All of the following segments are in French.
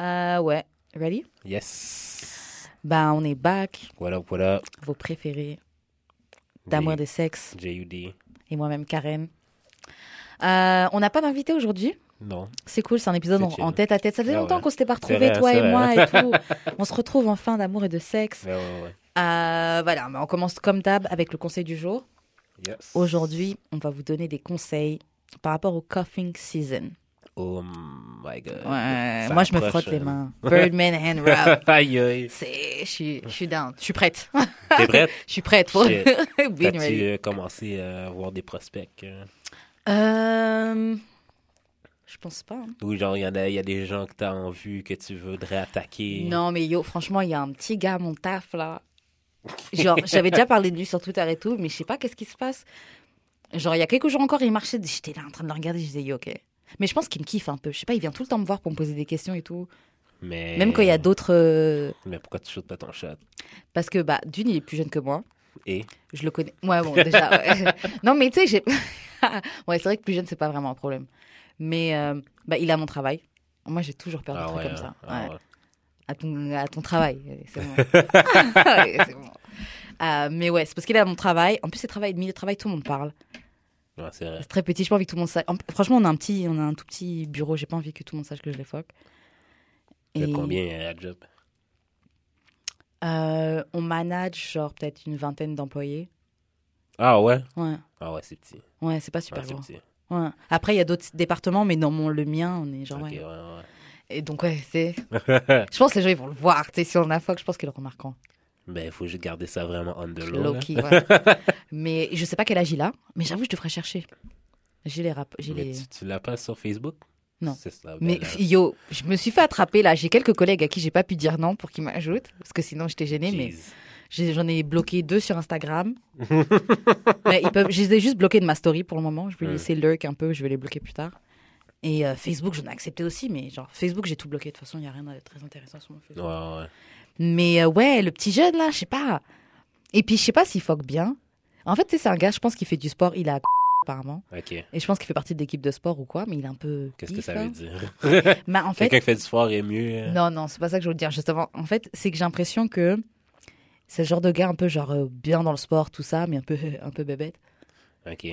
Euh, ouais. Ready? Yes. Bah, on est back. What up, what up? Vos préférés d'amour des sexes J.U.D. et moi-même Karen. Euh, on n'a pas d'invité aujourd'hui. Non. C'est cool, c'est un épisode en, tête à tête. Ça faisait Ah longtemps ouais. qu'on s'était pas retrouvés, vrai, toi et moi et tout. on se retrouve enfin d'amour et de sexe. Ouais, ouais. Euh, voilà, mais on commence comme d'hab avec le conseil du jour. Yes. Aujourd'hui, on va vous donner des conseils par rapport au coughing season. Oh my god. Ouais, moi je me frotte les euh. mains. Birdman hand rub. aïe, aïe. Je suis, je suis down. Je suis prête. T'es prête? Je suis prête pour ready. euh, commencé à voir des prospects? euh? Euh, je pense pas. hein. Ou genre, il y, en a- y a des gens que t'as en vue que tu voudrais attaquer? Non, mais yo, franchement, il y a un petit gars à mon taf là. Genre, j'avais déjà parlé de lui sur Twitter et tout, mais je sais pas qu'est-ce qui se passe. Genre, il y a quelques jours encore, il marchait, j'étais là en train de le regarder, je disais, yo, ok. Mais je pense qu'il me kiffe un peu. Je sais pas, il vient tout le temps me voir pour me poser des questions et tout. Mais... Même quand il y a d'autres. euh, Mais pourquoi tu shootes pas ton shot? Parce que, bah, d'une, il est plus jeune que moi. Et? Je le connais. Ouais, bon, déjà. ouais. non, mais tu sais, j'ai. ouais, c'est vrai que plus jeune, c'est pas vraiment un problème. Mais euh, bah, il a mon travail. Moi, j'ai toujours peur de Ah trucs ouais, comme ça. ah Ouais. À, ton, à ton travail. C'est bon. Euh, mais ouais, c'est parce qu'il à mon travail. En plus, c'est travail, milieu de travail, tout le monde parle. Ouais, c'est très petit, j'ai pas envie que tout le monde sache. En- Franchement, on a un petit, on a un tout petit bureau. J'ai pas envie que tout le monde sache que je les. T'as Et, combien à job? euh, on manage genre peut-être une vingtaine d'employés. Ah ouais? Ouais, Ah ouais, c'est petit. ouais, c'est pas Ouais, super gros. petit. Ouais. Après, il y a d'autres départements, mais dans mon, le mien, on est genre. Ok, ouais. ouais, ouais. Et donc, ouais, c'est. je pense que les gens, ils vont le voir. Tu sais, si on a fuck, je pense qu'ils le remarqueront. Ben, il faut juste garder ça vraiment on the low. ouais. mais je sais pas quel âge il a, mais j'avoue, je devrais chercher. J'ai les rap. J'ai les... tu, tu l'as pas sur Facebook? Non. C'est ça. ben Mais là, yo, je me suis fait attraper là. J'ai quelques collègues à qui j'ai pas pu dire non pour qu'ils m'ajoutent, parce que sinon j'étais gênée. Mais jeez. j'en ai bloqué deux sur Instagram. mais ils peuvent, je les ai juste bloqués de ma story pour le moment. Je vais Ouais. laisser lurk un peu. Je vais les bloquer plus tard. Et euh, Facebook, j'en ai accepté aussi, mais genre Facebook, j'ai tout bloqué. De toute façon, il y a rien de très intéressant sur mon Facebook. Ouais, ouais. Mais euh, ouais, le petit jeune là, je sais pas. Et puis je sais pas s'il fuck bien. En fait, tu sais, c'est un gars, je pense qu'il fait du sport. Il a apparemment. Et je pense qu'il fait partie de l'équipe de sport ou quoi, mais il est un peu. Qu'est-ce que ça là. veut dire? Mais en fait, Quelqu'un qui fait du sport est mieux. euh, non, non, c'est pas ça que je veux dire. Justement, en fait, c'est que j'ai l'impression que c'est le genre de gars un peu genre euh, bien dans le sport, tout ça, mais un peu, un peu bébête. Ok.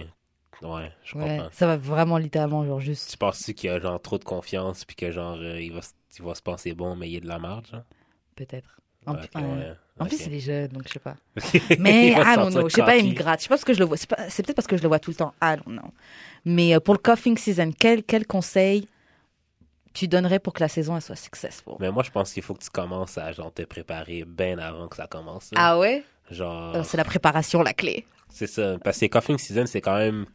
Ouais, je Ouais, comprends. ça va vraiment littéralement, genre juste. Tu penses-tu qu'il a genre trop de confiance puis que genre euh, il, va, il va se penser bon mais il est de la marge? Genre? Peut-être. En, ouais. plus, il est jeune, donc je sais pas. Mais, non, sentir non, je sais pas, il me gratte. Je sais pas parce que je le vois. C'est pas- c'est peut-être parce que je le vois tout le temps. Ah non, non. Mais euh, pour le coughing season, quel, quel conseil tu donnerais pour que la saison elle soit successful? Mais moi, je pense qu'il faut que tu commences à genre te préparer bien avant que ça commence. là. Ah ouais? Genre, Euh, C'est la préparation, la clé. c'est ça. Parce que coughing season, c'est quand même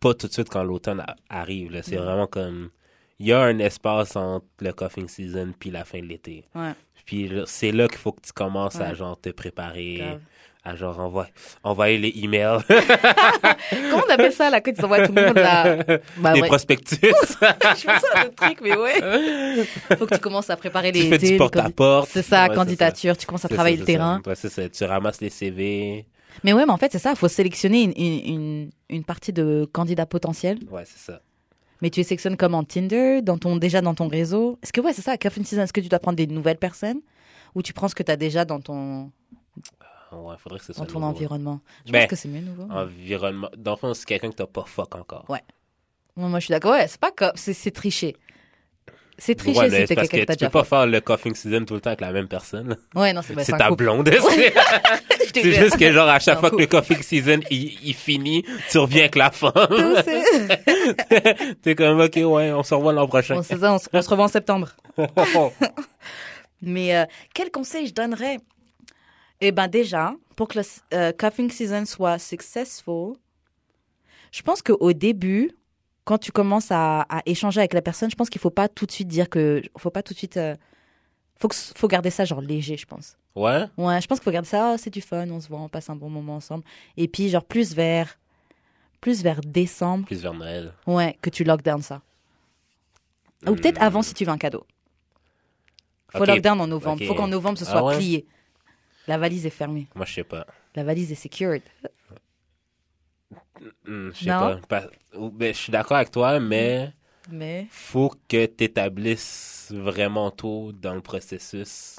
pas tout de suite quand l'automne a- arrive. là. C'est Mm. vraiment comme. Il y a un espace entre le coughing season puis la fin de l'été. Ouais. Puis c'est là qu'il faut que tu commences à genre te préparer, Grave. à genre envoyer, envoyer les emails, Comment on appelle ça, là, quand ils envoient tout le monde là? Bah, des ouais. prospectus. je pense à un autre truc, mais ouais. Faut que tu commences à préparer les. tu fais du porte-à-porte. C'est ça, Ouais, candidature, tu commences à ça, travailler le terrain. Ouais, c'est ça. Tu ramasses les CV. Mais ouais, mais en fait, c'est ça, il faut sélectionner une, une, une, une partie de candidats potentiels. Ouais, c'est ça. Mais tu les sélectionnes comme en Tinder, dans ton, déjà dans ton réseau. Est-ce que, ouais, c'est ça, à Coffin Season, est-ce que tu dois prendre des nouvelles personnes? Ou tu prends ce que tu as déjà dans ton, Ouais, faudrait que ce soit dans ton nouveau. environnement Je pense que c'est mieux nouveau. Environnement. Dans le fond, c'est quelqu'un que t'as pas fuck encore. Ouais. Moi, je suis d'accord. Ouais, c'est pas comme. C'est c'est tricher. C'est Ouais, si parce quelqu'un que que t'as tu peux déjà pas faire le coughing season tout le temps avec la même personne. Ouais, non, c'est bah, c'est ta couple. blonde. C'est juste que genre à chaque fois que le coughing season il, il finit, tu reviens avec la femme. C'est- T'es comme ok ouais, on se revoit l'an prochain. Bon, c'est ça, on se, on se revoit en septembre. Mais euh, quel conseil je donnerais? Eh ben déjà, pour que le euh, cuffing season soit successful, je pense qu'au début, quand tu commences à, à échanger avec la personne, je pense qu'il faut pas tout de suite dire que, faut pas tout de suite, euh, faut que, faut garder ça genre léger, je pense. ouais. Ouais, je pense qu'il faut garder ça, Ah, c'est du fun, on se voit, on passe un bon moment ensemble. Et puis genre plus vers, plus vers décembre, Plus vers Noël. ouais, que tu lockdown ça. Ou peut-être Hmm. avant si tu veux un cadeau. Faut Ok. lockdown en novembre. Ok. Faut qu'en novembre ce Ah soit ouais? plié. La valise est fermée. Moi je sais pas. La valise est secured. Hmm, je sais pas. Ben, je suis d'accord avec toi, mais Mais faut que tu établisses vraiment tôt dans le processus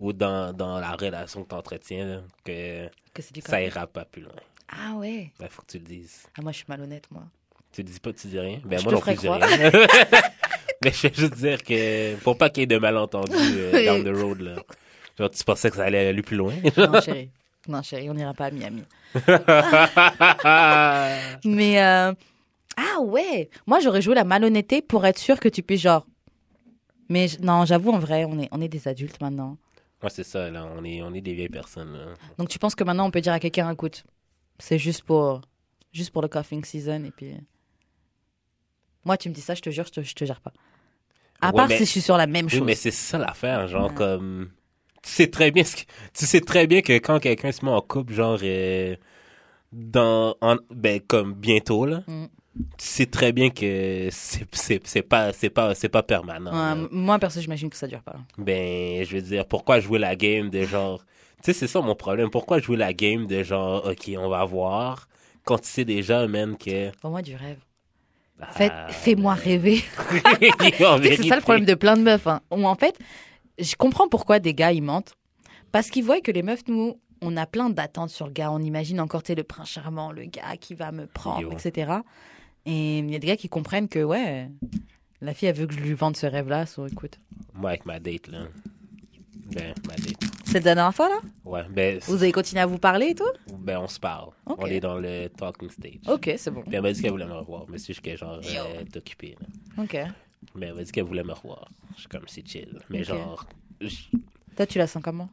ou dans, dans la relation que tu entretiens que, ça ira pas plus loin. Ah ouais. Il faut que tu le dises. Ah, moi, je suis malhonnête, moi. Tu dis pas, tu dis rien? Ben, Je moi non plus, je dis rien. Mais je vais juste dire que, pour pas qu'il y ait de malentendus euh, down the road, là. Genre, tu pensais que ça allait aller plus loin? Non, chérie. Non, chérie, on n'ira pas à Miami. Mais, euh, ah ouais. Moi, j'aurais joué la malhonnêteté pour être sûr que tu puisses, genre. Mais non, j'avoue, en vrai, on est, on est des adultes maintenant. Moi, c'est ça, là. On est, on est des vieilles personnes, là. Donc, tu penses que maintenant, on peut dire à quelqu'un, écoute, c'est juste pour, juste pour le coughing season, et puis. Moi, tu me dis ça, je te jure, je te, je te gère pas. À Ouais, part mais- si je suis sur la même Oui, chose. mais c'est ça l'affaire, genre Ouais. comme tu sais très bien ce que- tu sais très bien que quand quelqu'un se met en couple genre euh, dans en- ben comme bientôt là, Mm. tu sais très bien que c'est c'est pas c'est pas c'est pas permanent. Ouais, moi, perso, j'imagine que ça dure pas. Ben, je veux dire pourquoi jouer la game de genre tu sais c'est ça mon problème, pourquoi jouer la game de genre OK, on va voir quand tu sais déjà même que Pour moi, du rêve. Ah, Fais-moi rêver. C'est ça le problème de plein de meufs. Hein. En fait, je comprends pourquoi des gars ils mentent. Parce qu'ils voient que les meufs, nous, on a plein d'attentes sur le gars. On imagine encore, sais, le prince charmant, le gars qui va me prendre, Yo. etc. Et il y a des gars qui comprennent que, ouais, la fille, elle veut que je lui vende ce rêve-là. So, écoute. Moi avec ma date là. Ben, ma date. C'est la dernière fois, là? Ouais, ben Vous avez continué à vous parler et tout? Ben, on se parle. On est dans le talking stage. Ok, c'est bon. Puis elle m'a dit qu'elle voulait me revoir. Mais c'est juste que genre, là. Ok. Mais elle m'a dit qu'elle voulait me revoir. Je suis comme, c'est chill. Mais Ok. genre, je- Toi, tu la sens comment?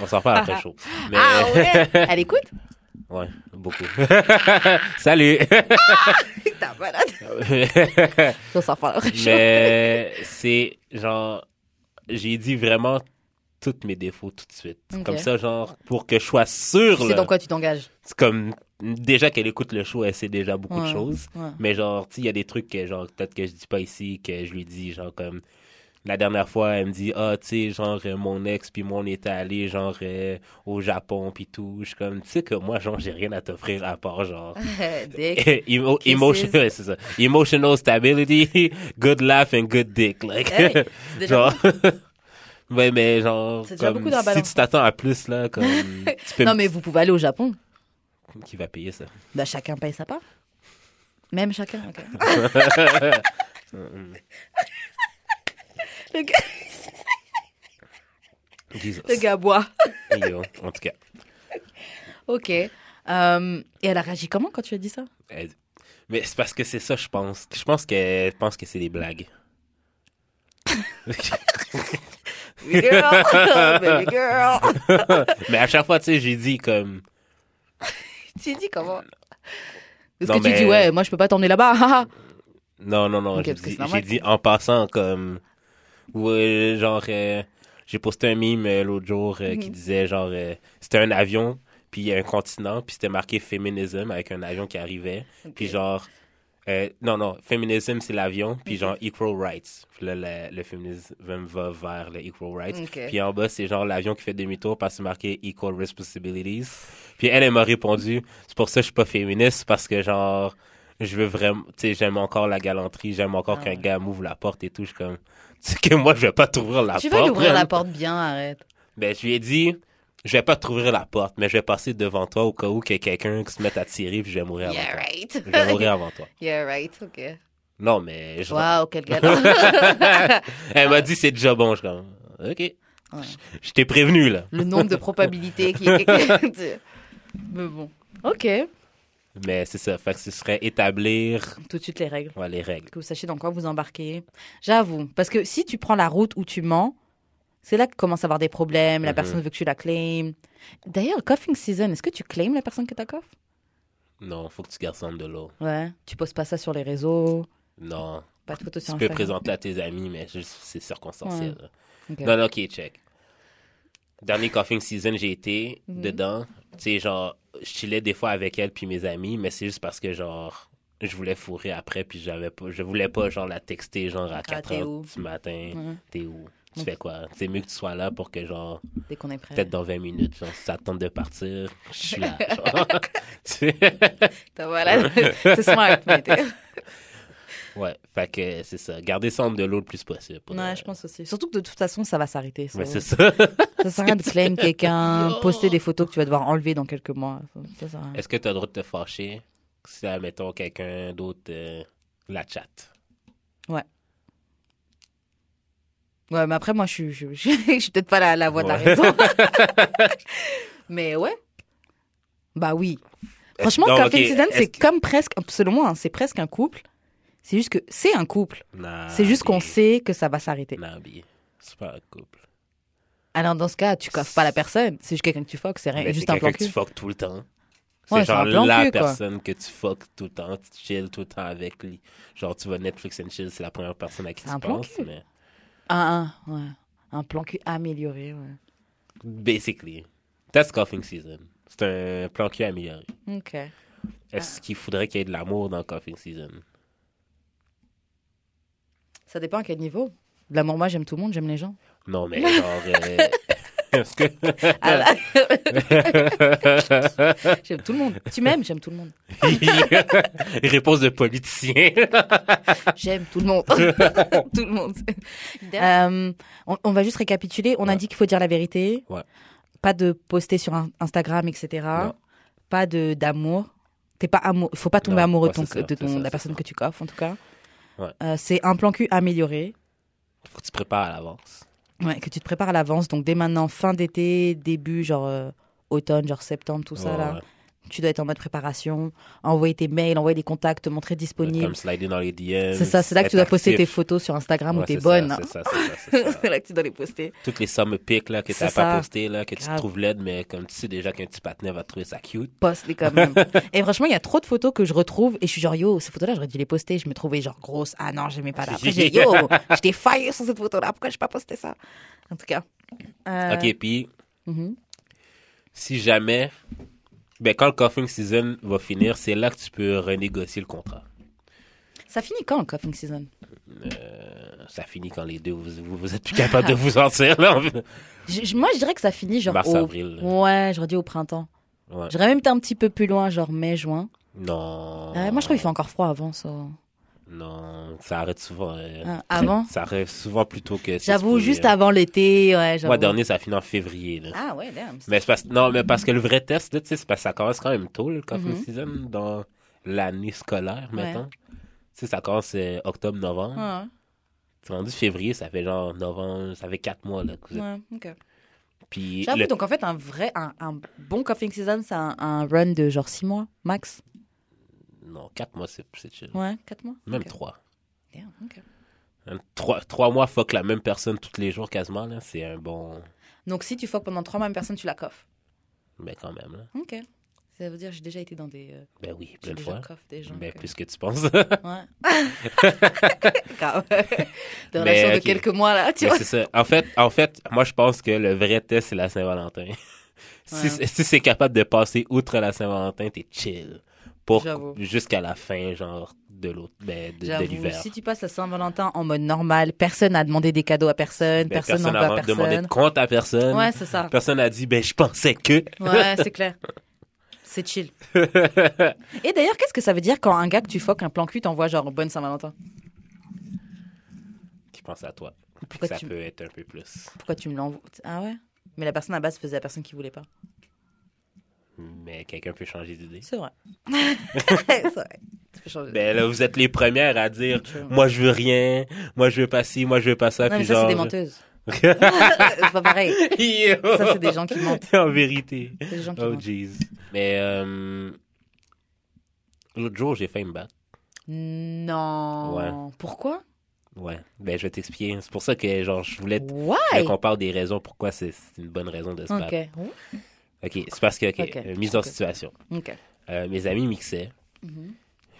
On s'en parle après chaud. Mais, Ah ouais Elle écoute? Ouais, beaucoup. Salut! T'as malade. On s'en parle après chaud. Mais c'est genre, j'ai dit vraiment tous mes défauts tout de suite. Ok. Comme ça, genre, pour que je sois sûr, Tu sais là. dans quoi tu t'engages? C'est comme, déjà qu'elle écoute le show, elle sait déjà beaucoup de choses. ouais. Mais genre, tu il y a des trucs que, genre, peut-être que je dis pas ici, que je lui dis, genre, comme, la dernière fois, elle me dit, ah, tu sais, genre, euh, mon ex, puis moi, on était allés, genre, euh, au Japon, puis tout. Je suis comme, tu sais que moi, genre, j'ai rien à t'offrir à part, genre, Dick. emo- Kisses. emotion, ouais, c'est ça. Emotional stability, good laugh and good dick, like. Hey, genre. ouais, mais genre, comme, si tu t'attends à plus, là, comme, tu peux Non, mais vous pouvez aller au Japon. Qui va payer ça? Bah, chacun paye sa part. Même chacun, ok. le, gars, le gars boit. Yo, en tout cas. Ok. Euh, et elle a réagi comment quand tu as dit ça? Elle- Mais c'est parce que c'est ça, je pense. Je pense qu'elle pense que c'est des blagues. Baby girl, baby girl. mais à chaque fois, tu sais, j'ai dit comme. Tu dis comment Est-ce Non, que tu mais- dis, ouais, moi je peux pas t'emmener là-bas. Non, non, non. J'ai parce dit, en passant comme. Ouais, genre, euh, j'ai posté un meme euh, l'autre jour euh, qui Mhm. disait genre, euh, c'était un avion, puis un continent, puis c'était marqué féminisme avec un avion qui arrivait. Puis genre, euh, non, non, féminisme c'est l'avion, puis genre equal rights. Puis là, le, le féminisme va vers le equal rights. Ok. Puis en bas, c'est genre l'avion qui fait demi-tour parce que c'est marqué equal responsibilities. Puis elle, elle m'a répondu, c'est pour ça que je suis pas féministe parce que genre, je veux vraiment, tu sais, j'aime encore la galanterie, j'aime encore Ah qu'un ouais. gars m'ouvre la porte et tout. Je suis comme, tu sais que moi, je vais pas t'ouvrir la Tu porte. vas lui ouvrir man. la porte bien, arrête. Ben, je lui ai dit, je vais pas t'ouvrir la porte, mais je vais passer devant toi au cas où qu'il y a quelqu'un qui se mette à tirer puis je vais mourir avant Yeah, toi. right. Je vais mourir avant toi. yeah, right, ok. Non, mais je... Waouh, quel gars. elle m'a dit, c'est déjà bon. Je comme, ok. Ouais. Je t'ai prévenu, là. Le nombre de probabilités qui. Mais bon. Ok. Mais c'est ça. Fait que ce serait établir Tout de suite les règles. ouais, les règles. que vous sachiez dans quoi vous embarquez. J'avoue, parce que si tu prends la route où tu mens, c'est là que commence à avoir des problèmes, la Mhm. personne veut que tu la claimes. D'ailleurs, coughing season, est-ce que tu claimes la personne que t'as coff Non, faut que tu gardes ça de l'eau. Ouais. Tu poses pas ça sur les réseaux, Non. pas de photos Tu sur peux Instagram. présenter à tes amis, mais c'est circonstanciel. Ok. Non, non, ok, check. Dernier coughing season, j'ai été Mhm. dedans. Tu sais, genre, je chillais des fois avec elle puis mes amis, mais c'est juste parce que, genre, je voulais fourrer après puis j'avais pas, je voulais pas, genre, la texter, genre, à 4 Ah, t'es heures où? du matin. Ouais. T'es où? Tu Ok. fais quoi? C'est mieux que tu sois là pour que, genre, Dès qu'on est prêt. peut-être dans 20 minutes, genre, si ça te tente de partir, je suis là. T'as- Voilà. c'est smart. mais Ouais, fait que c'est ça. Garder ça de l'eau le plus possible. Ouais, de- je pense aussi. Surtout que de toute façon, ça va s'arrêter. Ça, Ouais, c'est ça. ça sert à rien de claim quelqu'un, poster des photos que tu vas devoir enlever dans quelques mois. Ça, ça. Est-ce que tu as le droit de te fâcher si, admettons, quelqu'un d'autre euh, la chatte? Ouais, mais après, moi, je suis, je, je- je suis peut-être pas la, la voix de la Ouais. raison. mais ouais. Bah oui. Franchement, Non, Coffee ok, Season, est-ce c'est que- comme presque, selon moi, hein, c'est presque un couple. C'est juste que c'est un couple. Nah, C'est juste qu'on sait que ça va s'arrêter. Nah, c'est pas un couple. Alors, dans ce cas, tu coffes pas la personne. C'est juste quelqu'un que tu fuck. C'est rien, Mais juste c'est un plan quelqu'un que cul. tu fuck tout le temps. Ouais, C'est c'est genre un plan la cul, quoi. personne que tu fuck tout le temps, tu chill tout le temps avec lui. Genre, tu vas Netflix and chill, c'est la première personne à qui C'est tu un plan penses. cul. Mais Un, un, ouais. Un plan cul amélioré, ouais. basically, that's coughing season. C'est un plan cul amélioré. Ok. Est-ce qu'il faudrait qu'il y ait de l'amour dans coughing season? Ça dépend à quel niveau. De l'amour, moi, j'aime tout le monde, j'aime les gens. Non, mais genre. euh, Est-ce que. Ah j'aime tout le monde. Tu m'aimes, j'aime tout le monde. Réponse de politicien. J'aime tout le monde. tout le monde. Euh, on, on va juste récapituler. On a dit qu'il faut dire la vérité. Ouais. Pas de poster sur un- Instagram, etc. Non. Pas de d'amour. T'es pas amour. Faut pas tomber Non, amoureux ouais, de, ton- c'est ça, de ton- c'est ça, de la personne ça. que tu coffres, en tout cas. Ouais. Euh, c'est un plan cul amélioré. Faut que tu prépares à l'avance. Ouais, que tu te prépares à l'avance. Donc dès maintenant, fin d'été, début, genre euh, automne, genre septembre, tout ça là. Tu dois être en mode préparation, envoyer tes mails, envoyer des contacts, te montrer disponible. Comme slider dans les DM. C'est ça, c'est là que tu dois poster tes photos sur Instagram où Ouais, t'es c'est ça, bonne. C'est ça, c'est ça, c'est là que tu dois les poster. Toutes les summer pics là, que t'as pas ça. posté, là, que tu Grave. trouves laide, mais comme tu sais déjà qu'un petit patinet va trouver ça cute. Poste-les quand même. et franchement, il y a trop de photos que je retrouve et je suis genre, yo, ces photos-là, j'aurais dû les poster. Je me trouvais genre grosse. Ah non, j'aimais pas là. Après, j'ai yo, j'étais faillé sur cette photo-là. Pourquoi j'ai pas posté ça? En tout cas. Euh, Ok, puis mhm. si jamais, ben quand le coughing season va finir, c'est là que tu peux renégocier le contrat. Ça finit quand le coughing season? Euh, ça finit quand les deux, vous, vous, vous êtes plus capable de vous sortir, là. Je- moi, je dirais que ça finit genre Mars, au... Ouais, j'aurais dit au printemps. Ouais. J'aurais même été un petit peu plus loin, genre mai, juin. Non. Euh, moi, je trouve qu'il fait encore froid avant ça. Non, ça arrête souvent. euh, Ah, avant? Ça arrête souvent plus tôt que. J'avoue, juste avant l'été, ouais. Mois dernier, ça a fini en février. Là. Ah ouais, damn. Mais parce... Non, mais parce que le vrai test, tu sais, c'est parce que ça commence quand même tôt, le coughing Mhm. season, dans l'année scolaire, Ouais. maintenant. Tu sais, ça commence euh, octobre-novembre. Ouais, C'est rendu février, ça fait genre novembre, ça fait quatre mois, là. que ouais, ok. Puis, J'avoue, le- donc en fait, un vrai, un, un bon coughing season, c'est un, un run de genre 6 mois, max. Non, quatre mois, c'est chill. Ouais, 4 mois? Même Ok. trois. Damn, ok. Un- Trois, trois mois, fuck la même personne tous les jours quasiment, là. C'est un bon... Donc si tu fuck pendant 3 mois une personne, tu la coffres? Mais quand même, là. Ok. Ça veut dire que j'ai déjà été dans des. euh, Ben oui, plein de fois. des gens. Ben que- plus que tu penses. Ouais. Grave. Des Mais, relations de quelques mois là, tu Mais vois. c'est ça. En fait, en fait, moi, je pense que le vrai test, c'est la Saint-Valentin. si Ouais. si c'est capable de passer outre la Saint-Valentin, t'es chill. Pour J'avoue. jusqu'à la fin, genre, de l'autre, ben, de, de J'avoue, l'hiver. si tu passes la Saint-Valentin en mode normal, personne n'a demandé des cadeaux à personne, Ben, personne n'a demandé de compte à personne. Ouais, c'est ça. Personne n'a dit, ben, je pensais que. Ouais, c'est clair. C'est chill. Et d'ailleurs, qu'est-ce que ça veut dire quand un gars que tu fuck un plan cul t'envoie genre bonne Saint-Valentin? Qui pense à toi. Pourquoi ça tu- peut être un peu plus. Pourquoi tu me l'envoies Ah ouais? Mais la personne à base faisait la personne qui voulait pas. Mais quelqu'un peut changer d'idée. C'est vrai. c'est vrai. Ben là, vous êtes les premières à dire, moi, je veux rien, moi, je veux pas ci, moi, je veux pas ça. non, mais ça, genre... c'est des menteuses. c'est pas pareil. Yo! Ça, c'est des gens qui mentent. en vérité. C'est des gens qui Oh, mentent. jeez. Mais euh, l'autre jour, j'ai failli me battre. Non. Ouais. Pourquoi? Ouais. Ben, je vais t'expliquer. C'est pour ça que, genre, je voulais, voulais qu'on parle des raisons pourquoi c'est c'est une bonne raison de se battre. Ok. OK. C'est parce que, OK, Ok. euh, mise en situation. Ok. Euh, mes amis mixaient. Mhm.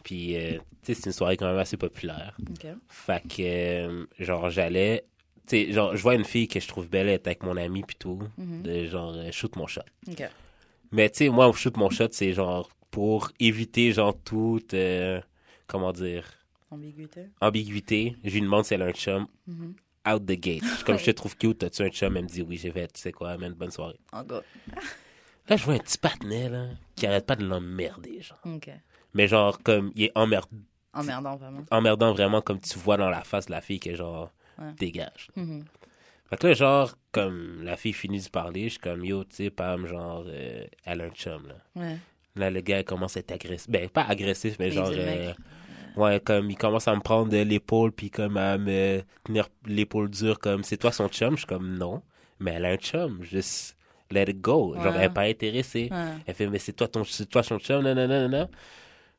Puis, euh, tu sais, c'est une soirée quand même assez populaire. Ok. Fait que, euh, genre, j'allais. Tu sais, genre, je vois une fille que je trouve belle être avec mon ami, puis tout. Mhm. De genre, euh, shoot mon shot. Ok. Mais tu sais, moi, shoot mon shot, c'est genre pour éviter, genre, toute. euh, comment dire? Ambiguïté. ambiguïté. Je lui demande si elle a un chum. Mhm. Out the gate. Comme je te trouve cute, t'as-tu un chum? Elle me dit oui, j'ai fait. Tu sais quoi, man, bonne soirée. Oh god. Là, je vois un petit patinet, là, qui arrête pas de l'emmerder, genre. Mais genre, comme, il est emmerdant Emmerdant, vraiment. emmerdant vraiment comme tu vois dans la face de la fille que genre Ouais. dégage. Mhm. Fait que là, genre, comme la fille finit de parler, je suis comme yo, tu sais, Pam, genre, euh, elle a un chum, là. Ouais. Là, le gars il commence à être agressif. Ben, pas agressif, mais genre. euh, ouais, comme il commence à me prendre l'épaule, puis comme à me tenir l'épaule dure, comme c'est toi son chum? Je suis comme non, mais elle a un chum. Juste let it go. Genre, Ouais. elle n'est pas intéressée. Ouais. Elle fait, mais c'est toi, ton, c'est toi son chum, non.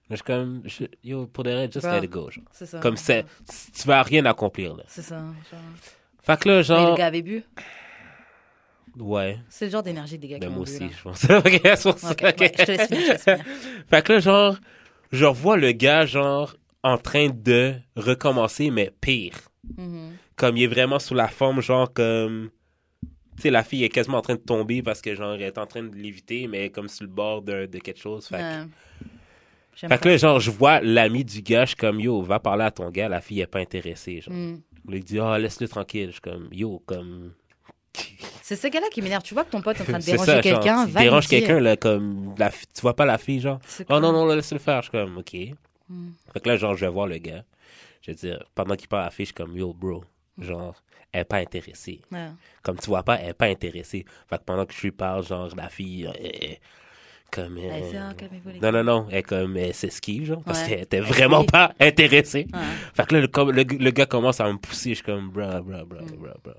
Je suis comme, je- yo, pour de vrai, just let it go. genre. C'est ça. Comme c'est, tu vas rien accomplir, là. C'est ça. genre. Fait que là, Mais genre, le gars avait bu? ouais, C'est le genre d'énergie des gars ben qui moi ont bu, aussi, là. je pense. Ok, c'est pour ça. Ouais, je te laisse finir, je te laisse finir. Fait que là, genre, je vois le gars, genre, en train de recommencer, mais pire. Mhm. Comme il est vraiment sous la forme, genre, comme. Tu sais, la fille est quasiment en train de tomber parce que, genre, elle est en train de l'éviter, mais comme sur le bord de, de quelque chose. Fait, que- Ouais. J'aime fait pas. que là, genre, je vois l'ami du gars, je suis comme, yo, va parler à ton gars, la fille est pas intéressée. Genre. Mhm. Il dit, ah, laisse-le tranquille. Je suis comme, yo, comme. C'est ce gars-là qui m'énerve. Tu vois que ton pote est en train de déranger quelqu'un, va dire. quelqu'un, là, comme. La, tu vois pas la fille, genre? Oh non, non, laisse-le faire. Je suis comme, OK. Mm. Fait que là, genre, je vais voir le gars. Je veux dire, pendant qu'il parle à la fille, je suis comme, yo, bro. Genre, elle est pas intéressée. Ouais. Comme tu vois pas, elle est pas intéressée. Fait que pendant que je lui parle, genre, la fille, euh, euh, comme. euh, Elle fait, Ah, non, non, non. Elle, comme, elle s'esquive, genre, parce qu'elle était vraiment pas intéressée. Ouais. Fait que là, le, le, le gars commence à me pousser. Je suis comme, bra, bra, bra, Mm. bra, bra.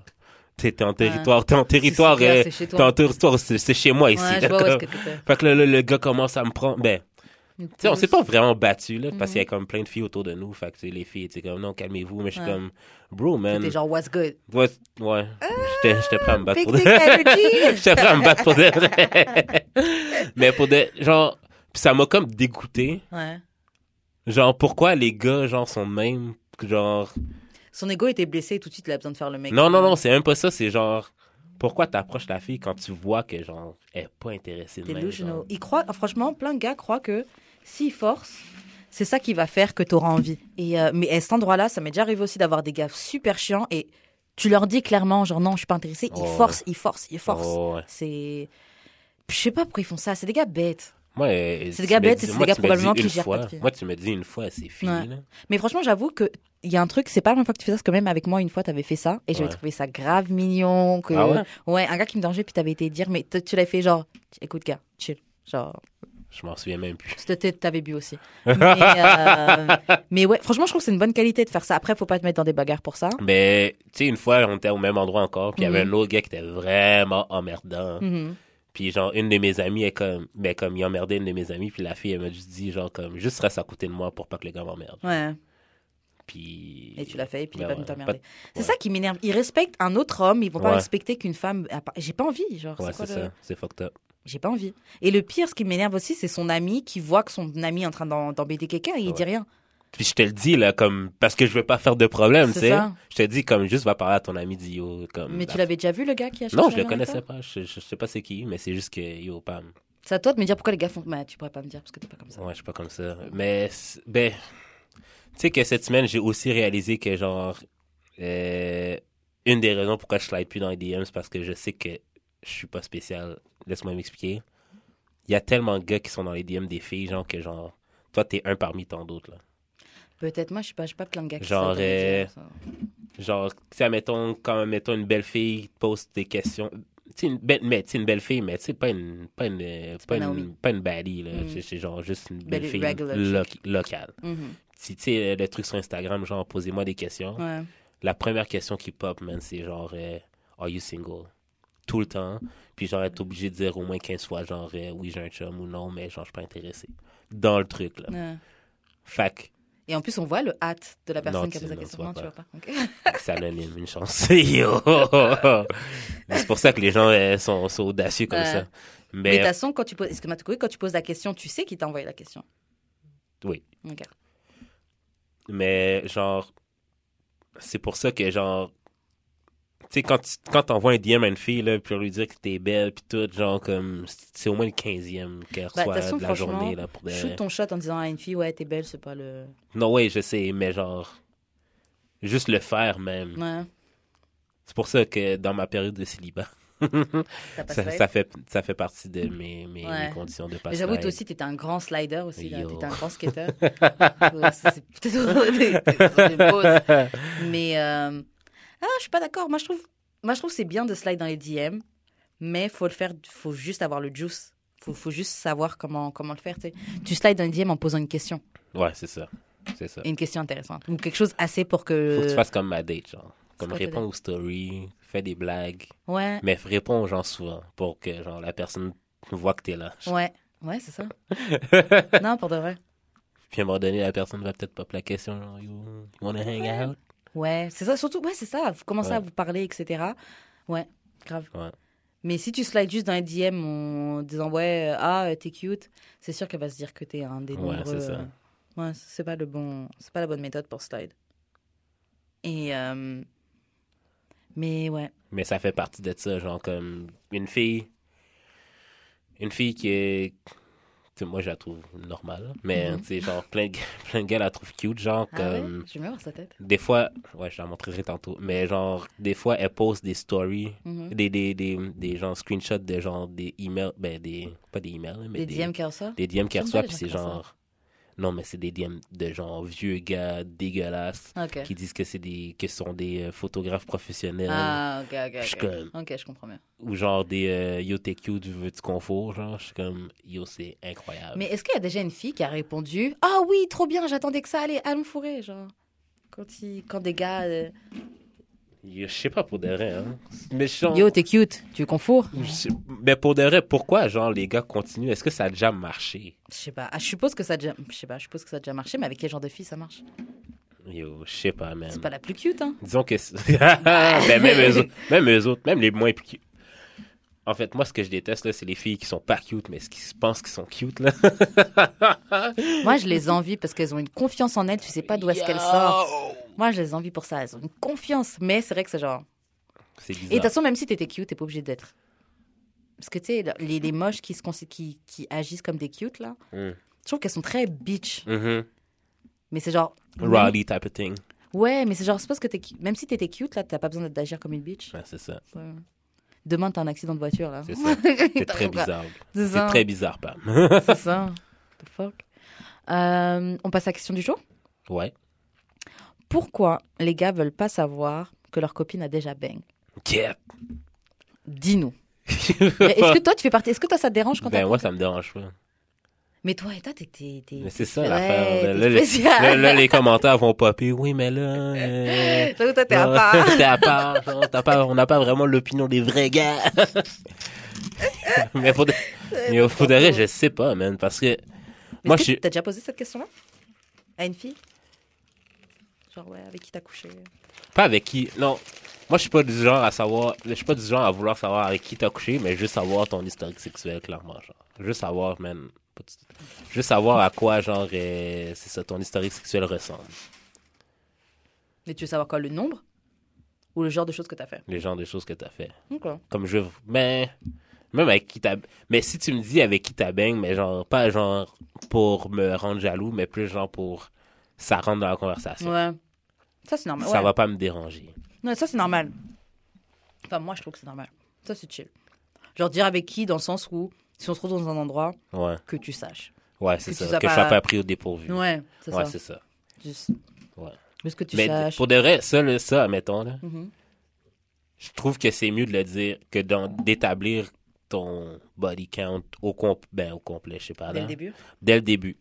T'es en territoire, t'es en territoire, euh, t'es en territoire, c'est chez moi ici. Là, vois comme- que. Fait que là, le, le gars commence à me prendre. Ben, Une tu sais, on s'est pas vraiment battu, là, parce Mhm. qu'il y a comme plein de filles autour de nous. Fait que, les filles, tu sais, comme, non, calmez-vous. Mais je suis Ouais. comme, bro, man. T'es genre, what's good? Ouais, ouais. J'étais j'étais prêt à me battre pour de! J'étais prêt à me battre pour de Mais pour de. Genre, pis ça m'a comme dégoûté. Ouais. Genre, pourquoi les gars, genre, sont même. Genre? Son ego était blessé et tout de suite il a besoin de faire le mec. Non, non, non, c'est même pas ça. C'est genre. Pourquoi t'approches la fille quand tu vois que, genre, elle est pas intéressée de même. Genre? Il croit, franchement, plein de gars croient que s'il force, c'est ça qui va faire que tu auras envie. Et, euh, mais à cet endroit-là, ça m'est déjà arrivé aussi d'avoir des gars super chiants et tu leur dis clairement, genre non, je suis pas intéressé. Ils Oh. forcent, ils forcent, ils forcent. Oh. C'est. Je sais pas pourquoi ils font ça. C'est des gars bêtes. Moi, C'est des gars bêtes c'est des gars probablement qui gèrent fois- pas de filles. Moi, tu me dis une fois, c'est fini, Ouais. Mais franchement, j'avoue que il y a un truc, c'est pas la première fois que tu fais ça, parce que même avec moi, une fois, t'avais fait ça, et j'avais trouvé ça grave mignon. Que... Ah ouais? un gars qui me dérangeait, puis t'avais été dire, mais tu l'as fait genre, écoute, gars, chill. Genre, Je m'en souviens même plus. c'était- t'avais bu aussi. Mais, euh, mais ouais, franchement, je trouve que c'est une bonne qualité de faire ça. Après, faut pas te mettre dans des bagarres pour ça. Mais, tu sais, une fois, on était au même endroit encore, puis il y avait Mhm. un autre gars qui était vraiment emmerdant. Mhm. Puis, genre, une de mes amies, elle, comme, ben, comme, il emmerdait une de mes amies, puis la fille, elle m'a juste dit, genre, comme, juste reste à côté de moi pour pas que le gars m'emmerde. Ouais, Puis. et tu l'as fait, et puis il Ben va ouais, t'emmerder. C'est ouais. ça qui m'énerve. Ils respectent un autre homme, ils vont pas Ouais. respecter qu'une femme. J'ai pas envie, genre. Ouais, c'est c'est le- ça. C'est fucked up. J'ai pas envie. Et le pire, ce qui m'énerve aussi, c'est son ami qui voit que son ami est en train d'embêter quelqu'un et il Ouais. dit rien. Puis, je te le dis, là, comme, parce que je veux pas faire de problème, tu C'est sais. Je te dis, comme, juste va parler à ton ami, dis, yo, comme. Mais la- tu l'avais déjà vu, le gars qui a cherché Non, je le connaissais pas. Je, je, je sais pas c'est qui, mais c'est juste que, yo, Pam. C'est à toi de me dire pourquoi les gars font. Bah, tu pourrais pas me dire parce que t'es pas comme ça. Ouais, je suis pas comme ça. Mais, ben, tu sais que cette semaine, j'ai aussi réalisé que, genre, euh, une des raisons pourquoi je slide plus dans les DM, c'est parce que je sais que je suis pas spécial. Laisse-moi m'expliquer. Il y a tellement de gars qui sont dans les DM des filles, genre, que, genre, toi, t'es un parmi tant d'autres, là. Peut-être moi, je suis pas, je suis pas plein de gars qui Genre, comment euh. Genre, tu sais, admettons, quand, mettons, une belle fille pose des questions. Tu sais, une belle, mais, une belle fille, mais tu sais, pas une, pas une, pas pas une, pas une baddie, là. Mm. C'est- C'est genre juste une belle Belle- fille lo- locale. Mhm. Si, tu sais, le truc sur Instagram, genre, posez-moi des questions. Ouais. La première question qui pop, man, c'est genre, euh, are you single? Tout le temps. Puis genre, être obligé de dire au moins 15 fois, genre, euh, oui, j'ai un chum ou non, mais genre, je suis pas intéressé. Dans le truc, là. Ouais. Fac, Et en plus, on voit le hâte de la personne Non, qui a posé la question. Non, tu vois pas. Ok. c'est anonyme, une chance. Yo! c'est pour ça que les gens euh, sont, sont audacieux comme Ouais. ça. Mais de toute façon, quand tu poses, excuse-moi, quand tu poses la question, tu sais qui t'a envoyé la question? Oui. Ok. mais genre, c'est pour ça que genre, tu sais, quand tu quand t'envoies un DM à une fille, là, pour lui dire que t'es belle, puis tout, genre, comme, c'est au moins le 15e qu'elle Bah, reçoit façon, de la journée, là, pour de- Shoot ton shot en disant à une fille, ouais, t'es belle, c'est pas le. Non, ouais, je sais, mais genre, juste le faire même. Ouais. C'est pour ça que dans ma période de célibat, Ça, fait, ça fait partie de mes, mes, Ouais. mes conditions de Mais passage. j'avoue, toi aussi, t'étais un grand slider aussi. là. Yo. T'étais un grand skater. C'est peut-être des, des- des. Mais euh, ah, je suis pas d'accord. Moi, je trouve, moi, je trouve que c'est bien de slide dans les DM, mais faut le faire. Faut juste avoir le juice. Faut, faut juste savoir comment, comment le faire. Tu, slides dans les DM en posant une question, Ouais, c'est ça. C'est ça. une question intéressante ou quelque chose assez pour que. Faut que tu fasses comme ma date, genre. Comme réponds aux stories, fais des blagues, Ouais, mais réponds aux gens souvent pour que genre la personne voit que t'es là. ouais, ouais, c'est ça. non, pour de vrai. Puis à un moment donné, la personne va peut-être pop la question, genre, you, you wanna hang out? Ouais, c'est ça. Surtout, ouais, c'est ça. Vous commencez Ouais. à vous parler, etc. Ouais, grave. Ouais. Mais si tu slides juste dans les DM en disant ouais, euh, ah, euh, t'es cute, c'est sûr qu'elle va se dire que t'es un des Ouais, nombreux. c'est ça. euh, Ouais, c'est pas le bon, c'est pas la bonne méthode pour slide. Et euh, mais ouais, Mais ça fait partie de ça, genre comme une fille, une fille qui est, moi je la trouve normale, mais Mhm. tu sais, genre plein de, plein de gars la trouvent cute, genre ah ouais, comme, je vais voir sa tête. des fois, ouais, je la montrerai tantôt, mais genre, des fois elle poste des stories, Mhm. des, des, des, des genre screenshots de genre des emails, ben des, pas des emails, mais Des des, DM qui ressortent. des DM qu'elle reçoit, puis c'est genre, non, mais c'est des DM de genre vieux gars dégueulasses qui disent que c'est des, que sont des euh, photographes professionnels. Ah ok ok. Je suis comme- Ok, je comprends bien. ou genre des euh, yo t'es cute veux tu confort genre? Je suis comme yo c'est incroyable Mais est-ce qu'il y a déjà une fille qui a répondu ah oui trop bien j'attendais que ça allez allons fourrer genre? Quand il, quand des gars euh, je sais pas pour de vrai hein. Sens- yo t'es cute tu je sais- mais pour de vrai pourquoi genre les gars continuent? Est-ce que ça a déjà marché? Je sais pas. Ah, je suppose que ça a déjà, je sais pas. Je suppose que ça a déjà marché, mais avec quel genre de fille ça marche? Yo je sais pas man. C'est pas la plus cute, hein. Disons que ben, même eux autres même eux autres même les moins cute en fait, moi, ce que je déteste, là, c'est les filles qui sont pas cute, mais qui se pensent qu'ils sont cute, là. Moi, je les envie parce qu'elles ont une confiance en elles. Tu sais pas d'où est-ce qu'elles sortent. Moi, je les envie pour ça. Elles ont une confiance, mais c'est vrai que c'est genre. C'est Et de toute bizarre. façon, même si t'étais cute, t'es pas obligé d'être. Parce que tu sais, les, les moches qui, se qui, qui agissent comme des cute là, Mm. je trouve qu'elles sont très bitch. Mhm. Mais c'est genre. Rowdy type of thing. Ouais, mais c'est genre, c'est parce que t'es même si t'étais cute là, t'as pas besoin d'agir comme une bitch. Ouais, c'est ça. Ouais. Demain, t'as un accident de voiture là. C'est ça. C'est très pas. bizarre. C'est très bizarre, Pam. C'est ça. The fuck? Euh, on passe à la question du jour? ouais. Pourquoi les gars veulent pas savoir que leur copine a déjà bang? Yep. Dis-nous. Est-ce que toi, tu fais partie Est-ce que toi, ça te dérange quand Ben, moi, ça me dérange pas. Mais toi, et toi, t'es. c'est ça l'affaire. Là, les- spécial. là, là, les commentaires vont popper. Oui, mais là. euh, toi, t'es à part. T'es à part. genre, pas- on n'a pas vraiment l'opinion des vrais gars. mais pour de, mais pour de vrai, je sais pas, man. Parce que. Moi, je que suis. T'as déjà posé cette question-là? À une fille? Genre, ouais, avec qui t'as couché? Pas avec qui. Non. Moi, je suis pas du genre à savoir. Je suis pas du genre à vouloir savoir avec qui t'as couché, mais juste savoir ton historique sexuel, clairement. Genre. Juste savoir, man. Pas du- Juste savoir à quoi, genre, euh, c'est ça, ton historique sexuel ressemble. Mais tu veux savoir quoi Le nombre? Ou le genre de choses que t'as fait? Les genres de choses que t'as fait. Ok. Comme je. Mais. Même avec qui t'as. Mais si tu me dis avec qui t'as bang, mais genre, pas genre pour me rendre jaloux, mais plus genre pour. Ça rentre dans la conversation. Ouais. Ça, c'est normal. Ça ouais. va pas me déranger. Non, ça, c'est normal. Enfin, moi, je trouve que c'est normal. Ça, c'est chill. Genre, dire avec qui, dans le sens où, si on se retrouve dans un endroit, Ouais. que tu saches. Ouais, c'est ça. Que je sois pas pris au dépourvu. Ouais, c'est Ouais, ça. c'est ça. Juste. Ouais. Juste que tu Mais saches. pour de vrai, ça, ça, admettons, là, Mhm. je trouve que c'est mieux de le dire que d'établir ton body count au, comp ben, au complet, je sais pas. Dès là. le début? Dès le début.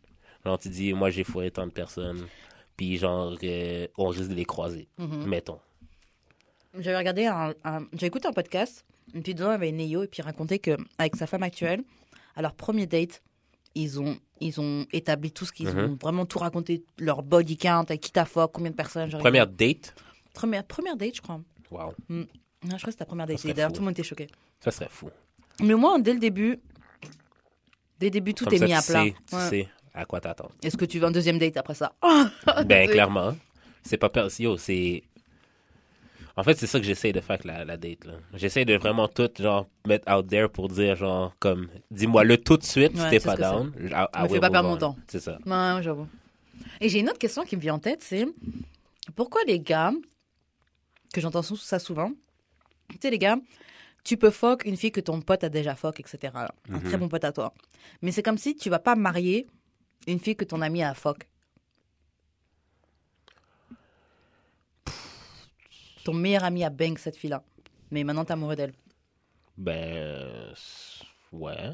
Genre, tu dis, moi, j'ai fourré tant de personnes, puis genre, euh, on risque de les croiser, Mhm. mettons. J'avais regardé un, un- j'ai écouté un podcast, et puis dedans il y avait Neo, et puis il racontait que avec sa femme actuelle, à leur premier date, ils ont, ils ont établi tout ce qu'ils Mhm. ont vraiment tout raconté, leur body count, avec qui t'as fuck, combien de personnes. Première date, première, première date, je crois. wow, Non, je crois que c'était la première date. D'ailleurs, tout le monde était choqué. ça serait fou. Mais moi, dès le début, dès le début, tout Comme est ça, mis à plat. sais, tu sais à quoi t'attendre. Est-ce que tu veux un deuxième date après ça? Ben, clairement. C'est pas Yo, c'est. En fait, c'est ça que j'essaie de faire avec la, la date. J'essaie de vraiment tout, genre, mettre out there pour dire, genre, comme, dis-moi-le tout de suite si Ouais, t'es pas down. I Me fais pas perdre on. mon temps. C'est ça. Ouais, j'avoue. Et j'ai une autre question qui me vient en tête, c'est pourquoi les gars, que j'entends ça souvent, tu sais les gars, tu peux fuck une fille que ton pote a déjà fuck, etc. Un Mhm. très bon pote à toi. Mais c'est comme si tu vas pas marier une fille que ton ami a fuck. Ton meilleur ami a bang cette fille-là. Mais maintenant, t'es amoureux d'elle. Ben, euh, ouais.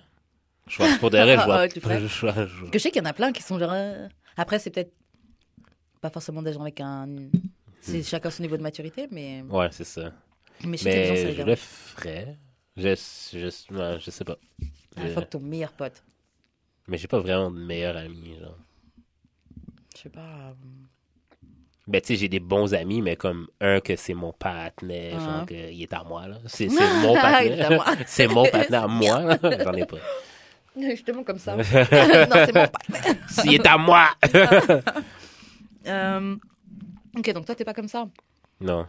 Je vois, pour de vrai, je vois. Je que je sais qu'il y en a plein qui sont genre. euh, Après, c'est peut-être pas forcément des gens avec un. C'est chacun son niveau de maturité, mais. Ouais, c'est ça. Mais je des gens, ça Mais je le ferais. Je, je, ouais, je sais pas. Ah, Je- fuck ton meilleur pote. Mais j'ai pas vraiment de meilleur ami, genre. Je sais pas. Ben, tu sais, j'ai des bons amis, mais comme un que c'est mon partenaire, Ah. genre, est à moi, là. C'est mon partenaire. c'est mon partenaire à moi. J'en ai pas. Justement comme ça. non, c'est mon pote. S'il est à moi! Euh, Ok, donc toi, t'es pas comme ça. non.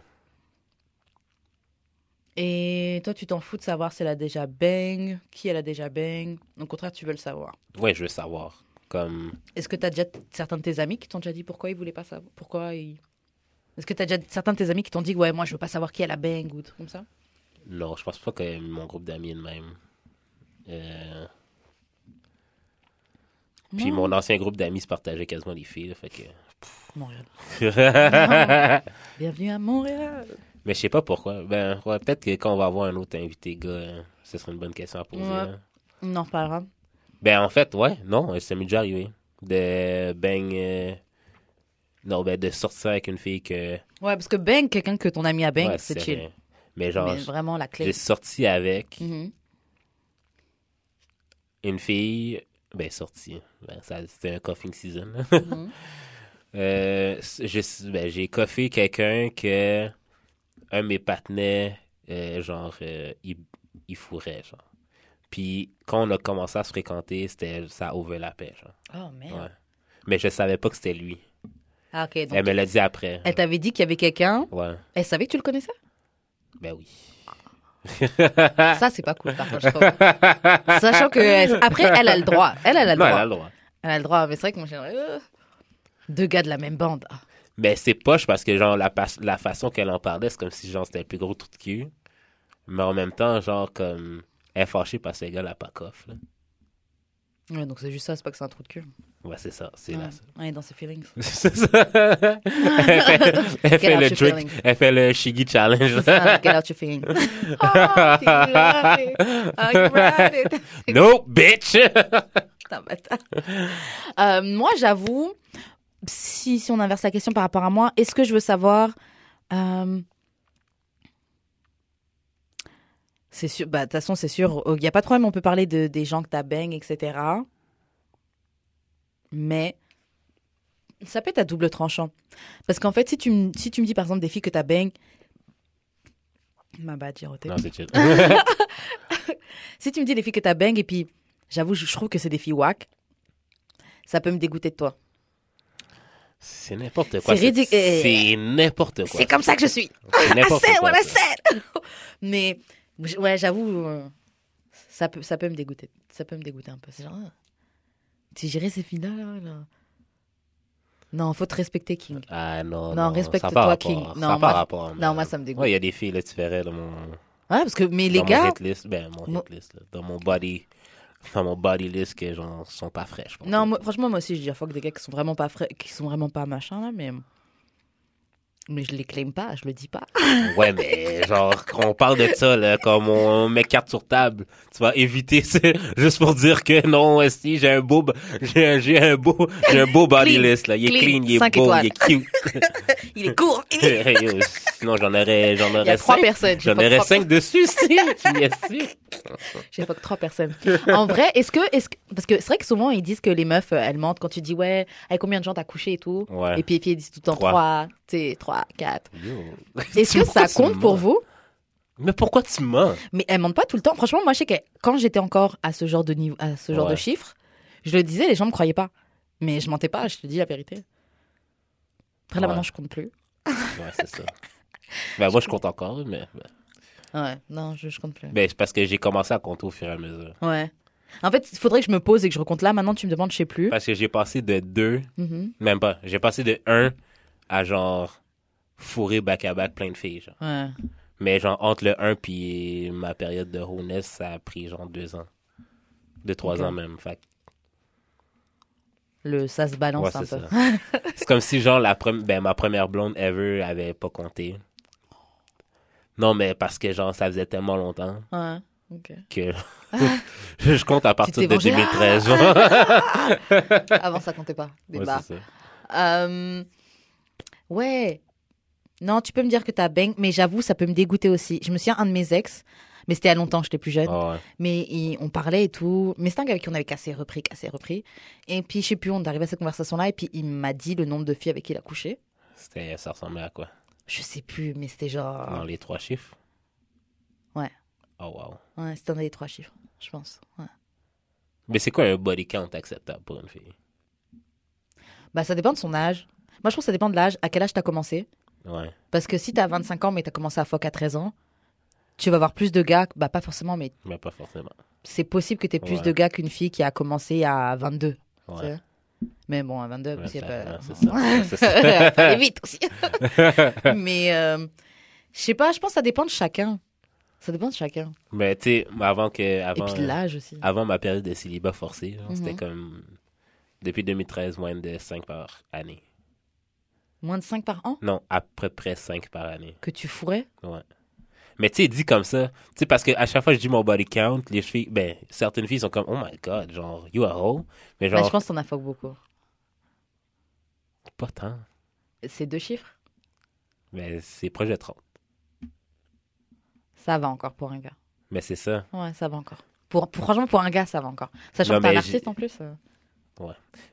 Et toi, tu t'en fous de savoir si elle a déjà bang, qui elle a déjà bang. Au contraire, tu veux le savoir. Ouais, je veux savoir. Comme. Est-ce que tu as déjà certains de tes amis qui t'ont déjà dit pourquoi ils voulaient pas savoir Pourquoi ils... Est-ce que tu as déjà certains de tes amis qui t'ont dit ouais, moi je veux pas savoir qui elle a bang ou comme ça? Non, je pense pas que mon groupe d'amis est le même. Euh, Puis Non. mon ancien groupe d'amis se partageait quasiment les filles, là, fait que. Montréal. mais Bienvenue à Montréal. je sais pas pourquoi. Ben, ouais, peut-être que quand on va avoir un autre invité gars, euh, ce serait une bonne question à poser. Ouais. là. On en reparlera. Ben, en fait, ouais, non, ça m'est déjà arrivé. De bang. euh, Non, ben, de sortir avec une fille que. Ouais, parce que bang, quelqu'un que ton ami a bang, ouais, c'est chill. rien. Mais genre, Mais vraiment la j'ai clé. sorti avec Mhm. une fille. Ben, sorti. Ben, c'était un coughing season. Mhm. Euh, j'ai ben, j'ai coffé quelqu'un que un de mes partenaires, euh, genre, euh, il, il fourrait, genre. Puis quand on a commencé à se fréquenter, c'était ça overlappait, genre. Oh merde. Ouais. Mais je savais pas que c'était lui. Ah, ok. Donc, Elle me l'a dit après. elle t'avait dit qu'il y avait quelqu'un? Ouais. Elle savait que tu le connaissais? Ben oui. Ça, c'est pas cool, par contre, je trouve. Sachant que, elle- après, elle a le droit. Elle, elle a le Non, elle droit. a le droit. Elle a le droit, mais c'est vrai que moi, j'aimerais. euh, Deux gars de la même bande. Ah. Mais c'est poche parce que, genre, la, la façon qu'elle en parlait, c'est comme si, genre, c'était le plus gros trou de cul. Mais en même temps, genre, comme, elle est fâchée parce que le gars l'a pas coffre, là. Ouais, donc c'est juste ça, c'est pas que c'est un trou de cul. Ouais, c'est ça. C'est là. Ouais, dans ses feelings. C'est ça. elle fait, elle fait out le feelings. elle fait le Shiggy Challenge. Ah, Get out your feelings. Oh, it. Oh, it. no, bitch! Putain, bâtard. Euh, moi, j'avoue, si, si on inverse la question par rapport à moi, est-ce que je veux savoir. euh, C'est sûr, bah, de toute façon, c'est sûr, il n'y a pas de problème, on peut parler de, des gens que t'as bang, etc. Mais ça peut être à double tranchant. Parce qu'en fait, si tu, me- si tu me dis par exemple des filles que t'as bang. Ma bad, j'ai roté. non, c'est chill. Si tu me dis des filles que t'as bang et puis j'avoue, je je trouve que c'est des filles whack, ça peut me dégoûter de toi. C'est n'importe quoi. C'est ridicule. C'est n'importe quoi. C'est comme ça que je suis. C'est n'importe C'est quoi. what I said. Mais ouais, j'avoue, euh, ça peut, ça peut me dégoûter. Ça peut me dégoûter un peu. C'est genre, ah, tu gérais ces filles-là, là, là. Non, faut te respecter, King. Ah non, Non, non, respecte-toi, ça pas. King. Ça Non, a pas moi- rapport. non, moi, ça me dégoûte. Ouais, il y a des filles, là, tu verrais dans mon, Ouais, parce que mais les dans gars, mon. Ben, mon là. Dans mon body. Dans mon body list, que, genre, sont pas fraîches. non, moi, franchement, moi aussi, je dis à fuck des gars qui sont vraiment pas frais, qui sont vraiment pas machin là, mais mais je les claim pas, je le dis pas. Ouais, mais genre, quand on parle de ça, là, comme on met carte sur table, tu vas éviter ça, juste pour dire que non, si j'ai un beau, j'ai un, j'ai un beau, j'ai un beau body Clean. list, là. Il est Clean. il est beau, étoiles. il est cute. Il est court. Yo, Sinon, j'en aurais, j'en aurais trois personnes. J'en aurais cinq dessus, si. J'ai fuck trois personnes. En vrai, est-ce que, est-ce que, parce que c'est vrai que souvent ils disent que les meufs, euh, elles mentent quand tu dis ouais, avec combien de gens t'as couché et tout. Ouais. Et puis, et puis ils disent tout le temps Trois. Sais, trois, quatre. Est-ce que ça compte pour vous? Mais pourquoi tu mens? Mais elles mentent pas tout le temps. Franchement, moi je sais que quand j'étais encore à ce genre de niveau, à ce genre Ouais. de chiffres, je le disais, les gens me croyaient pas. Mais je mentais pas, je te dis la vérité. Après là Ouais. maintenant je compte plus. Ouais, c'est ça. Ben, moi, je compte encore, mais, Ouais, non, je, je compte plus. ben, c'est parce que j'ai commencé à compter au fur et à mesure. Ouais. En fait, il faudrait que je me pose et que je recompte là. Maintenant, tu me demandes, je sais plus. Parce que j'ai passé de deux, Mhm. même pas, j'ai passé de un à genre fourrer back à back plein de filles, genre. Ouais. Mais genre, entre le 1 puis ma période de wholeness, ça a pris genre deux ans. Deux, trois ans même. Fait Le, ça se balance ouais, un peu. c'est comme si genre la pre- ben, ma première blonde ever avait pas compté. Non, mais parce que genre, ça faisait tellement longtemps Ouais. Que je compte à partir de vengé. 2013. genre. Avant, ça comptait pas. Ouais. Euh, ouais. Non, tu peux me dire que t'as bang, mais j'avoue, ça peut me dégoûter aussi. Je me souviens, un de mes ex, mais c'était à longtemps, j'étais plus jeune, Ah ouais. mais il- on parlait et tout. Mais c'était un gars avec qui on avait cassé, repris, cassé, repris. Et puis, je sais plus, on est arrivé à cette conversation-là, et puis il m'a dit le nombre de filles avec qui il a couché. C'était, ça ressemblait à quoi? Je sais plus, mais c'était genre. Dans les trois chiffres? Ouais. Oh wow. Ouais, c'était dans les trois chiffres, je pense. Ouais. Mais c'est quoi un body count acceptable pour une fille? Bah, ça dépend de son âge. Moi, je pense que ça dépend de l'âge. À quel âge t'as commencé? Ouais. Parce que si t'as 25 ans, mais t'as commencé à fuck à 13 ans, tu vas avoir plus de gars, bah pas forcément, mais Mais pas forcément. c'est possible que t'aies plus Ouais. de gars qu'une fille qui a commencé à 22. tu Ouais. sais. Mais bon, à 22, Ouais, ça- c'est ça. Ouais, c'est ça. Faut aller vite aussi. mais euh, je sais pas, je pense que ça dépend de chacun. Ça dépend de chacun. Mais tu sais, avant que. Avant, Et puis de l'âge aussi. avant ma période de célibat forcé, genre, c'était Mhm. comme. Depuis 2013, moins de 5 par année. Moins de 5 par an? Non, à peu près 5 par année. que tu fourrais? Ouais. Mais tu sais, dit comme ça, tu sais, parce que à chaque fois que je dis mon body count, les filles, ben, certaines filles sont comme, oh my god, genre, you a hoe? Mais Bah, genre, Je pense que t'en as fuck beaucoup. pas tant. C'est deux chiffres? Mais c'est proche de 30. Ça va encore pour un gars. Mais c'est ça. Ouais, ça va encore. Pour, pour- franchement, pour un gars, ça va encore. Sachant que t'es un artiste en plus. euh.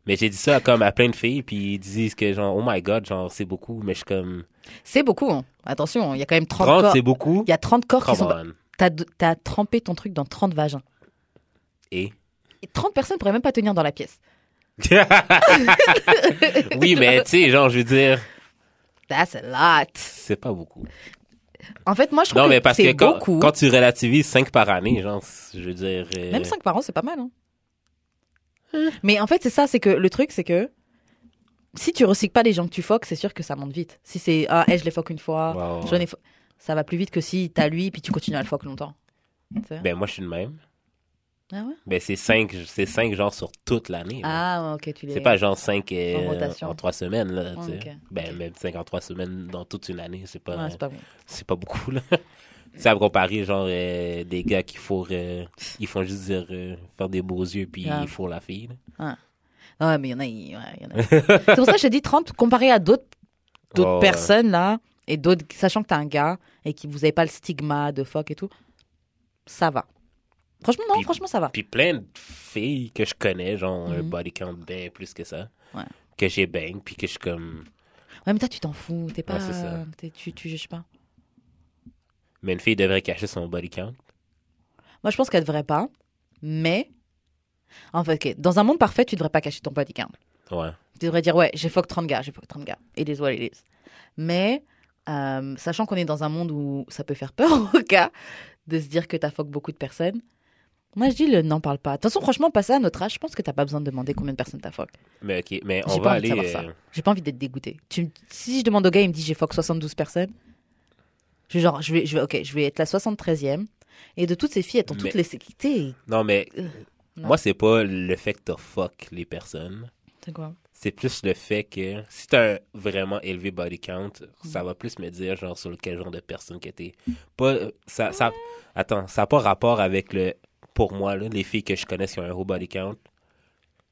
Mais j'ai dit ça comme à plein de filles, puis ils disent que genre, oh my god, genre, c'est beaucoup. Mais je suis comme, C'est beaucoup. hein. Attention, il y a quand même 30, 30, corps. c'est beaucoup? Il y a 30 corps qui Come sont. on. T'as t'as trempé ton truc dans 30 vagins. Et? Et 30 personnes pourraient même pas tenir dans la pièce. oui, mais tu sais, genre, je veux dire, That's a lot. c'est pas beaucoup. En fait, moi, je trouve Non, mais parce que quand, beaucoup. quand tu relativises 5 par année, genre, je veux dire. euh, Même 5 par an, c'est pas mal. hein. Mais en fait, c'est ça, c'est que le truc, c'est que si tu recycles pas les gens que tu foques, c'est sûr que ça monte vite. Si c'est ah, hey, je les foque une fois, fo- ça va plus vite que si t'as lui puis tu continues à le foque longtemps. Ben, moi, je suis le même. Ah ouais? Ben, c'est 5, c'est cinq genre sur toute l'année. Ah, ouais, ok, tu les. C'est pas genre 5 En rotation. en 3 semaines, là. Ben, même 5 en 3 semaines dans toute une année, c'est pas, Ouais, c'est pas bon. c'est pas beaucoup, là. Ça me comparer, genre, euh, des gars qui font, euh, ils font juste dire, euh, faire des beaux yeux, puis Ah. ils font la fille, là. Ouais, mais il y en a. ouais, y en a. c'est pour ça que je te dis 30 comparé à d'autres ouais. personnes là et d'autres sachant que t'es un gars et que vous avez pas le stigma de fuck et tout, ça va. Franchement non, Puis- franchement ça va. Puis plein de filles que je connais, genre, un Mhm. body count bien plus que ça. Ouais. Que j'ai bang, puis que je suis comme. Ouais, mais toi tu t'en fous, t'es pas, Ouais, c'est ça. tu tu juges pas. Mais une fille devrait cacher son body count. Moi je pense qu'elle devrait pas, mais en fait, dans un monde parfait, tu devrais pas cacher ton body count. Ouais. Tu devrais dire ouais, j'ai fuck 30 gars, j'ai fuck 30 gars. It is what it is. Mais euh, sachant qu'on est dans un monde où ça peut faire peur aux gars de se dire que t'as fuck beaucoup de personnes, moi je dis le n'en parle pas. De toute façon, franchement, passé à notre âge, je pense que t'as pas besoin de demander combien de personnes t'as fuck. Mais ok, mais on va aller. euh, J'ai pas envie d'être dégoûté. Tu, si je demande au gars, il me dit j'ai fuck 72 personnes, je vais genre, je vais, je vais, ok, je vais être la 73e. Et de toutes ces filles, elles t'ont toutes Mais- laissé quitter. Non, mais Euh, non. moi, c'est pas le fait que t'as fuck les personnes. C'est quoi? C'est plus le fait que si t'as un vraiment élevé body count, Mm. ça va plus me dire genre sur quel genre de personne que t'es. Pas euh, ça ça attends, ça n'a pas rapport avec le pour moi là, les filles que je connais qui ont un haut body count,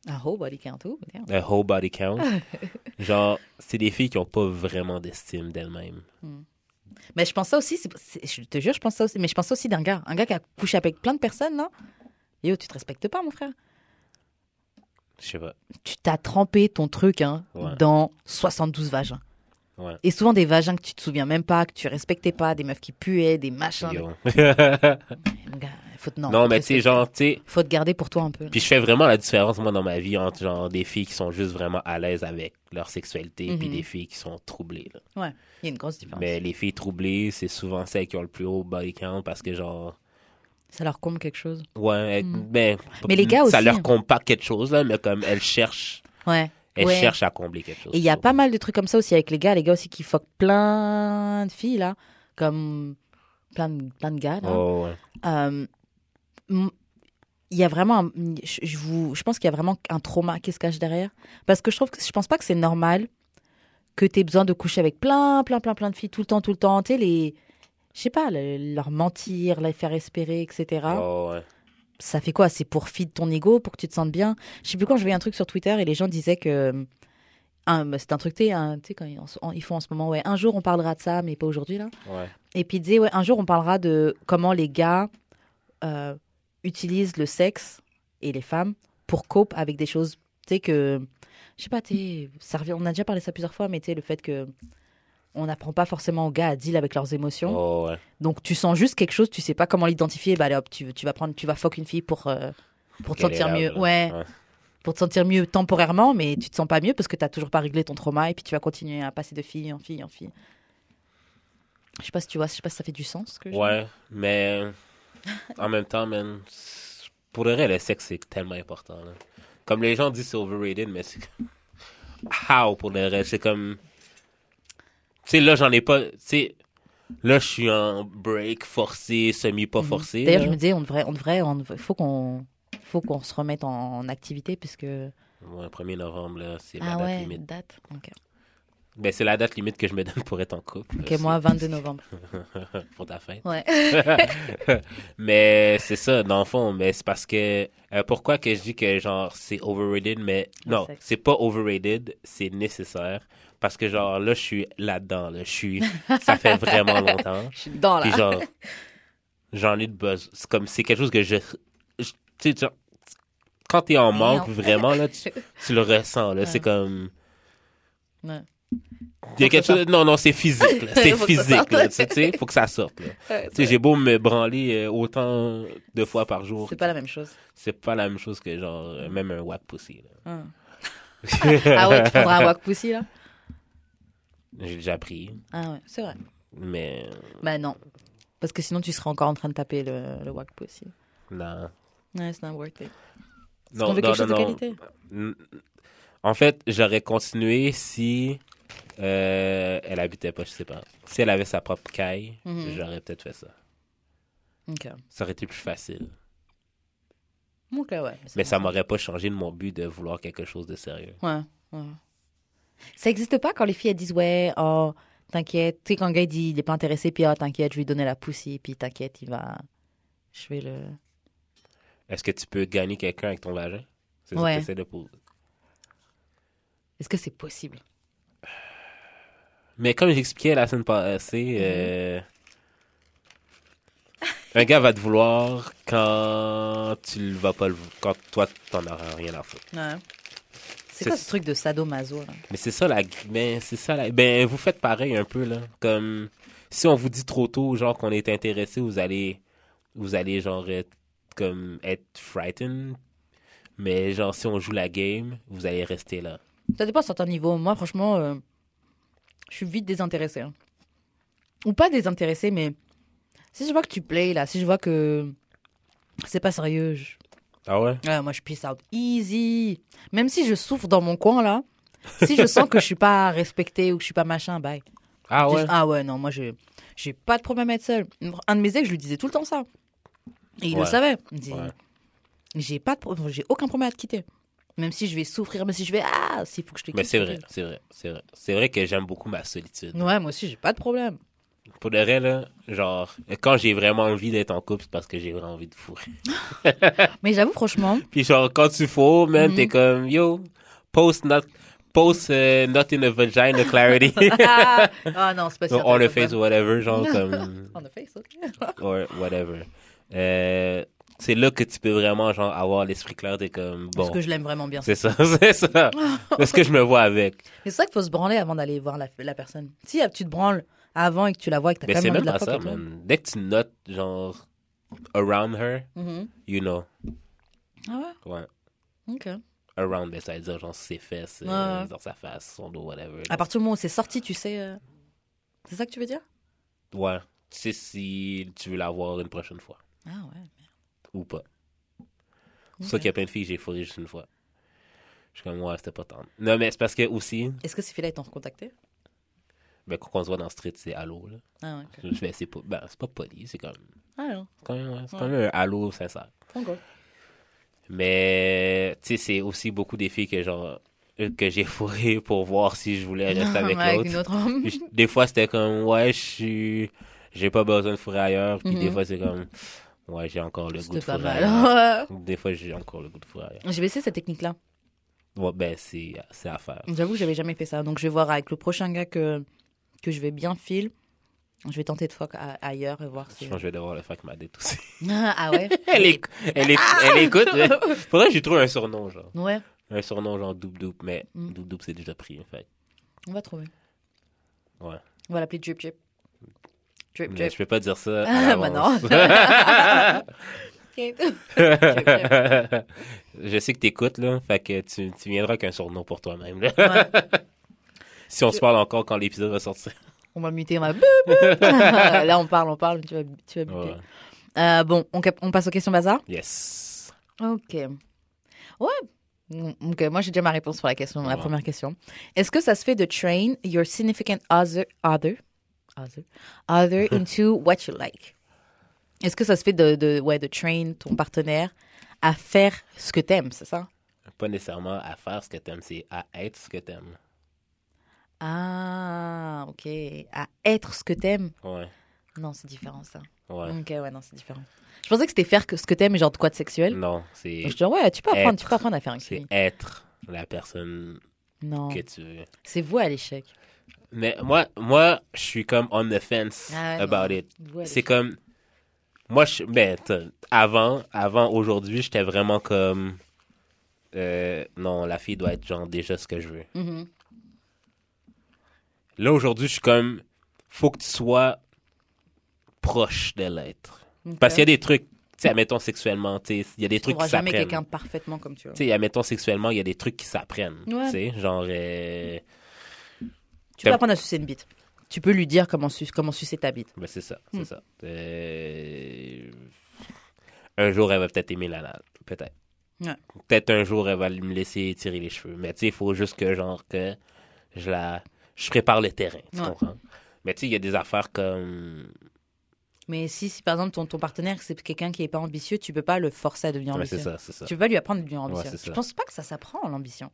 Un whole body count, oh, damn. un haut body count. genre c'est des filles qui ont pas vraiment d'estime d'elles-mêmes. Mais je pense ça aussi, c'est- c'est- je te jure, je pense ça aussi. Mais je pense ça aussi d'un gars. Un gars qui a couché avec plein de personnes, là. Yo, tu te respectes pas, mon frère. Je sais pas. Tu t'as trempé ton truc hein, Ouais. dans 72 vagins. Ouais. Et souvent des vagins que tu te souviens même pas, que tu respectais pas, des meufs qui puaient, des machins. Gars, faut te, non, non, faut mais tu sais genre tu sais Faut te garder pour toi un peu. Puis je fais vraiment la différence, moi, dans ma vie, entre genre des filles qui sont juste vraiment à l'aise avec leur sexualité, puis Mhm. des filles qui sont troublées. là. Il y a une grosse différence. Mais les filles troublées, c'est souvent celles qui ont le plus haut body count parce que, genre, Ça leur comble quelque chose. ouais, ben, Mm. Mais les gars ça aussi, leur hein. compte pas quelque chose, là, mais comme elles cherchent, Ouais. Elles Ouais. cherchent à combler quelque chose. Et il y a pas mal de trucs comme ça aussi avec les gars. Les gars aussi qui fuck plein de filles, là. Comme plein de, plein de gars, là. Oh, ouais. Euh, il y a vraiment, un- je, je vous, je pense qu'il y a vraiment un trauma qui se cache derrière. Parce que je trouve que je pense pas que c'est normal que tu aies besoin de coucher avec plein, plein, plein, plein de filles tout le temps, tout le temps. Tu sais, les, je sais pas, le- leur mentir, les faire espérer, etc. Oh, ouais. Ça fait quoi? C'est pour feed ton ego, pour que tu te sentes bien? Je sais plus quand je voyais un truc sur Twitter et les gens disaient que. bah, c'est un truc, tu sais, quand ils, en- ils font en ce moment, ouais, un jour on parlera de ça, mais pas aujourd'hui, là. Ouais. Et puis disait, ouais, un jour on parlera de comment les gars euh, utilisent le sexe et les femmes pour cope avec des choses, tu sais, que, je sais pas, tu on a déjà parlé ça plusieurs fois, mais tu sais, le fait que on n'apprend pas forcément aux gars à deal avec leurs émotions. Oh, ouais. Donc tu sens juste quelque chose, tu sais pas comment l'identifier, bah allez hop, tu, tu vas prendre, tu vas fuck une fille pour, euh, pour te sentir mieux. là. Ouais, Ouais. pour te sentir mieux temporairement, mais tu te sens pas mieux parce que t'as toujours pas réglé ton trauma et puis tu vas continuer à passer de fille en fille en fille. Je sais pas si tu vois, je sais pas si ça fait du sens. Que. Ouais, mais en même temps, man, pour le vrai, le sexe, c'est tellement important. là. Comme les gens disent, c'est overrated, mais c'est. How pour le reste? C'est comme. Sais, là, j'en ai pas. Tu sais, là, je suis en break forcé, semi-pas Mhm. forcé. D'ailleurs, je me disais, on devrait, on devrait, on devrait- faut qu'on, faut qu'on se remette en, en activité puisque. Ouais, 1er novembre, là, c'est la Ah date ouais, limite. date. Ok, Ben, c'est la date limite que je me donne pour être en couple. Ok, là, moi 22 novembre. pour ta fête. Ouais. mais c'est ça, dans le fond, mais c'est parce que euh, pourquoi que je dis que genre c'est overrated, mais Le non, c'est pas overrated, c'est nécessaire parce que genre là je suis là-dedans, là, je suis, ça fait vraiment longtemps, Je suis dedans puis genre j'en ai de besoin, c'est comme c'est quelque chose que je, je- tu sais genre, quand t'es en manque vraiment là, tu, tu le ressens là, Ouais. c'est comme Ouais. il y a que quelque chose, non non c'est physique, là, c'est physique, là, tu sais, faut que ça sorte. Là. Tu sais, j'ai beau me branler euh, autant de fois par jour. C'est pas la même chose. C'est pas la même chose que genre euh, même un whack pussy. là. ah ouais, tu prendras un wak pussy là? J'ai déjà pris, Ah ouais, c'est vrai. mais Bah non. Parce que sinon, tu serais encore en train de taper le, le wak pussy. non. Ouais, c'est not worth it. Non, non, chose non, de qualité? En fait, j'aurais continué si euh, elle habitait pas, je sais pas. Si elle avait sa propre caille, Mhm. j'aurais peut-être fait ça. Ok. Ça aurait été plus facile. Ok, ouais. Mais ça m'aurait pas changé de mon but de vouloir quelque chose de sérieux. Ouais, ouais. Ça existe pas quand les filles elles disent ouais, oh, t'inquiète. Tu sais, quand le gars il dit il est pas intéressé, puis oh, t'inquiète, je vais lui donner la poussée, puis t'inquiète, il va. Je vais le. Est-ce que tu peux gagner quelqu'un avec ton vagin? C'est Ouais. ça que de poser. Est-ce que c'est possible? Mais comme j'expliquais la semaine passée, euh, un gars va te vouloir quand tu le vas pas le quand toi t'en auras rien à foutre. Ouais. C'est quoi ce truc de sadomaso là? Mais c'est ça la ben c'est ça la ben vous faites pareil un peu là comme si on vous dit trop tôt genre qu'on est intéressé vous allez vous allez genre être comme être frightened mais genre si on joue la game vous allez rester là. Ça dépend à certains niveaux. Moi, franchement, euh, je suis vite désintéressée. hein. Ou pas désintéressée, mais si je vois que tu play là, si je vois que c'est pas sérieux, je- Ah ouais? Ouais, moi je peace out easy. Même si je souffre dans mon coin là, si je sens que je suis pas respectée ou que je suis pas machin, bye. Ah ouais? Je- Ah ouais, non, moi j'ai j'ai pas de problème à être seule. Un de mes ex, je lui disais tout le temps ça. Et il le savait. Il me disait, Ouais. j'ai pas de j'ai aucun problème à te quitter. Même si je vais souffrir, même si je vais ah, s'il faut que je te quitte. Mais c'est je vrai, c'est vrai, c'est vrai. C'est vrai que j'aime beaucoup ma solitude. Ouais, moi aussi j'ai pas de problème. Pour de vrai, là, genre, quand j'ai vraiment envie d'être en couple, c'est parce que j'ai vraiment envie de fourrer. Mais j'avoue franchement, Puis genre, quand tu fourres, man, Mhm. t'es comme, yo, post not, post euh, not in a vagina clarity. ah, ah non, c'est pas sûr. on a face ou whatever, genre, comme, On a face, ok. or whatever. Euh, c'est là que tu peux vraiment, genre, avoir l'esprit clair, t'es comme, Parce bon, que je l'aime vraiment bien. c'est ça, c'est ça. C'est ce que je me vois avec. C'est ça qu'il faut se branler avant d'aller voir la, la personne. Si tu te branles avant et que tu la vois et que t'as Mais quand même envie même de la man. Dès que tu notes, genre, around her, Mhm. you know, Ah ouais? ouais. Ok. Around, ben, ça veut dire, genre, ses fesses, euh, Ouais, dans sa face, son dos, whatever. À partir du moment où c'est sorti, tu sais. euh, C'est ça que tu veux dire? Ouais. Tu sais si tu veux la voir une prochaine fois Ah ouais. ou pas. C'est Ok. ça qu'il y a plein de filles que j'ai fourré juste une fois. Je suis comme, ouais, c'était pas tant. Non, mais c'est parce que aussi, Est-ce que ces filles-là ils t'ont recontacté? Ben, quand on se voit dans le street, c'est allô, là. Ah. Je c'est pas, ben, c'est pas poli, c'est comme, Ah, non. quand même, c'est quand même un allô sincère. Ok. Mais, tu sais, c'est aussi beaucoup des filles que, genre, euh, que j'ai fourré pour voir si je voulais rester avec Ouais, l'autre. Des fois, c'était comme, ouais, je suis, j'ai pas besoin de fourrer ailleurs. Puis des Mhm. fois, c'est comme, ouais, j'ai encore le goût de fourrer ailleurs. Des fois, j'ai encore le goût de fourrer ailleurs. Vais essayer cette technique-là. Ouais, ben, c'est, c'est à faire. J'avoue que j'avais jamais fait ça. Donc je vais voir avec le prochain gars que, que je vais bien fil. Je vais tenter de fuck ailleurs et voir Je si. pense que je vais devoir le avec ma date aussi. ah ouais? Elle, éc- elle, éc- elle écoute. mais Faudrait que j'ai trouvé un surnom, genre. Ouais, Un surnom, genre, double double. Mais Mm. double double, c'est déjà pris, en fait. on va trouver. Ouais. On va l'appeler Drip Drip. Drip Mais Drip. je peux pas dire ça. Ah, bah l'avance. je sais que t'écoutes, là. Fait que tu, tu viendras avec un surnom pour toi-même, là. Ouais. Si on se parle encore quand l'épisode va sortir. On va muter, on va. Là, on parle, on parle, tu vas, tu vas muter. Ouais. Euh, bon, on, on passe aux questions bazar? Yes. Ok. Ouais. Mm, Ok, moi j'ai déjà ma réponse pour la question, la première question. Est-ce que ça se fait de train your significant other, other, other, other into what you like? Est-ce que ça se fait de, de, ouais, de train ton partenaire à faire ce que t'aimes, c'est ça? Pas nécessairement à faire ce que t'aimes, c'est à être ce que t'aimes. Ah, ok. À être ce que t'aimes? Ouais. Non, c'est différent ça. Ouais. Ok, ouais, non, c'est différent. Je pensais que c'était faire que- ce que t'aimes, mais genre de quoi de sexuel. Non, c'est, Je dis, ouais, tu peux apprendre, Être. tu peux apprendre à faire un c'est être la personne Non, que tu veux. c'est vous à l'échec. Mais moi, moi, je suis comme on the fence Ah, about non. it. C'est comme. Moi, je, ben, avant, avant aujourd'hui, j'étais vraiment comme. euh, non, la fille doit être genre déjà ce que je veux. Mhm. Là, aujourd'hui, je suis comme. Faut que tu sois proche de l'être. Parce qu'il y a des trucs, tu sais, admettons sexuellement, tu sais, il y a des Tu trucs qui trouveras jamais s'apprennent. quelqu'un parfaitement comme tu veux. Tu sais, admettons sexuellement, il y a des trucs qui s'apprennent. Ouais. Tu sais, genre. euh, Tu peux apprendre à sucer une bite. Tu peux lui dire comment, su- comment sucer ta bite. Ben, c'est ça, c'est Hmm. ça. Euh, Un jour, elle va peut-être aimer l'anal. Peut-être. Ouais. Peut-être un jour, elle va me laisser tirer les cheveux. Mais tu sais, il faut juste que, genre, que je la. Je prépare le terrain. Tu Ouais. comprends? Mais tu sais, il y a des affaires comme. Mais si, si par exemple ton, ton partenaire c'est quelqu'un qui est pas ambitieux, tu peux pas le forcer à devenir Ouais, ambitieux. c'est ça, c'est ça. Tu peux pas lui apprendre à devenir Ouais, ambitieux. c'est je pense pas que ça s'apprend l'ambition.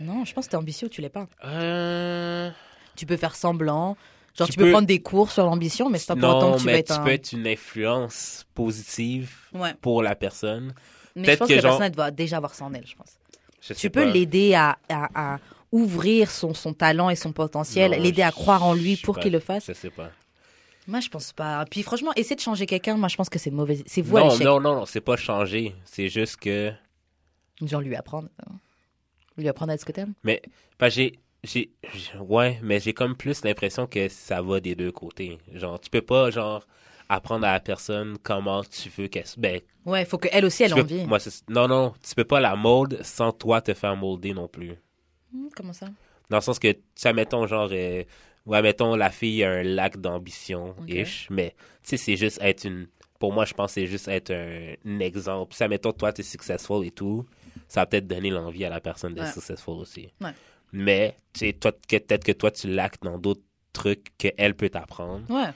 Non, je pense que t'es ambitieux ou tu l'es pas. Euh, Tu peux faire semblant. Genre tu, Tu peux, peux- prendre des cours sur l'ambition, mais c'est pas pour autant que tu vas mais être tu un. peux être une influence positive Ouais. pour la personne. Mais je pense que que, la personne elle doit déjà avoir ça en elle, je pense. Je Tu peux l'aider à, à, à ouvrir son, son talent et son potentiel, l'aider à croire en lui pour qu'il le fasse. Je sais pas. Moi, je pense pas. Puis franchement, essayer de changer quelqu'un, moi, je pense que c'est mauvais. C'est vous Non, non, non, non, c'est pas changer. C'est juste que. Genre lui apprendre. Lui apprendre à être ce que t'aimes. Mais bah, j'ai, j'ai, ouais, mais j'ai comme plus l'impression que ça va des deux côtés. Genre, tu peux pas genre apprendre à la personne comment tu veux qu'elle, ben, Ouais, il faut qu'elle aussi, elle envie. moi, non, non, tu peux pas la mold sans toi te faire molder non plus. Hmm, comment ça? Dans le sens que, ça mettons genre, euh, ouais, mettons la fille a un lac d'ambition ish, mais tu sais, c'est juste être une, pour moi, je pense que c'est juste être un, un exemple. Ça mettons toi t'es successful et tout, ça va peut-être donner l'envie à la personne d'être Ouais. successful aussi. Ouais. Mais tu sais, peut-être que toi tu laques dans d'autres trucs qu'elle peut t'apprendre. Ouais.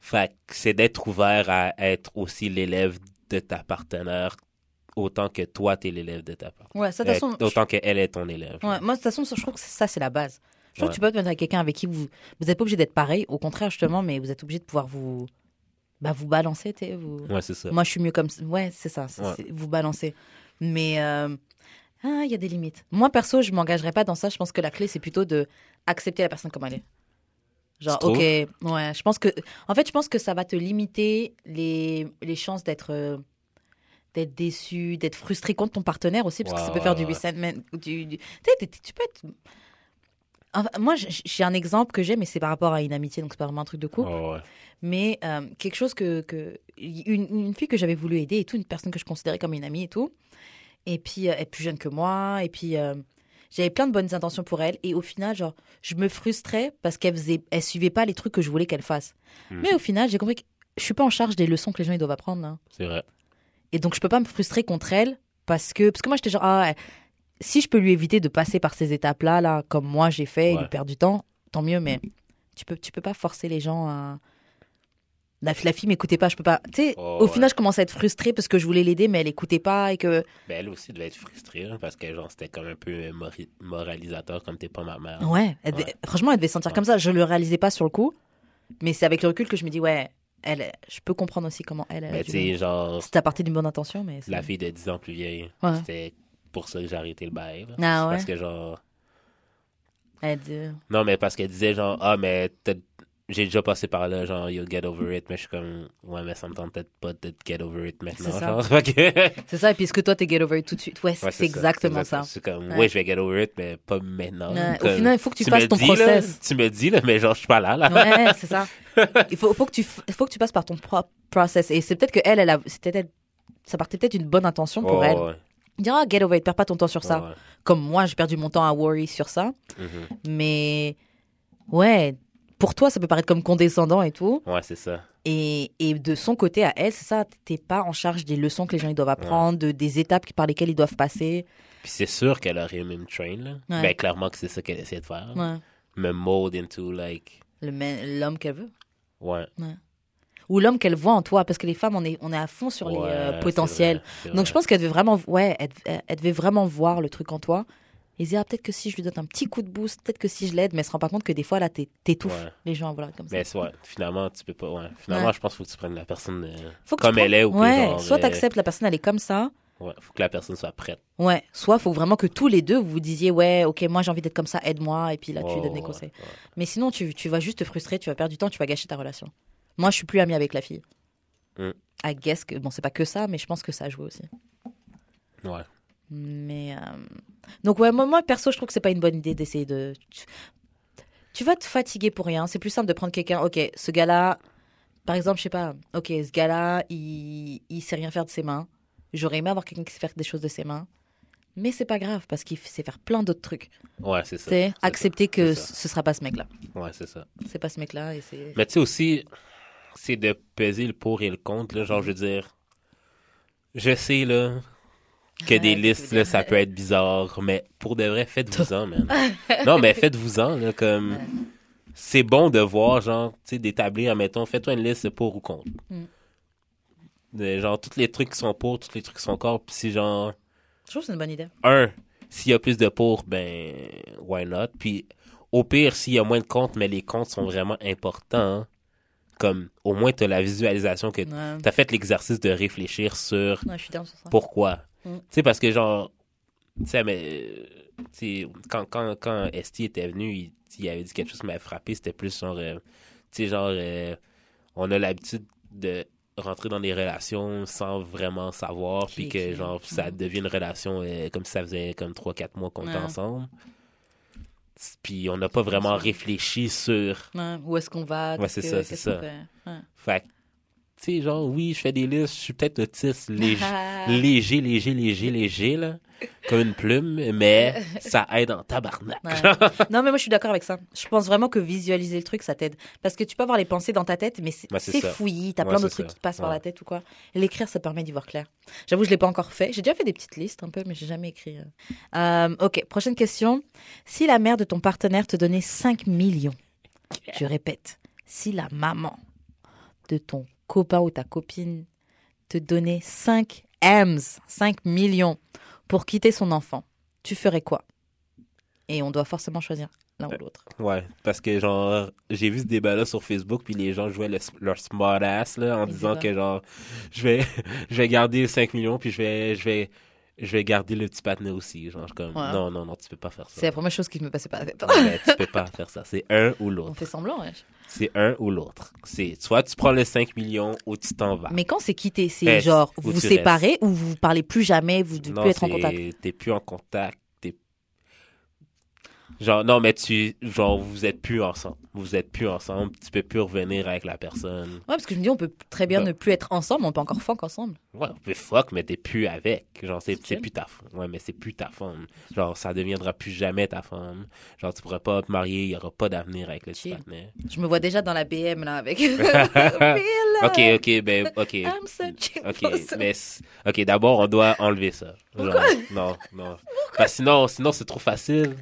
Fait que c'est d'être ouvert à être aussi l'élève de ta partenaire autant que toi t'es l'élève de ta partenaire. Ouais, ça, de toute façon. Euh, autant qu'elle est ton élève. Ouais, moi, de toute façon, je trouve que ça, c'est la base. Je trouve Ouais. que tu peux te mettre avec quelqu'un avec qui vous. Vous n'êtes pas obligé d'être pareil. Au contraire, justement, mais vous êtes obligé de pouvoir vous. Bah, vous balancer, tu sais. Vous... Ouais, c'est ça. Moi, je suis mieux comme ça. Ouais, c'est ça. Ouais. Vous balancer. Mais. euh, Ah, il y a des limites. Moi, perso, je m'engagerais pas dans ça. Je pense que la clé, c'est plutôt de accepter la personne comme elle est. Genre, Tu ok, ouais, je pense que, en fait, je pense que ça va te limiter les, les chances d'être, euh, d'être déçu, d'être frustré contre ton partenaire aussi, parce que ça peut faire du resentment. Du, du- tu peux être. Enfin, moi, j'ai un exemple que j'ai, mais c'est par rapport à une amitié, donc c'est pas vraiment un truc de couple. Ouais. Mais euh, quelque chose que, que une, une fille que j'avais voulu aider et tout, une personne que je considérais comme une amie et tout. Et puis euh, elle est plus jeune que moi. Et puis euh, j'avais plein de bonnes intentions pour elle. Et au final, genre, je me frustrais parce qu'elle faisait, elle suivait pas les trucs que je voulais qu'elle fasse. Hmm. Mais au final, j'ai compris que je suis pas en charge des leçons que les gens ils doivent apprendre. hein. C'est vrai. Et donc je peux pas me frustrer contre elle parce que parce que moi j'étais genre ah, si je peux lui éviter de passer par ces étapes là là comme moi j'ai fait et Ouais. de perdre du temps, tant mieux, mais tu peux, tu peux pas forcer les gens à. La, la fille m'écoutait pas, je peux pas. Tu sais, Oh, au ouais. final, je commençais à être frustrée parce que je voulais l'aider, mais elle écoutait pas et que. Ben, elle aussi devait être frustrée, hein, parce que, genre, c'était comme un peu moralisateur, comme t'es pas ma mère. Ouais, elle devait- Ouais. franchement, elle devait se sentir comme ça. Je le réalisais pas sur le coup, mais c'est avec le recul que je me dis, ouais, elle, je peux comprendre aussi comment elle. elle Mais genre, C'était à partir d'une bonne intention, mais. c'est- la fille de 10 ans plus vieille, Ouais. c'était pour ça que j'ai arrêté le bail. Ah ouais? Parce que, genre, Elle dit- non, mais parce qu'elle disait, genre, ah, mais t'as- j'ai déjà passé par là, genre, you'll get over it, mais je suis comme, ouais, mais ça me tente peut-être pas de get over it maintenant, C'est ça. C'est ça, et puis est-ce que toi, t'es get over it tout de suite? Ouais, Ouais, c'est exactement ça. C'est comme, Ouais. ouais. je vais get over it, mais pas maintenant. Ouais, Au final, il faut que tu, tu fasses ton dis, là, process. tu me dis, là, mais genre, je suis pas là, là. Ouais, c'est ça. Il faut, faut que tu, faut que tu passes par ton propre process. Et c'est peut-être que elle, elle a, c'était ça partait peut-être d'une bonne intention pour Oh, elle. Dire, ah, get over it, perds pas ton temps sur ça. Comme moi, j'ai perdu mon temps à worry sur ça. mhm. Mais, ouais, pour toi, ça peut paraître comme condescendant et tout. Ouais, c'est ça. Et, et de son côté à elle, c'est ça, t'es pas en charge des leçons que les gens ils doivent apprendre, de, des étapes par lesquelles ils doivent passer. Puis c'est sûr qu'elle aurait aimé me train, là. Ouais. Ben, clairement que c'est ça qu'elle essaie de faire. Ouais. Me mold into, like, Le L'homme qu'elle veut. ouais. Ou l'homme qu'elle voit en toi, parce que les femmes, on est, on est à fond sur les euh, potentiels. vrai, Donc je pense qu'elle devait vraiment, ouais, elle devait vraiment voir le truc en toi. Et se dire, ah, peut-être que si je lui donne un petit coup de boost, peut-être que si je l'aide, mais elle se rend pas compte que des fois, là, t'é- t'étouffes Ouais. les gens, voilà, comme ça. Mais c'est- ouais, finalement, tu peux pas. Ouais. Finalement, je pense qu'il faut que tu prennes la personne euh, Faut que comme tu elle est ou Ouais, genre, soit t'acceptes la personne, elle est comme ça. Ouais, faut que la personne soit prête. Ouais, soit faut vraiment que tous les deux vous vous disiez, ouais, ok, moi j'ai envie d'être comme ça, aide-moi, et puis là tu lui donnes des conseils. Mais sinon, tu, tu vas juste te frustrer, tu vas perdre du temps, tu vas gâcher ta relation. Moi, je suis plus amie avec la fille. Mm. I guess que, bon, c'est pas que ça, mais je pense que ça a joué aussi. Ouais. Mais euh, donc ouais, moi, moi perso, je trouve que c'est pas une bonne idée d'essayer de. Tu, vas te fatiguer pour rien. C'est plus simple de prendre quelqu'un. Ok, ce gars-là, par exemple, je sais pas. Ok, ce gars-là, il il sait rien faire de ses mains. J'aurais aimé avoir quelqu'un qui sait faire des choses de ses mains. Mais c'est pas grave parce qu'il sait faire plein d'autres trucs. Ouais, c'est ça. C'est ça, accepter que ce sera pas ce mec-là. Ouais, c'est ça. C'est pas ce mec-là et c'est. Mais tu sais aussi, c'est de peser le pour et le contre, là. Genre, je veux dire, je sais, là, que des listes, là, ça peut être bizarre, mais pour de vrai, faites-vous-en, man. non, mais faites-vous-en, là, comme. C'est bon de voir, genre, tu sais, d'établir, mettons, fais-toi une liste pour ou contre. Mm. De, genre, tous les trucs qui sont pour, tous les trucs qui sont contre, puis si, genre, Je trouve que c'est une bonne idée. un, s'il y a plus de pour, ben, why not? Puis, au pire, s'il y a moins de comptes, mais les comptes sont vraiment importants, hein, comme, au moins, tu as la visualisation que Ouais. tu as fait l'exercice de réfléchir sur Ouais, je suis sur ça. pourquoi. Mm. Tu sais, parce que, genre, tu sais, mais, quand, quand, quand Esti était venu, il, il avait dit quelque chose qui m'a frappé, c'était plus genre, euh, tu sais, genre, euh, on a l'habitude de rentrer dans des relations sans vraiment savoir, puis que, genre, ça Mhm. devient une relation euh, comme si ça faisait comme 3-4 mois qu'on était Ouais. ensemble. Puis on n'a pas vraiment réfléchi sur Ouais, Où est-ce qu'on va Ouais, c'est ça, c'est ça. fait? Ouais. Fait tu sais, genre, oui, je fais des listes, je suis peut-être autiste, léger, léger, léger, léger, léger, là, comme une plume, mais ça aide en tabarnak. Ouais. non, mais moi, je suis d'accord avec ça. Je pense vraiment que visualiser le truc, ça t'aide. Parce que tu peux avoir les pensées dans ta tête, mais c'est fouillis. T'as Ouais, plein de trucs ça. qui te passent par la tête ou quoi. L'écrire, ça permet d'y voir clair. J'avoue, je l'ai pas encore fait. J'ai déjà fait des petites listes un peu, mais j'ai jamais écrit. euh. Euh, ok, prochaine question. Si la mère de ton partenaire te donnait 5 millions, je répète, si la maman de ton copain ou ta copine te donnait 5 M's, 5 millions pour quitter son enfant, tu ferais quoi? Et on doit forcément choisir l'un ou l'autre. Ouais, parce que, genre, j'ai vu ce débat-là sur Facebook, puis les gens jouaient le- leur smart ass, là, en Les disant débats. que, genre, je vais, je vais garder 5 millions, puis je vais, je vais, je vais garder le petit patinet aussi. Genre, comme, Ouais. non, non, non, tu peux pas faire ça. C'est la première chose qui me passait par la tête. Mais tu peux pas faire ça. C'est un ou On l'autre. fait semblant, ouais. C'est un ou l'autre. C'est soit tu prends les 5 millions ou tu t'en vas. Mais quand c'est quitté, c'est Reste genre ou vous vous séparez ou vous parlez plus jamais, vous ne devez non, plus être en contact. T'es plus en contact. Genre, non, mais tu. Genre, vous êtes plus ensemble. Vous êtes plus ensemble. Tu peux plus revenir avec la personne. Ouais, parce que je me dis, on peut très bien Bah. ne plus être ensemble, on peut encore fuck ensemble. Ouais, mais fuck, mais t'es plus avec. Genre, c'est, plus ta femme. Ouais, mais c'est plus ta femme. Genre, ça deviendra plus jamais ta femme. Genre, tu pourras pas te marier, il y aura pas d'avenir avec le partenaire. Je me vois déjà dans la BM là avec Ok, ok, ben, ok. I'm Ok, mais ok, d'abord on doit enlever ça. Genre, non, non. Parce sinon, sinon c'est trop facile.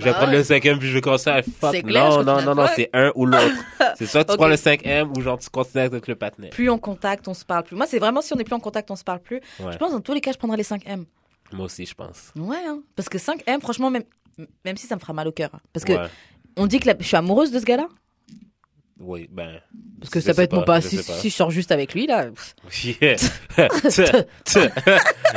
Je vais Bah prendre ouais? le 5M puis je vais commencer à fuck. Clair, non, non, non, non, c'est un ou l'autre. C'est soit tu prends le 5M ou genre tu continues avec le patinet. Plus on contacte, on se parle plus. Moi, c'est vraiment si on n'est plus en contact, on se parle plus. Ouais. Je pense dans tous les cas, je prendrais les 5M. Moi aussi, je pense. Ouais, hein. parce que 5M, franchement, même, même si ça me fera mal au cœur. hein. Parce que Ouais. on dit que la- je suis amoureuse de ce gars-là. Oui, ben. Parce que ça peut être mon pas. Si, pas. si je sors juste avec lui, là. Yeah.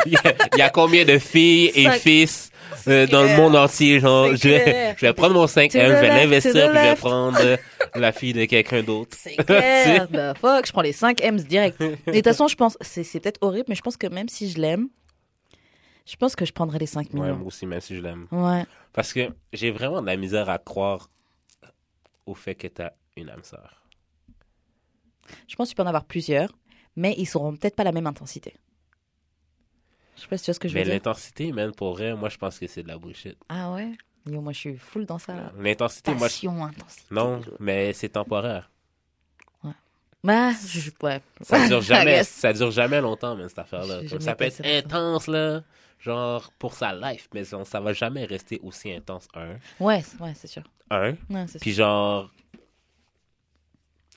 Il y a- il y a combien de filles et Cinq. fils euh, dans le monde entier, genre, je vais, clair. je vais prendre mon 5M, To the je vais l'investir, puis je vais prendre euh, la fille de quelqu'un d'autre. C'est clair. bah, fuck, je prends les 5 M's direct. Et de toute façon, je pense, c'est c'est peut-être horrible, mais je pense que même si je l'aime, je pense que je prendrais les 5 Ouais, millions. moi aussi, même si je l'aime. Ouais. Parce que j'ai vraiment de la misère à croire au fait que t'as une âme sœur. Je pense que tu peux en avoir plusieurs, mais ils seront peut-être pas la même intensité. Je sais pas si tu vois ce que je veux Mais dire. l'intensité, man, pour vrai, moi, je pense que c'est de la bullshit. Ah ouais? Yo, moi, je suis full dans ça. L'intensité, moi, je... Passion, intensité. non, mais c'est temporaire. Bah, je, ouais. Ça dure jamais, ça dure jamais longtemps, même, cette affaire-là. Ça peut être intense, là, genre, pour sa life, mais ça, ça va jamais rester aussi intense, un. Ouais, ouais, c'est sûr. Un. Ouais, Puis sûr. genre,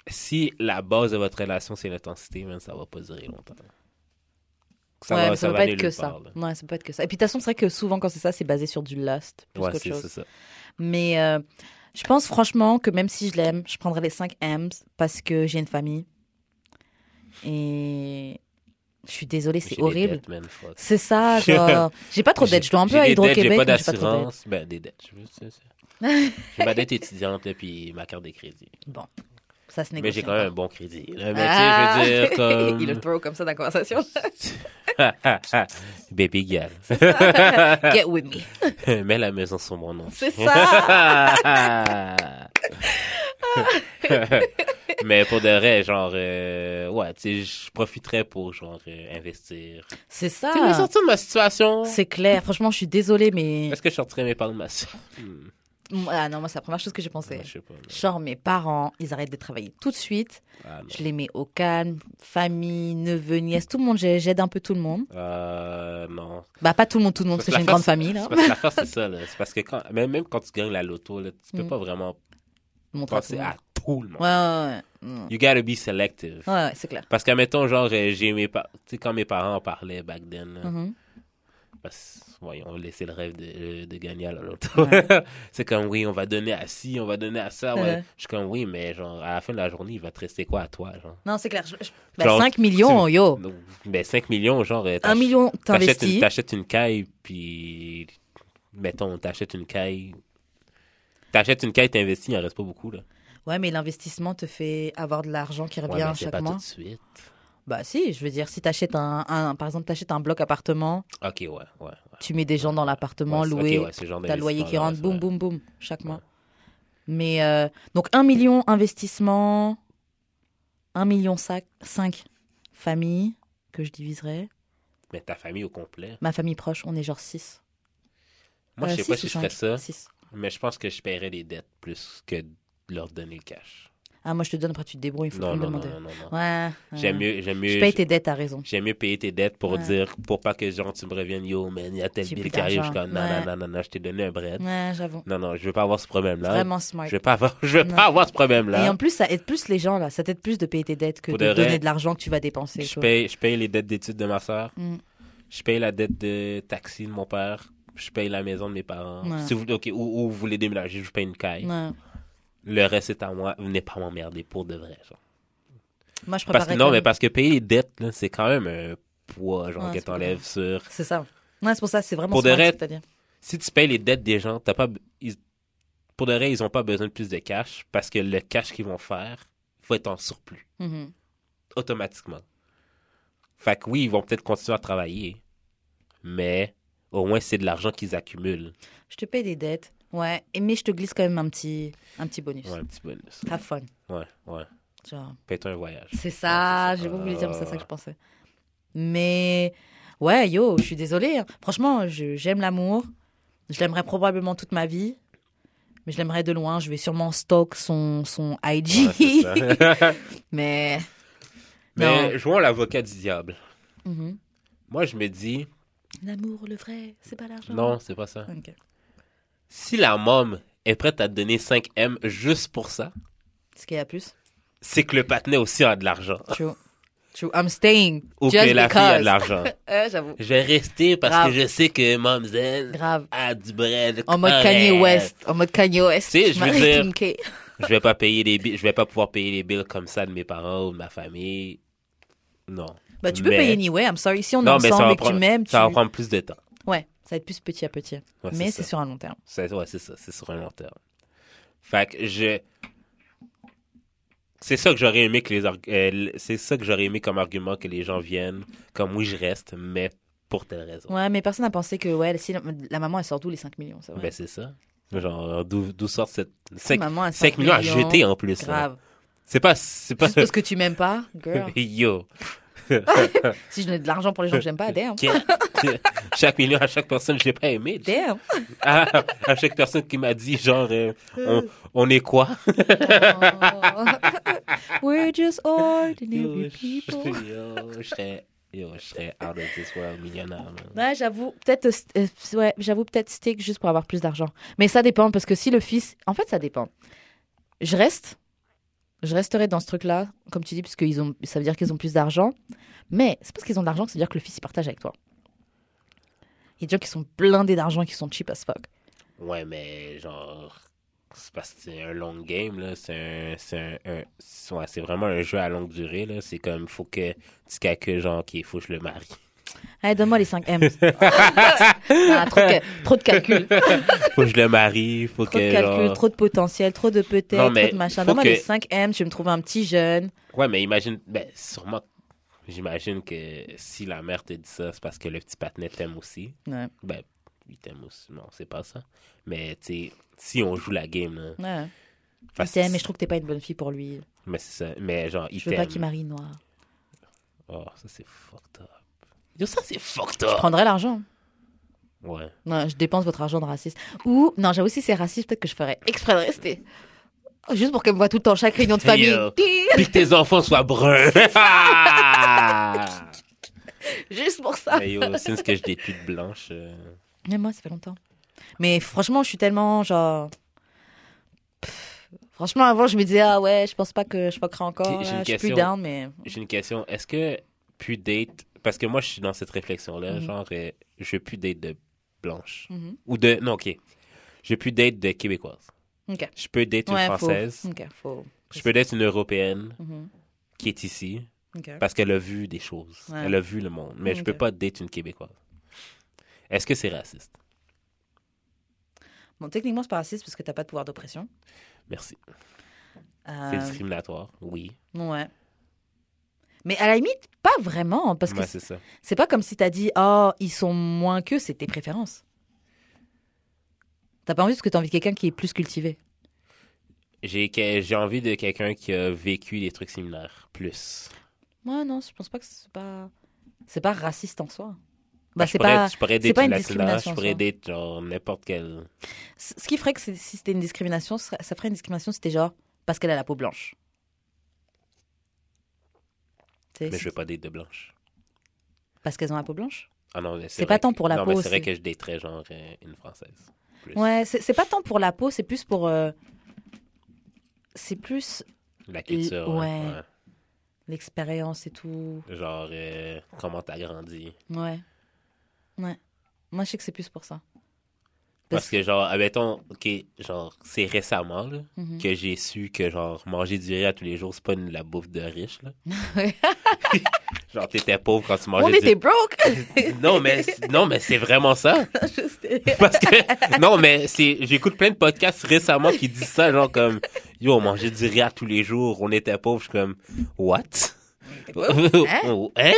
si la base de votre relation, c'est l'intensité, man, ça va pas durer longtemps. Ça ouais, va, mais ça, ça peut pas être que ça. part. Ouais, ça peut être que ça. Et puis de toute façon, c'est vrai que souvent quand c'est ça, c'est basé sur du lust plus Ouais, qu'autre c'est chose. ça. Mais euh, je pense franchement que même si je l'aime, je prendrais les 5 M's parce que j'ai une famille. Et je suis désolée, c'est horrible. C'est ça, genre. J'ai pas trop de dettes. Je dois un peu à Hydro-Québec, J'ai pas d'assurance. Ben, des dettes. J'ai ma dette étudiante, là, puis ma carte de crédit. Bon, ça se Mais j'ai quand même un bon crédit. là. Mais Ah! tu sais, je veux dire, comme... Il le throw comme ça dans la conversation. Baby girl. Get with me. Mets la maison sur mon nom. C'est ça. Mais pour de vrai, genre, euh, ouais, tu sais, je profiterais pour, genre, euh, investir. C'est ça. Tu sortir de ma situation? C'est clair. Franchement, je suis désolée, mais. Est-ce que je sortirais mes parents de ma situation? Hmm, Ah non, moi, c'est la première chose que j'ai pensé. je sais pas. mais- Genre, mes parents, ils arrêtent de travailler tout de suite. Ah. Je les mets au calme. Famille, neveu, nièce, tout le monde. j'ai- J'aide un peu tout le monde. Euh, non. Bah, pas tout le monde, tout le monde, parce que j'ai une grande famille, là. C'est parce que l'affaire, c'est ça. C'est parce que quand, même, même quand tu gagnes la loto, là, tu peux Mm. pas vraiment Montrer penser à tout le monde. Ouais, ouais, ouais. Mm. You gotta be selective. Ouais, ouais, c'est clair. Parce qu'à mettons, genre, j'ai mes pa- tu sais, quand mes parents en parlaient back then, là, Mhm. Parce voyons, on laissait le rêve de, euh, de gagner à la loto. Ouais. c'est comme, oui, on va donner à ci, on va donner à ça. Ouais. Ouais. Je suis comme, oui, mais genre, à la fin de la journée, il va te rester quoi à toi, genre? Non, c'est clair. Je- je- bah, Genre, 5 millions, yo. Ben, 5 millions, genre, euh, 1 t'ach- million, t'investis. une, t'achètes une caille, puis, mettons, t'achètes une caille. T'achètes une caille, t'investis, il en reste pas beaucoup, là. Ouais, mais l'investissement te fait avoir de l'argent qui Ouais, revient mais c'est chaque pas mois. tout de suite. Bah si, je veux dire, si t'achètes un, un, par exemple, t'achètes un bloc appartement, Ok, ouais, ouais. ouais. tu mets des gens dans l'appartement, Ouais, c'est- ok, loué, ouais, t'as le loyer qui rentre, boum, boum, boum, chaque mois. Mais euh, donc 1 million investissement, 1 million 5 famille que je diviserais. Mais ta famille au complet? Ma famille proche, on est genre 6. Moi, je sais pas si je ferais ça, 6. mais je pense que je paierais des dettes plus que de leur donner le cash. Ah, moi je te donne, après tu te débrouilles, il faut Non, me non, non, demander. non, non, non. Ouais. J'aime mieux, j'aime mieux, Je paye tes dettes, t'as raison. j'aime mieux payer tes dettes pour Ouais. dire, pour pas que genre tu me reviennes, yo, man, il y a tel bill qui arrive, je suis comme, non, Ouais. non, non, non, je t'ai donné un bread. Ouais, j'avoue. Non, non, je veux pas avoir ce problème-là. Vraiment smart. Je veux pas avoir, je veux Non. pas avoir ce Et problème-là. en plus, ça aide plus les gens, là. Ça t'aide plus de payer tes dettes que Pour de de vrai, donner de l'argent que tu vas dépenser. Je paye, je paye les dettes d'études de ma soeur. Mm. Je paye la dette de taxi de mon père. Je paye la maison de mes parents. Si vous, ok, ou, ou vous voulez déménager, je paye une caille. Le reste est à moi. Venez pas m'emmerder pour de vrai. Genre. Moi, je Parce que non, mais parce que payer les dettes, c'est quand même un poids genre, Ouais, que t'enlèves sur. C'est ça. Ouais, c'est pour ça, c'est vraiment Pour de vrai- ce que t'as dit. Si tu payes les dettes des gens, t'as pas. ils- pour de vrai, ils ont pas besoin de plus de cash parce que le cash qu'ils vont faire, faut être en surplus Mhm. automatiquement. Fait que oui, ils vont peut-être continuer à travailler, mais au moins c'est de l'argent qu'ils accumulent. Je te paye des dettes. Ouais. Mais je te glisse quand même un petit, un petit bonus. Ouais, un petit bonus. Have fun. Ouais, ouais. Genre. Paye-toi un voyage. C'est ça, Ouais, j'ai pas voulu dire, mais c'est ça Ah. que je pensais. Mais ouais, yo, je suis désolée. hein. Franchement, j'aime l'amour. Je l'aimerais probablement toute ma vie. Mais je l'aimerais de loin. Je vais sûrement stalk son, son IG. Ouais, mais Mais Non. jouons l'avocat du diable. Mhm. Moi, je me dis, L'amour, le vrai, c'est pas l'argent. non, c'est pas ça. Ok. Si la mom est prête à te donner 5 M juste pour ça, Ce qu'il y a plus. c'est que le patinet aussi a de l'argent. True. True. I'm staying. Ou just que la fille a because. de l'argent. Euh, J'avoue. Je vais rester parce Grave. que je sais que Mamzelle Grave. a du bread. En mode. Kanye West. En mode Kanye West. Tu sais, je veux dire-. Je vais pas payer les billes, je vais pas pouvoir payer les billes comme ça de mes parents ou de ma famille. Non. Bah, tu peux Mais- payer anyway. I'm sorry. Si on est ensemble et que tu m'aimes, tu... Ça va prendre plus de temps. Ça va être plus petit à petit. Ouais, mais c'est sur un long terme. C'est ouais, c'est ça, c'est sur un long terme. Fait que je c'est ça que j'aurais aimé que les euh, c'est ça que j'aurais aimé comme argument que les gens viennent comme oui je reste mais pour telle raison. Ouais, mais personne n'a pensé que ouais, si la, la maman, elle sort d'où les 5 millions, c'est vrai. Ben c'est ça. Genre d'où sort cette Si 5, maman a 5, 5 millions à jeter en plus. C'est pas c'est pas Juste parce que tu m'aimes pas, girl. yo. si je donnais de l'argent pour les gens que j'aime pas, damn. Chaque million à chaque personne, je l'ai pas aimé. Damn. À, à chaque personne qui m'a dit genre euh, on, on est quoi? We're just ordinary people. je- yo, je yo, je serais out of this world millionnaire. Ouais, j'avoue, peut-être, euh, ouais, j'avoue peut-être stick juste pour avoir plus d'argent. Mais ça dépend parce que si le fils, en fait, ça dépend. Je reste, je resterai dans ce truc-là, comme tu dis, parce qu'ils ont, ça veut dire qu'ils ont plus d'argent. Mais c'est parce qu'ils ont de l'argent que ça veut dire que le fils il partage avec toi. Il y a des gens qui sont blindés d'argent et qui sont cheap as fuck. Ouais, mais genre, c'est parce que c'est un long game, là. C'est un, c'est un, vraiment un jeu à longue durée, là. C'est comme, faut que tu calcules, genre, qu'il faut que je le marie. Donne-moi les 5 M. Ah, trop, trop de calcul. faut que je le marie, faut Trop de calcul, genre... trop de potentiel, trop de peut-être, trop de machin. Donne-moi que- les 5 M, tu vais me trouver un petit jeune. Ouais, mais imagine, ben, sûrement, j'imagine que si la mère te dit ça, c'est parce que le petit patinet t'aime aussi. Ouais, Ben, il t'aime aussi. Non, c'est pas ça. Mais, tu sais, si on joue la game, là. ouais. Il t'aime, mais je trouve que t'es pas une bonne fille pour lui. Mais c'est ça. Mais, genre, il Je veux pas t'aime. qu'il marie une noire. Oh, ça, c'est fucked up. Yo, ça, c'est fucked Je up. prendrais l'argent. Ouais. Non, je dépense votre argent de raciste. Ou, non, j'avoue, si c'est raciste, peut-être que je ferais exprès de rester. Juste pour qu'elle me voit tout le temps, chaque réunion de famille. Yo. Puis que tes enfants soient bruns. Juste pour ça. Mais yo, c'est ce que je des putes blanches. euh, Mais moi, ça fait longtemps. Mais franchement, je suis tellement, genre... Pff, Franchement, avant, je me disais, ah ouais, je pense pas que je fuckerai encore. Là. une Je suis plus question. down, mais... J'ai une question. Est-ce que plus date. Parce que moi, je suis dans cette réflexion-là. Mhm. Genre, euh, je veux plus date de blanche. Mhm. Ou de. Non, ok. Je veux plus date de québécoise. Ok. Je peux date une Ouais, faut- française. Ok, faut... Je peux date une européenne Mhm. qui est ici. Parce qu'elle a vu des choses. Ouais. Elle a vu le monde. Mais je peux pas date une québécoise. Est-ce que c'est raciste? Bon, techniquement, c'est pas raciste parce que t'as pas de pouvoir d'oppression. Merci. Euh, C'est discriminatoire. Oui. Ouais. Mais à la limite, pas vraiment. Parce que Ouais, c'est pas comme si t'as dit, oh, ils sont moins qu'eux, c'est tes préférences. T'as pas envie parce que t'as envie de quelqu'un qui est plus cultivé. J'ai que- envie de quelqu'un qui a vécu des trucs similaires. Plus. Ouais, non, je pense pas que c'est pas. C'est pas raciste en soi. Bah, je c'est pourrais- pas. Je pourrais pas une discrimination je pourrais date genre n'importe quel. C- Ce qui ferait que si c'était une discrimination, ça ferait une discrimination si c'était genre parce qu'elle a la peau blanche. Mais je veux pas date de blanche. Parce qu'elles ont la peau blanche? Ah non, C'est pas tant pour la non, peau, c'est vrai que je daterais genre euh, une française. Plus. Ouais, c'est pas tant pour la peau, c'est plus pour. euh, C'est plus La culture. ouais. l'expérience et tout. Genre, euh, comment t'as grandi. Ouais. Ouais. Moi, je sais que c'est plus pour ça. Parce que, genre, admettons, ok, genre, c'est récemment, là, Mhm. que j'ai su que, genre, manger du riz à tous les jours, c'est pas une- la bouffe de riche, là. Genre, t'étais pauvre quand tu On mangeais était du... broke! Non, mais, non, mais c'est vraiment ça. Parce que, non, mais c'est, j'écoute plein de podcasts récemment qui disent ça, genre, comme, yo, on mangeait du riz à tous les jours, on était pauvre, je suis comme, what? Oh, hein?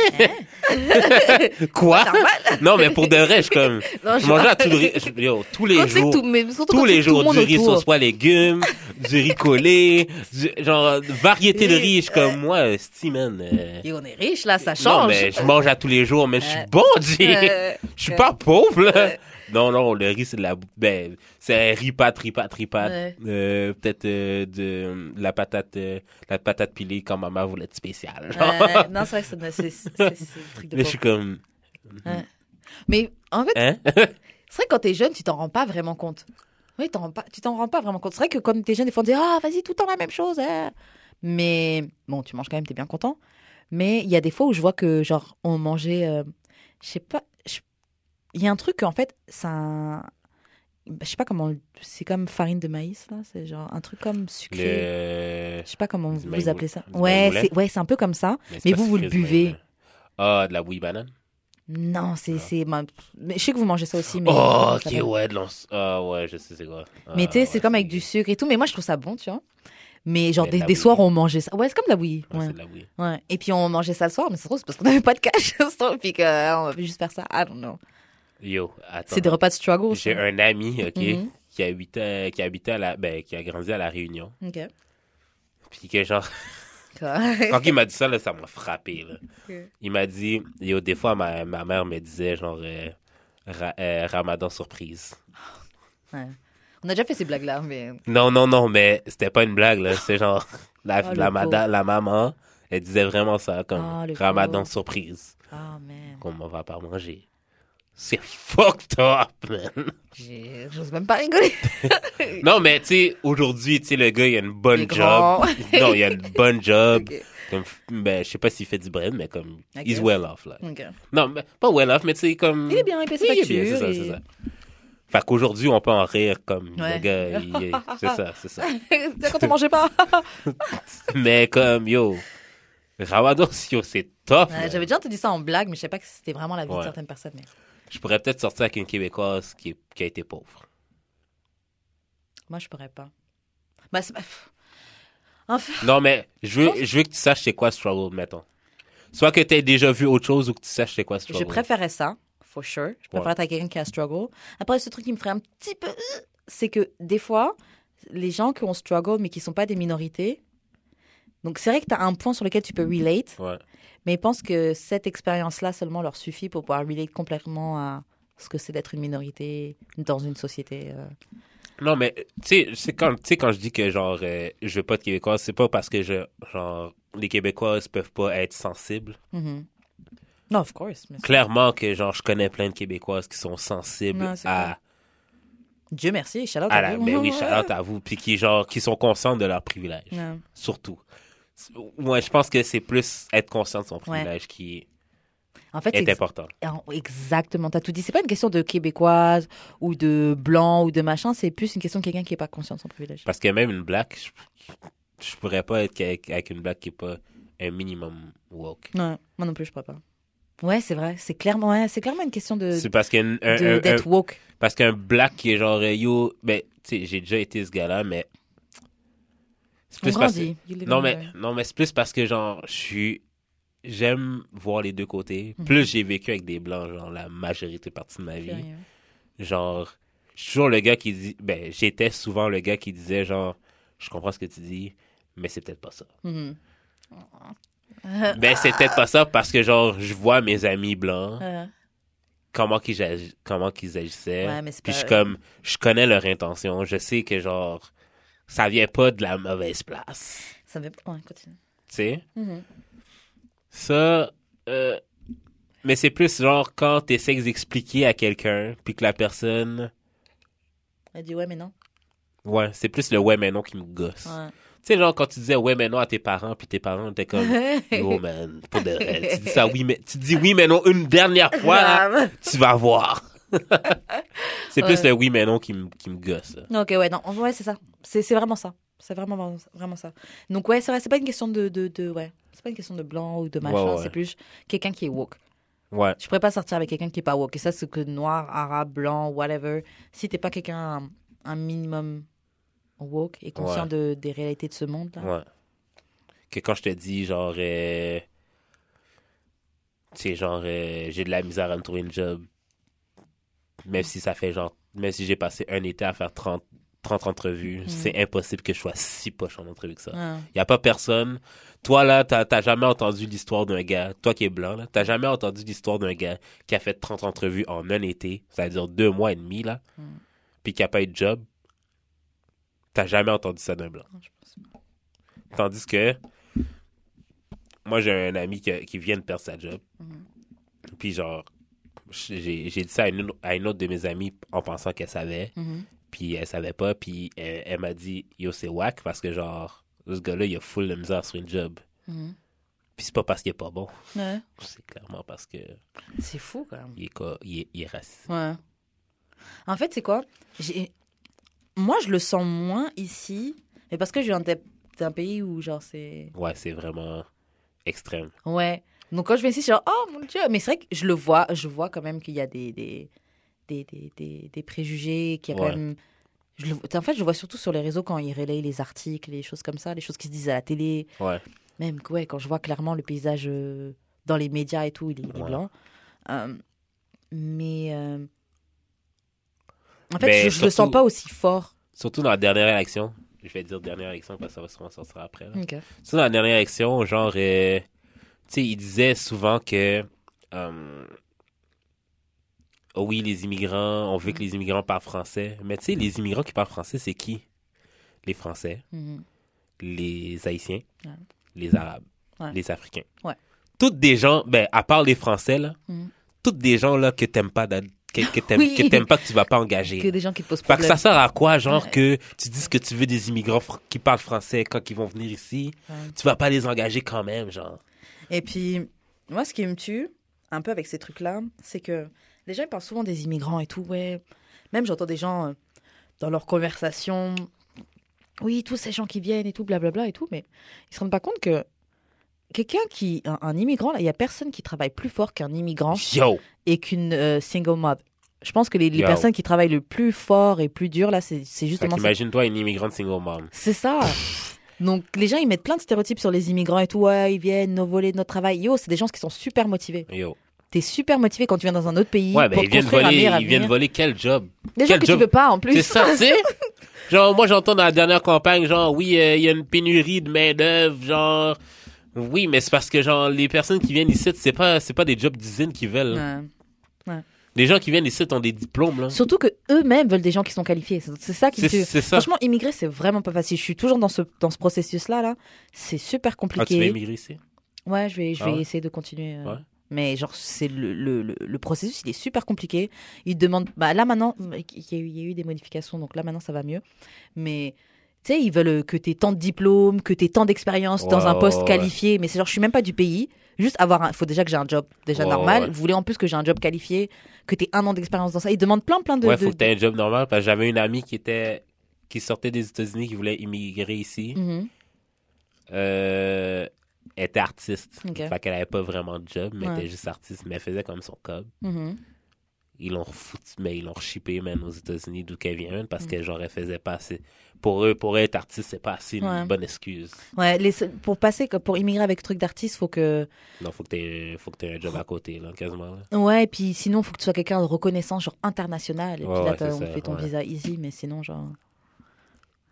Quoi? Normal. Non, mais pour de vrai, je suis comme, Non, je mangeais à tout le riz, je- yo, tous les Quand jours. tout- mais surtout tous les que tout le jours du riz autour- sauce pois légumes, du riz collé, du- genre variété de riz. Je suis comme moi, sti man. euh, Et on est riche, là, ça non change. mais je mange à tous les jours, mais je suis Euh, bon. Euh, Je suis pas pauvre là. Non, non, le riz, c'est de la... Ben, c'est un riz pâte, riz pâte, riz pâte. Ouais. Euh, Peut-être euh, de la patate euh, la patate pilée quand maman voulait être spéciale. non, c'est vrai que c'est le truc de Mais pauvre. je suis comme... Mais en fait, Hein? c'est vrai que quand t'es jeune, tu t'en rends pas vraiment compte. Oui, rends pas, tu t'en rends pas vraiment compte. C'est vrai que quand t'es jeune, des fois on dit ah vas-y tout le temps la même chose. hein. Mais bon, tu manges quand même, t'es bien content. Mais il y a des fois où je vois que genre on mangeait, je sais pas, il y a un truc en fait, ça, je sais pas comment, c'est comme farine de maïs là, c'est genre un truc comme sucré. Le... Je sais pas comment vous appelez ça. Ouais, c'est ouais, c'est un peu comme ça. c'est Mais vous, vous le buvez. Ah, de la bouillie banane? Non, c'est c'est ma- mais je sais que vous mangez ça aussi mais oh, ok, ouais, de Ah, ouais, je sais c'est quoi. Mais Ah, tu sais, c'est ouais, comme avec du sucre et tout. Mais moi, je trouve ça bon, tu vois. Mais genre, Mais des, des soirs, on mangeait ça. Ouais, c'est comme de la bouillie. Ouais, Ouais. c'est de la bouillie. ouais. Et puis, on mangeait ça le soir, mais c'est trop, c'est parce qu'on n'avait pas de cash. Puis qu'on va juste faire ça. I don't know. Yo, attends. C'est des repas de struggle. J'ai ça. un ami, ok, Mhm. qui habitait, qui habitait à la, ben, qui a grandi à la Réunion. Ok. Puis que genre, quand il m'a dit ça, là, ça m'a frappé, là. Il m'a dit, yo, des fois, ma, ma mère me disait, genre, euh, Ra- euh, Ramadan surprise. Ouais. On a déjà fait ces blagues-là, mais. Non, non, non, mais c'était pas une blague, là. C'est genre, la, Oh, le la, mada- la maman, elle disait vraiment ça, comme Oh, le Ramadan surprise. Oh, man. Qu'on m'en va pas manger. C'est fucked up, man. J'ose même pas rigoler. Non, mais tu sais, aujourd'hui, tu sais, le gars, il a une bonne job. grand. non, il a une bonne job. Ok. Comme, ben, je sais pas s'il fait du bread, mais comme, I he's well off, là. Non, mais pas well off, mais tu sais, comme... Il est bien, il paie ses Oui, il est bien, factures. c'est ça, c'est ça. Fait qu'aujourd'hui, on peut en rire comme Ouais. le gars, il- c'est ça, c'est ça. C'est quand on mangeait pas. Mais comme, yo, Ramadan, yo, c'est tough. Ouais. J'avais déjà entendu ça en blague, mais je sais pas que c'était vraiment la vie de Ouais. certaines personnes. Mais... Je pourrais peut-être sortir avec une Québécoise qui, est- qui a été pauvre. Moi, je pourrais pas. Bah. Enfin, Non, mais je veux, je veux que tu saches c'est quoi struggle, mettons. Soit que tu aies déjà vu autre chose ou que tu saches c'est quoi struggle. je préférais ça, for sure. Je Ouais. être avec quelqu'un qui a struggle. Après, ce truc qui me ferait un petit peu. euh, C'est que des fois, les gens qui ont struggle, mais qui sont pas des minorités. Donc, c'est vrai que tu as un point sur lequel tu peux relate, Ouais. mais ils pensent que cette expérience-là seulement leur suffit pour pouvoir relate complètement à ce que c'est d'être une minorité dans une société. euh. Non, mais tu sais, quand, je dis que genre, euh, je veux pas de Québécoises, c'est pas parce que je, genre, les Québécoises peuvent pas être sensibles. Mhm. Non, of course. mais Clairement que, genre, je connais plein de Québécoises qui sont sensibles à. Dieu merci, shout out à à la, vous. ben oui, shout out à vous, puis qui, genre, qui sont conscients de leurs privilèges, Ouais. surtout. Ouais, je pense que c'est plus être conscient de son privilège qui En fait, est important. Exactement, t'as tout dit. C'est pas une question de québécoise ou de blanc ou de machin, c'est plus une question de quelqu'un qui est pas conscient de son privilège. Parce que même une black, je, je pourrais pas être avec, avec une black qui est pas un minimum woke. Ouais, moi non plus, je pourrais pas. Ouais, c'est vrai, c'est clairement, c'est clairement une question de C'est parce qu'un d'être woke. parce qu'un black qui est genre yo, ben tu sais, j'ai déjà été ce gars-là, mais c'est plus parce que non mais non mais c'est plus parce que genre je suis j'aime voir les deux côtés. Mhm. Plus j'ai vécu avec des blancs genre la majorité partie de ma vie. Genre je suis toujours le gars qui dit ben j'étais souvent le gars qui disait genre je comprends ce que tu dis mais c'est peut-être pas ça. Ben c'est peut-être pas ça parce que genre je vois mes amis blancs Euh, comment qu'ils comment qu'ils agissaient. Ouais, mais c'est puis pas- je comme je connais leur intention, je sais que genre ça vient pas de la mauvaise place. ça veut ouais, continue. Tu sais? Mhm. Ça euh, mais c'est plus genre quand tu essaies d'expliquer à quelqu'un puis que la personne Elle dit ouais, mais non. ouais, c'est plus le ouais mais non qui me gosse. Ouais. Tu sais genre quand tu disais ouais mais non à tes parents puis tes parents étaient comme yo man, pour de vrai, tu dis ça oui mais tu dis oui mais non une dernière fois tu vas voir. c'est plus le oui mais non qui me qui me gosse. là. Ok, ouais, non, ouais, c'est ça. C'est c'est vraiment ça. C'est vraiment, vraiment, vraiment ça. Donc, ouais, c'est vrai, c'est pas une question de, de, de- ouais, c'est pas une question de blanc ou de machin, Ouais, ouais. c'est plus quelqu'un qui est woke. Ouais. Je pourrais pas sortir avec quelqu'un qui est pas woke. Et ça, c'est que noir, arabe, blanc, whatever. Si t'es pas quelqu'un un, un minimum woke et conscient Ouais. de, des réalités de ce monde, là. Ouais. Que quand je te dis, genre, euh, tu sais, genre, euh, j'ai de la misère à me trouver une job, même si ça fait, genre, même si j'ai passé un été à faire 30, 30 entrevues. C'est impossible que je sois si poche en entrevue que ça. Il n'y a pas personne. Toi, là, t'as jamais entendu l'histoire d'un gars, toi qui es blanc, là, t'as jamais entendu l'histoire d'un gars qui a fait 30 entrevues en un été, c'est-à-dire deux mois et demi, là, Mm. puis qui a pas eu de job? T'as jamais entendu ça d'un blanc? Non, je pense pas. Tandis que, moi, j'ai un ami qui, qui vient de perdre sa job. Mhm. Puis, genre, j'ai dit ça à une, à une autre de mes amies en pensant qu'elle savait. Mhm. Puis elle savait pas, puis elle, elle m'a dit Yo, c'est whack parce que, genre, ce gars-là, il a full de misère sur une job. Mhm. Puis c'est pas parce qu'il est pas bon, Ouais. c'est clairement parce que C'est fou quand même. il est, co- il est, il est raciste. Ouais. En fait, c'est quoi? Moi, je le sens moins ici, mais parce que je viens d'un pays où, genre, c'est. Ouais, c'est vraiment extrême. Ouais. Donc, quand je viens ici, je suis genre, oh mon Dieu. Mais c'est vrai que je le vois, je vois quand même qu'il y a des, des, des, des, des, préjugés, qu'il y a quand même. Je le... En fait, je le vois surtout sur les réseaux quand ils relayent les articles, les choses comme ça, les choses qui se disent à la télé. Ouais. Même ouais, quand je vois clairement le paysage euh, dans les médias et tout, il est, il est Ouais. blanc. Euh, mais. euh, En fait, je, je le sens pas aussi fort. Surtout dans la dernière élection. Je vais dire dernière élection parce que ça va sûrement sortir après. là. Surtout dans la dernière élection, genre, sais, il disait souvent que. euh, oh oui, les immigrants, on veut que les immigrants parlent français. Mais tu sais, les immigrants qui parlent français, c'est qui? Les Français. Mhm. les Haïtiens, Ouais. les Arabes, Ouais. les Africains. Ouais. Toutes des gens, ben, à part les Français, là, Mhm. toutes des gens là que t'aimes pas, que, que t'aimes Oui. pas, que tu vas pas engager. Que des gens qui te posent Fait que problème. ça sert à quoi, genre, Ouais. que tu dises que tu veux des immigrants qui parlent français quand ils vont venir ici, Ouais. tu vas pas les engager quand même, genre. Et puis, moi, ce qui me tue, un peu avec ces trucs-là, c'est que les gens ils parlent souvent des immigrants et tout. Ouais. Même j'entends des gens euh, dans leurs conversations, oui, tous ces gens qui viennent et tout, blablabla et tout, mais ils se rendent pas compte que quelqu'un qui, un, un immigrant, là, il y a personne qui travaille plus fort qu'un immigrant Yo! et qu'une euh, single mother. Je pense que les, les personnes qui travaillent le plus fort et plus dur, là, c'est justement ça. qu'imagine-toi une immigrante single mom. C'est ça. Donc les gens ils mettent plein de stéréotypes sur les immigrants et tout. Ouais, ils viennent nous voler notre travail. Yo, c'est des gens qui sont super motivés. Yo. T'es super motivé quand tu viens dans un autre pays Ouais, pour ils viennent voler, ils viennent voler quel job? Des gens quel que job- tu veux pas en plus. C'est ça, tu? Genre, moi, j'entends dans la dernière campagne, genre, oui, euh, il y a une pénurie de main-d'œuvre, genre. Oui, mais c'est parce que, genre, les personnes qui viennent ici, c'est pas, c'est pas des jobs d'usine qu'ils veulent. là. Ouais. Les gens qui viennent ici ont des diplômes, là. Surtout que eux-mêmes veulent des gens qui sont qualifiés. C'est ça qui tue. ça. Franchement, immigrer, c'est vraiment pas facile. Je suis toujours dans ce, dans ce processus-là. Là. C'est super Ah, tu compliqué. veux immigrer ici? Ouais, je vais, je vais Ah ouais? essayer de continuer. euh. Ouais. Mais genre, c'est le, le, le, le processus, il est super compliqué. Il demande. Bah, là maintenant, il y, a eu, il y a eu des modifications, donc là maintenant ça va mieux. Mais tu sais, ils veulent que tu aies tant de diplômes, que tu aies tant d'expérience dans un poste ouais. qualifié. Mais c'est genre, je suis même pas du pays. Juste avoir un. Il faut déjà que j'ai un job déjà normal. ouais. Vous voulez en plus que j'ai un job qualifié, que tu aies un an d'expérience dans ça. Ils demandent plein, plein de. ouais, de- faut que t'aies un job normal, parce que j'avais une amie qui était, qui sortait des États-Unis, qui voulait immigrer ici. Mhm. Euh, elle était artiste. Ok. Fait qu'elle avait pas vraiment de job, mais elle était juste artiste, mais elle faisait comme son cob. Mhm. Ils l'ont refoutu, mais ils l'ont chippé même aux États-Unis d'où qu'elle vient parce Mm. que genre elle faisait pas assez pour eux pour être artiste c'est pas assez une Ouais. bonne excuse Ouais, les pour passer, pour immigrer avec truc d'artiste, faut que. non faut que t'aies faut que t'aies un job à côté là quasiment là. Ouais, et puis sinon, faut que tu sois quelqu'un de reconnaissance, genre international. Et puis là, ouais, on ça, fait ton visa easy, mais sinon, genre.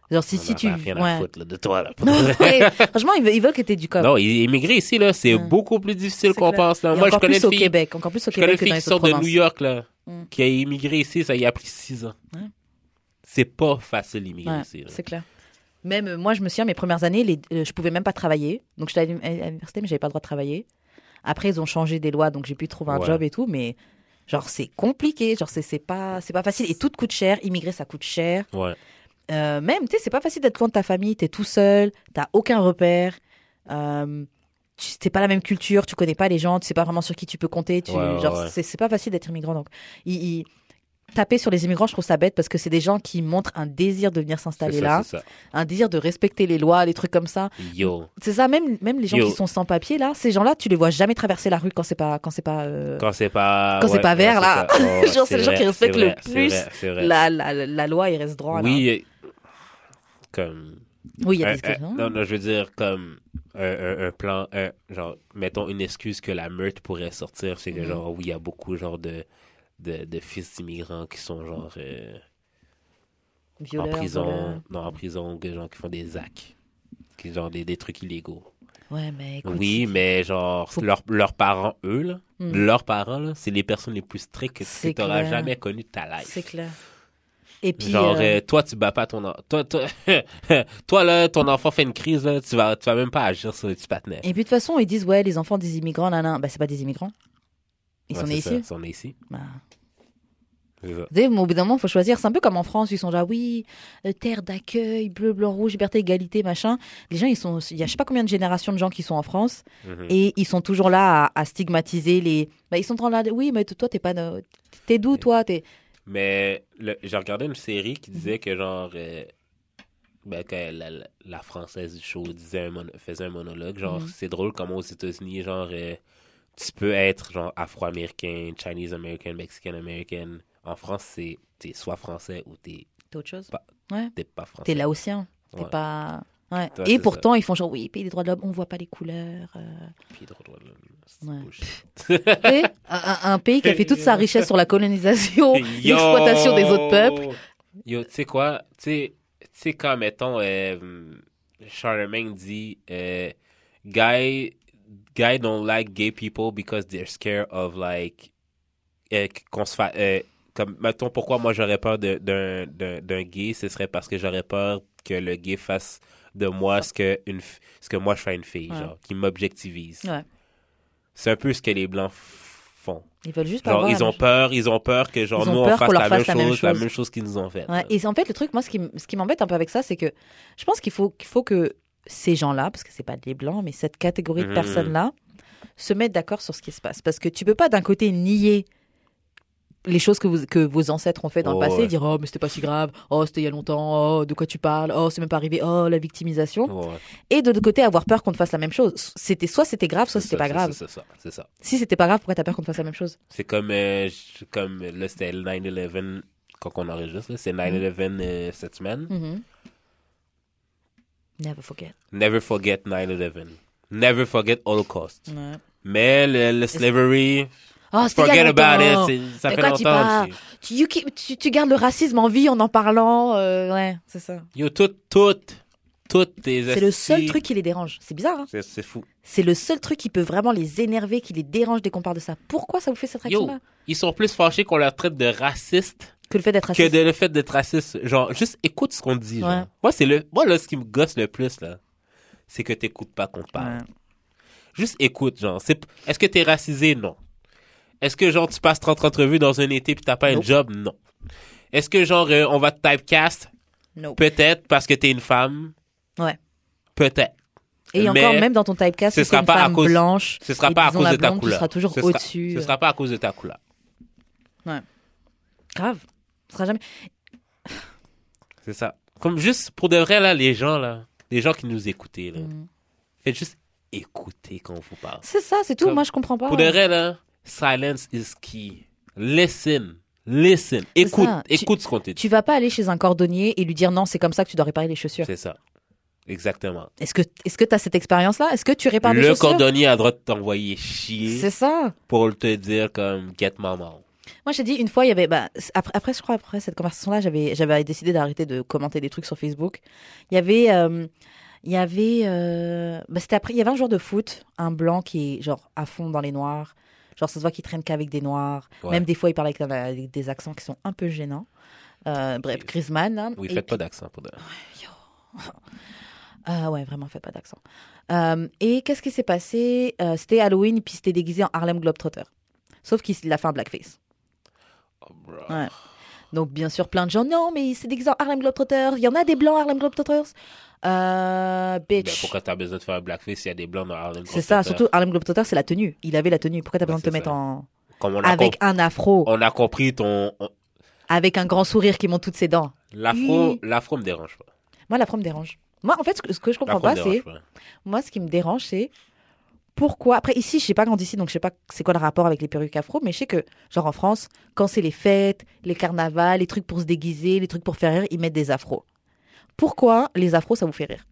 Genre, si, tu. rien à ouais. foutre là, de toi là Non. Franchement, ils veulent, ils veulent que t'aies du cop. non immigrer ici là c'est Ouais. beaucoup plus difficile qu'on pense là Et moi je connais plus au Québec, encore plus au je connais Québec une que fille dans qui les sort autres de. New York là Mm. qui a immigré ici ça y a pris six ans Ouais. c'est pas facile d'immigrer Ouais, ici c'est clair. Même euh, moi, je me souviens, mes premières années, les, euh, je pouvais même pas travailler. Donc, j'étais à l'uni- à l'université, mais j'avais pas le droit de travailler. Après, ils ont changé des lois, donc j'ai pu trouver un Ouais. job et tout. Mais genre, c'est compliqué. Genre, c'est pas, c'est pas facile. Et tout coûte cher. Immigrer, ça coûte cher. ouais Euh, même, tu sais, c'est pas facile d'être loin de ta famille. T'es tout seul. T'as aucun repère. Euh, c'est pas la même culture. Tu connais pas les gens. Tu sais pas vraiment sur qui tu peux compter. Tu, Ouais, genre, ouais. c'est c'est pas facile d'être immigrant. Donc, il, il- taper sur les immigrants, je trouve ça bête parce que c'est des gens qui montrent un désir de venir s'installer là un désir de respecter les lois, les trucs comme ça. yo C'est ça, même, même les gens Yo. qui sont sans papier, là, ces gens-là, tu les vois jamais traverser la rue quand c'est pas, quand c'est pas, euh, quand c'est pas Quand c'est pas vert, là. Ouais, Genre, c'est les gens qui respectent le plus vrai, c'est vrai. la, la, la loi, il reste droit. là. oui euh, comme oui, il y a un- des un- non, non, je veux dire, comme un, un- un plan, un- genre, mettons une excuse que la meute pourrait sortir, c'est que, Mhm. genre, oui, il y a beaucoup, genre, de, de, de fils d'immigrants qui sont, genre, euh, en prison, non, en prison, des gens qui font des actes, qui genre des, des trucs illégaux. Ouais, mais écoute. Oui, mais genre, Faut- leurs leurs parents, eux, là, Hmm. leurs parents, là, c'est les personnes les plus strictes que tu n'auras jamais connues de ta life. C'est clair. Et puis, Genre, euh, euh, toi, tu bats pas ton enfant. Toi, toi, toi, là, ton enfant fait une crise, là, tu vas, tu vas même pas agir sur le petit patinet. et puis de toute façon, ils disent, ouais, les enfants des immigrants, là, là. Bah, c'est pas des immigrants. Ils Ouais, sont nés ici. Ils sont nés ici. Bah, savez, au bout d'un moment, il faut choisir. C'est un peu comme en France, ils sont genre, oui, euh, terre d'accueil, bleu, blanc, rouge, liberté, égalité, machin. Les gens, ils sont, il y a je sais pas combien de générations de gens qui sont en France Mhm. et ils sont toujours là à, à stigmatiser les. Bah, ils sont en train de oui, mais toi, t'es pas. T'es d'où, toi? T'es. Mais j'ai regardé une série qui disait que, genre, euh, ben, que la, la- française du show disait un mono- faisait un monologue. Genre, Mhm. c'est drôle comment aux États-Unis, genre, euh, tu peux être, genre, afro-américain, Chinese-américain, Mexican-américain. En France, c'est t'es soit français ou t'es T'es autre chose? Pas- Ouais. t'es pas français. T'es laotien. T'es Ouais. pas. Ouais. Ouais, et pourtant, ils font genre, oui, pays des droits de l'homme, on voit pas les couleurs. euh. Puis drôle, drôle, c'est Ouais. bullshit. Tu sais, un, pays qui a fait toute sa richesse sur la colonisation, l'exploitation des autres peuples. Yo, tu sais quoi? Tu sais- quand, mettons, euh, Charlemagne dit euh, guy, guy don't like gay people because they're scared of, like, euh, qu'on se fasse... comme, mettons, pourquoi moi j'aurais peur de- d'un gay, ce serait parce que j'aurais peur que le gay fasse de moi ce que, une, ce que moi je fais à une fille, Ouais. genre, qui m'objectivise. Ouais. C'est un peu ce que les blancs font. Ils veulent juste pas Genre, ils ont peur, ils ont peur que genre nous on fasse, la, fasse même la même chose, la même chose qu'ils nous ont fait. Ouais, et en fait, le truc, moi, ce qui, ce qui m'embête un peu avec ça, c'est que je pense qu'il faut, qu'il faut que ces gens-là, parce que c'est pas des blancs, mais cette catégorie de Mhm. personnes-là, se mettent d'accord sur ce qui se passe. Parce que tu peux pas d'un côté nier les choses que, vous, que vos ancêtres ont fait dans Oh, le passé, ouais. dire oh mais c'était pas si grave, oh c'était il y a longtemps, oh de quoi tu parles, oh c'est même pas arrivé, oh la victimisation, Ouais, et de l'autre côté avoir peur qu'on te fasse la même chose. C'était soit c'était grave, soit c'était pas grave. C'est ça, c'est ça. Si c'était pas grave, pourquoi t'as peur qu'on te fasse la même chose? C'est comme, euh, comme là c'était le 9-11 quand on enregistre, c'est 9-11 euh, cette semaine. Mhm. Never forget. Never forget 9-11. Never forget Holocaust. Ouais. Mais le, le slavery, Oh, forget about longtemps. it. c'est- Ça fait quoi tu longtemps. Tu, you keep- tu, tu gardes le racisme en vie en en parlant. euh, ouais, c'est ça. Yo, tout, tout, toutes tes C'est le seul truc qui les dérange. C'est bizarre, hein C'est fou. C'est le seul truc qui peut vraiment les énerver, qui les dérange dès qu'on parle de ça. Pourquoi ça vous fait cette Yo, réaction-là? ils sont plus fâchés qu'on leur traite de racistes Que le fait d'être que raciste. de le fait d'être raciste. Genre, juste écoute ce qu'on dit. genre. Ouais. Moi, c'est le, moi, là, ce qui me gosse le plus, là, c'est que t'écoutes pas qu'on parle. Ouais. Juste écoute, genre. Est-ce que t'es racisé? Non. Est-ce que, genre, tu passes 30 entrevues dans un été puis t'as pas un job? Non. Est-ce que, genre, euh, on va te typecast? Nope. Peut-être parce que t'es une femme. Ouais. Peut-être. Et Mais encore, même dans ton typecast, ce si sera c'est une pas à femme cause- blanche, Ce sera et pas à cause de ta tu couleur. seras toujours Ce sera- au-dessus. Ce sera pas à cause de ta couleur. grave. Ce sera jamais. C'est ça. Comme juste, pour de vrai, là, les gens, là, les gens qui nous écoutent, là, Mm. faites juste écouter quand on vous parle. C'est ça, c'est tout. Comme- Moi, je comprends pas. Pour de vrai, là, silence is key. Listen. Listen. Écoute. ça. Tu- Écoute ce qu'on te dit. Tu vas pas aller chez un cordonnier et lui dire non, c'est comme ça que tu dois réparer les chaussures. C'est ça. Exactement. Est-ce que est-ce que tu as cette expérience-là? Est-ce que tu répares des Le chaussures? cordonnier a le droit de t'envoyer chier C'est ça. pour te dire comme get maman. Moi, j'ai dit une fois, il y avait. Bah, après, après, je crois, après cette conversation-là, j'avais, j'avais décidé d'arrêter de commenter des trucs sur Facebook. Il y avait. euh, il y avait. euh, bah, c'était après. Il y avait un joueur de foot, un blanc qui est genre à fond dans les noirs. Genre, ça se voit qu'il traîne qu'avec des noirs. Ouais. Même des fois, il parle avec, avec des accents qui sont un peu gênants. Euh, bref, Griezmann. là. Oui, faites puis- pas d'accent pour de Ah ouais, vraiment, faites pas d'accent. Euh, et qu'est-ce qui s'est passé Euh, C'était Halloween, puis c'était déguisé en Harlem Globetrotter. Sauf qu'il a fait un blackface. Oh, bro. Ouais. Donc, bien sûr, plein de gens, non, mais c'est déguisé en Harlem Globetrotter. Il y en a des blancs Harlem Globetrotters. Euh, Ben, bitch. pourquoi t'as besoin de faire un blackface s'il y a des blancs dans Harlem c'est ça, surtout Harlem Globetrotter, c'est la tenue. Il avait la tenue. Pourquoi t'as besoin de te mettre en. Comme on a, Avec un afro, on a compris ton. on- avec un grand sourire qui monte toutes ses dents. L'afro, l'afro me dérange pas. Moi, l'afro me dérange. Moi, en fait, ce que, ce que je comprends pas, c'est. Moi, ce qui me dérange, c'est pourquoi? Après, ici, je n'ai pas grandi ici, donc je sais pas c'est quoi le rapport avec les perruques afro, mais je sais que, genre en France, quand c'est les fêtes, les carnavals, les trucs pour se déguiser, les trucs pour faire rire, ils mettent des afros. Pourquoi les afros, ça vous fait rire?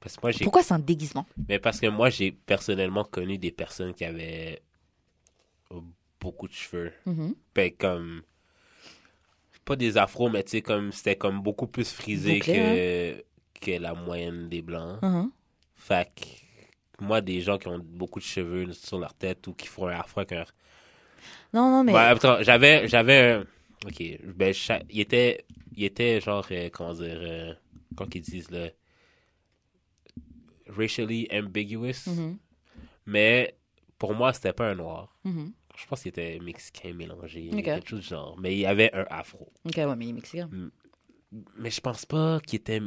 Parce que moi, j'ai Pourquoi c'est un déguisement? Mais parce que moi, j'ai personnellement connu des personnes qui avaient beaucoup de cheveux. Mhm. Ben, comme. pas des afros, mais tu sais, comme, c'était comme beaucoup plus frisé Bouclé, que, que la moyenne des blancs. Fait que, moi, des gens qui ont beaucoup de cheveux sur leur tête ou qui font un afro avec un Non, non, mais. Ouais, attends, j'avais, j'avais un. Ok, ben, cha- il était, il était genre, euh, comment dire, euh, comment qu'ils disent là, racially ambiguous, Mhm, mais pour moi, c'était pas un noir. mhm. Je pense qu'il était mexicain mélangé, Ok. quelque chose du genre, mais il y avait un afro. Ok, ouais, mais il est mexicain. Mais je pense pas qu'il était.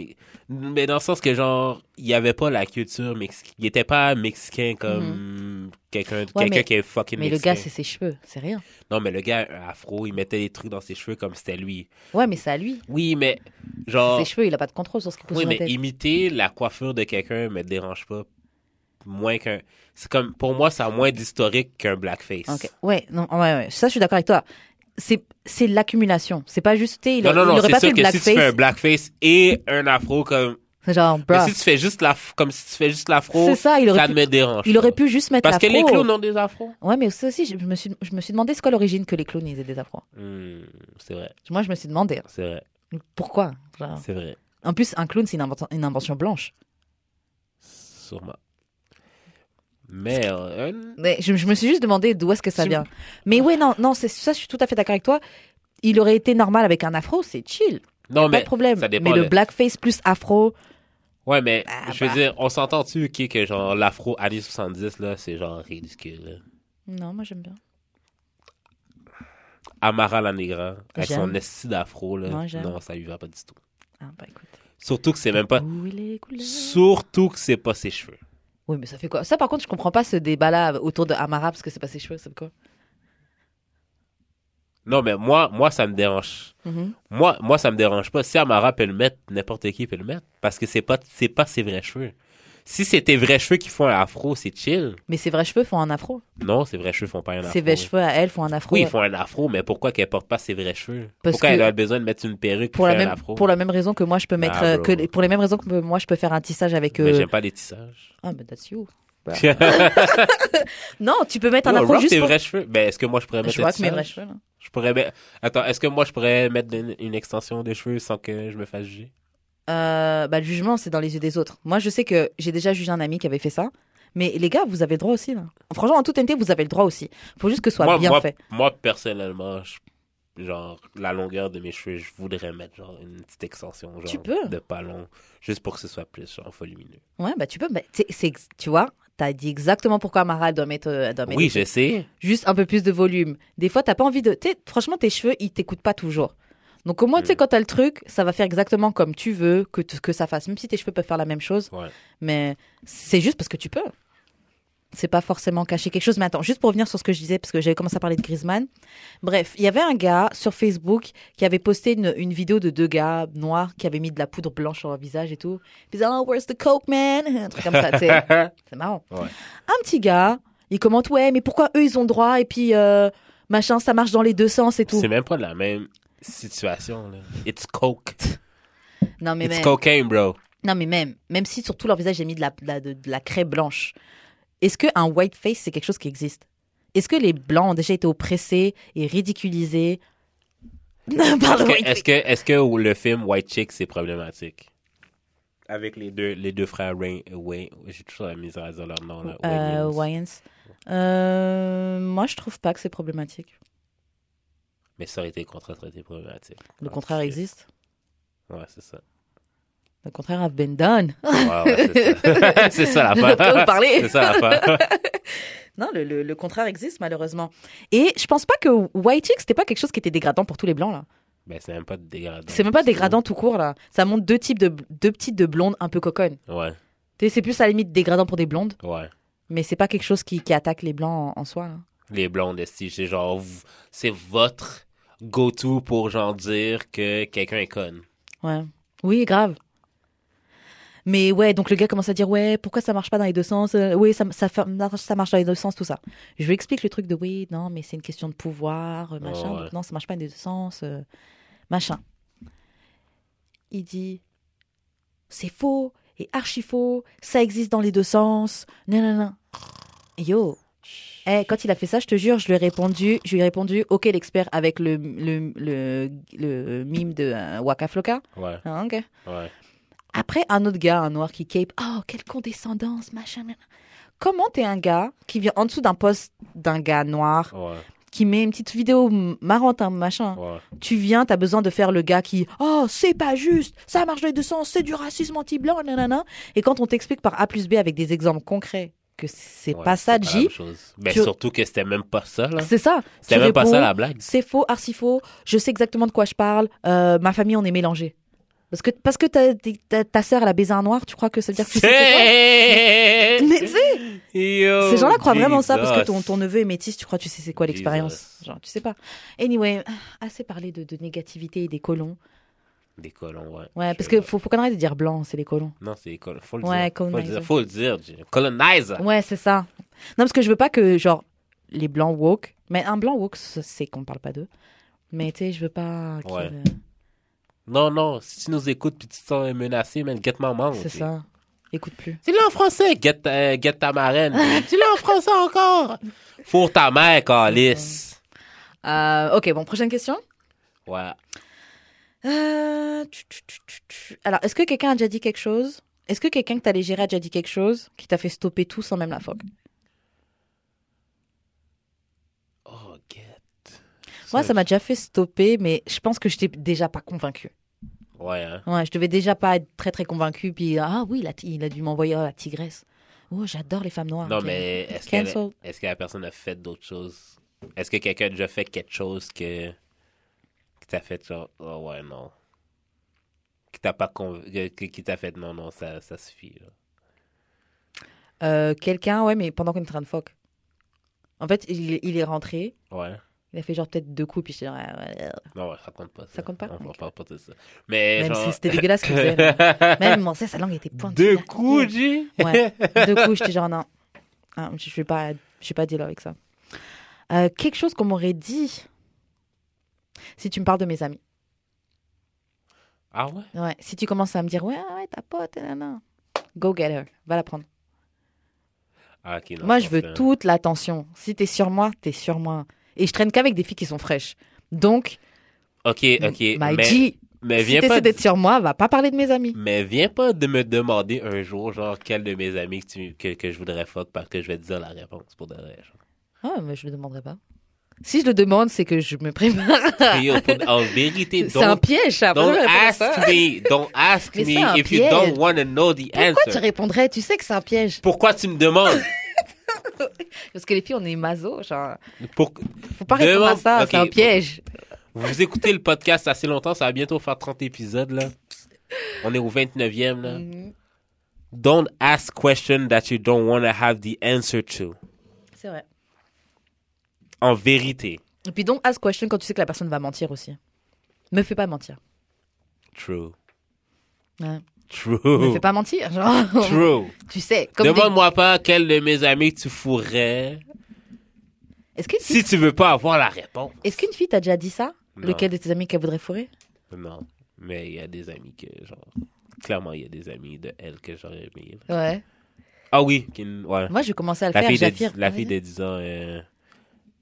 Mais dans le sens que, genre, il y avait pas la culture mexicaine. Il était pas mexicain comme quelqu'un quelqu'un Mhm. mais- qui est fucking Mais le mexicain. gars, c'est ses cheveux, c'est rien. Non, mais le gars, afro, il mettait des trucs dans ses cheveux comme c'était lui. Ouais, mais c'est à lui. Oui, mais genre. Ses cheveux, il a pas de contrôle sur ce qui pousse Oui, mais tête. imiter la coiffure de quelqu'un me dérange pas. Moins qu'un. C'est comme. Pour moi, ça a moins d'historique qu'un blackface. Ok. Ouais, non, ouais, ouais. Ça, je suis d'accord avec toi. C'est, c'est l'accumulation. C'est pas juste, il, Non, non, il non, aurait c'est pas fait le que si tu fais un blackface. blackface et un afro comme. Genre, Mais bruh. si tu fais juste la, comme si tu fais juste l'afro, ça, il aurait ça pu- me dérange. Il aurait pu juste mettre Parce que les clowns ont des afros. Ouais, mais ça aussi, je me suis, je me suis demandé c'est quoi l'origine que les clowns ils aient des afros. Hmm, c'est vrai, Moi, je me suis demandé c'est vrai, pourquoi. C'est vrai. En plus, un clown, c'est une, invention- une invention blanche. Sûrement. Mais. euh, je, je me suis juste demandé d'où est-ce que ça vient. Mais ouais, non, non, c'est ça, je suis tout à fait d'accord avec toi. Il aurait été normal avec un afro, c'est chill, Non, pas mais. de problème. ça dépend mais le de- blackface plus afro, Ouais, mais Ah, je veux bah. dire, on s'entend-tu qui que genre l'afro années 70, là, c'est genre ridicule. là? non, moi j'aime bien. Amara la Negra, avec son esti d'afro, là. J'aime. non, ça lui va pas du tout. Ah bah écoute. Surtout que c'est même pas. Surtout que c'est pas ses cheveux. Oui, mais ça fait quoi? Ça, par contre, je comprends pas ce débat-là autour de Amara parce que c'est pas ses cheveux, c'est quoi? Non, mais moi, moi, ça me dérange. Mhm. Moi, moi, ça me dérange pas. Si Amara peut le mettre, n'importe qui peut le mettre. Parce que c'est pas, c'est pas ses vrais cheveux. Si c'est tes vrais cheveux qui font un afro, c'est chill. Mais ses vrais cheveux font un afro. Non, ses vrais cheveux font pas un afro. Ses vrais cheveux à elle font un afro. Oui, ils font un afro, mais pourquoi qu'elle porte pas ses vrais cheveux? Parce pourquoi que- elle a besoin de mettre une perruque pour pour la faire un même afro? pour la même raison que moi je peux mettre Ah, euh, que pour les mêmes raisons que moi je peux faire un tissage avec Mais euh, j'aime pas les tissages. ah mais that's you non tu peux mettre un Non, afro juste tes pour... vrais cheveux. Ben, est-ce que moi je pourrais mettre je un vois que mes vrais cheveux là. Je pourrais mettre... Attends, est-ce que moi je pourrais mettre une, une extension des cheveux sans que je me fasse juger? Euh, bah le jugement c'est dans les yeux des autres moi je sais que j'ai déjà jugé un ami qui avait fait ça mais les gars vous avez le droit aussi là franchement en toute honnêteté vous avez le droit aussi faut juste que ce soit moi, bien moi, fait moi, personnellement, je- genre, la longueur de mes cheveux, je voudrais mettre genre une petite extension, genre, Tu peux. de pas long, juste pour que ce soit plus, genre, volumineux. ouais bah tu peux bah, c'est- c'est tu vois T'as dit exactement pourquoi Amara elle doit mettre, euh, elle doit mettre Oui, je sais. juste un peu plus de volume. Des fois, t'as pas envie de. franchement, tes cheveux, ils t'écoutent pas toujours. Donc, au moins, tu sais, Mm. quand t'as le truc, ça va faire exactement comme tu veux que, que ça fasse. Même si tes cheveux peuvent faire la même chose. Ouais. Mais c'est juste parce que tu peux. C'est pas forcément cacher quelque chose. Mais attends, juste pour revenir sur ce que je disais, parce que j'avais commencé à parler de Griezmann. Bref, il y avait un gars sur Facebook qui avait posté une, une vidéo de deux gars noirs qui avaient mis de la poudre blanche sur leur visage et tout. Ils disaient, oh, where's the coke, man? Un truc comme ça, tu sais. C'est marrant. Ouais. Un petit gars, il commente ouais, mais pourquoi eux ils ont droit? Et puis euh, machin, ça marche dans les deux sens et tout. C'est même pas la même situation, là. It's coke. Non mais It's même, cocaine, bro. non mais même, même si sur tout leur visage j'ai mis de la, de la, de- de la craie blanche, est-ce que un white face c'est quelque chose qui existe? Est-ce que les blancs ont déjà été oppressés et ridiculisés? Par le Est-ce que, white est-ce que, est-ce que le film White Chick, c'est problématique? Avec les deux, les deux frères Rain, Wayne, j'ai toujours la misère à dire leur nom, là. Euh, Wayans. Wayans. Euh, moi je trouve pas que c'est problématique. Mais ça aurait été contre-traité problématique. Le Ah, contraire existe? Ouais, c'est ça. Le contraire a been done. Ouais, ouais, c'est ça. ça la vous parlez C'est ça la Non, le, le- le contraire existe malheureusement. Et je pense pas que White Chick, c'était pas quelque chose qui était dégradant pour tous les blancs là. Ben, c'est même pas dégradant. C'est même pas dégradant tout court là. Ça montre deux types de deux petites de blondes un peu coconnes. Ouais, C'est plus à la limite dégradant pour des blondes, ouais. mais c'est pas quelque chose qui, qui attaque les blancs en, en soi. là. Les blondes, c'est genre, c'est votre go-to pour genre dire que quelqu'un est conne. Ouais. Oui, grave. Mais ouais, donc le gars commence à dire ouais, pourquoi ça marche pas dans les deux sens? Euh, Oui, ça, ça, ça marche dans les deux sens, tout ça. Je lui explique le truc de oui, non, mais c'est une question de pouvoir, euh, machin. Ouais. donc non, ça marche pas dans les deux sens, euh, machin. Il dit c'est faux et archi faux, ça existe dans les deux sens. Non, non, non. Yo, Eh, quand il a fait ça, je te jure, je lui ai répondu, je lui ai répondu, ok l'expert avec le le le, le mime de euh, Waka Flocka. Ouais, Ah, ouais. Après, un autre gars, un noir qui cape, oh quelle condescendance, machin. machin. Comment t'es un gars qui vient en dessous d'un poste d'un gars noir Ouais, qui met une petite vidéo marrante, hein, machin. ouais. Tu viens, t'as besoin de faire le gars qui, oh, c'est pas juste, ça marche dans les deux sens, c'est du racisme anti-blanc, nanana. Et quand on t'explique par A plus B avec des exemples concrets que c'est Ouais, pas ça, J, chose. Ben, Tu- surtout que c'était même pas ça, c'est ça. C'était même pas ça la blague. C'est faux, archi faux, je sais exactement de quoi je parle, euh, ma famille, on est mélangés. Parce que, parce que ta, ta, ta sœur, elle a baisé un noir, tu crois que ça veut dire que tu sais c'est quoi Mais tu sais, ces gens-là croient vraiment ça parce que ton, ton neveu est métis, tu crois tu sais c'est quoi l'expérience? Genre, tu sais pas. Anyway, assez parlé de, de négativité et des colons. Des colons, ouais. Ouais, parce que faut, faut qu'on arrête de dire blanc, c'est les colons. Non, c'est les colons. Faut le Ouais, dire. Faut le colonizer. dire. Faut le dire. Jay. Colonizer. Ouais, c'est ça. Non, parce que je veux pas que, genre, les blancs woke, mais un blanc woke, c'est qu'on parle pas d'eux. Mais tu sais, je veux pas. qu'il, Ouais. Non, non. Si tu nous écoutes puis tu te sens menacé, man, get ma main. c'est ça. Écoute plus. Dis-le en français. Get, euh, get ta marraine. Dis-le en français encore. Fourre ta mère, calice. Euh, ok, bon, prochaine question. Ouais. Euh. Alors, est-ce que quelqu'un a déjà dit quelque chose? Est-ce que quelqu'un que t'allais gérer a déjà dit quelque chose qui t'a fait stopper tout sans même la phoque? Oh, get. Moi, ça m'a déjà fait stopper, mais je pense que j'étais déjà pas convaincue. Ouais, hein. Ouais, je devais déjà pas être très très convaincue. Puis, ah oui, la il a dû m'envoyer oh, la tigresse. Oh, j'adore les femmes noires. Non, mais est-ce que la personne a fait d'autres choses? Est-ce que quelqu'un a déjà fait quelque chose que t'a fait genre, oh ouais, non. Qui t'a pas que- que- qui t'a fait non, non, ça, ça suffit. Euh, Quelqu'un, ouais, mais pendant qu'on était en train de phoque. En fait, il, il est rentré. Ouais. Il a fait genre peut-être deux coups, puis j'étais genre, ouais, ouais. Non, ouais, ça compte pas. Ça, Ça compte pas? On Ok. parle pas de ça. Mais Même genre... si c'était dégueulasse qu'il faisait. mais- Même, mon sa langue était pointue. Deux coups, G? Ouais, deux coups, j'étais genre, non. Ah, je vais pas, je vais pas dealer avec ça. Euh, quelque chose qu'on m'aurait dit. Si tu me parles de mes amis. Ah ouais? Ouais. Si tu commences à me dire, ouais, ouais, ta pote, nan, nan. Go get her. Va la prendre. Ah, ok, non, moi, je veux fait- toute l'attention. Si t'es sur moi, t'es sur moi. Et je traîne qu'avec des filles qui sont fraîches. Donc, Ok, ok. my mais, G, mais si viens t'essaies pas... d'être sur moi, va pas parler de mes amis. Mais viens pas de me demander un jour, genre, quel de mes amis que, tu... que, que je voudrais fuck parce que je vais te dire la réponse pour de vrai. genre. Ah, mais je le demanderai pas. Si je le demande, c'est que je me prépare. En vérité, C'est un don't, piège, ça. don't Pourquoi tu ask me, don't ask me if you piège. don't want to know the Pourquoi tu answer. répondrais? Tu sais que c'est un piège. Pourquoi tu me demandes? Parce que les filles, on est maso, genre. Pour... Faut pas répondre à ça, ok. c'est un piège. Vous écoutez le podcast assez longtemps, ça va bientôt faire 30 épisodes, là. On est au 29e, là. Mhm. Don't ask questions that you don't want to have the answer to. En vérité. Et puis donc, ask question quand tu sais que la personne va mentir aussi. Me fais pas mentir. True. Ouais. True. Me fais pas mentir, genre. True. Tu sais, des... Demande-moi pas quel de mes amis tu fourrais Est-ce qu'une fille... si tu veux pas avoir la réponse. Est-ce qu'une fille t'a déjà dit ça? Non. Lequel de tes amis qu'elle voudrait fourrer? Non. Mais il y a des amis que, genre. Clairement, il y a des amis de elle que j'aurais aimé. Ouais. Ah oui. qui- ouais. Moi, je vais commencer à le La faire, fille, de, la fille de 10 ans. euh,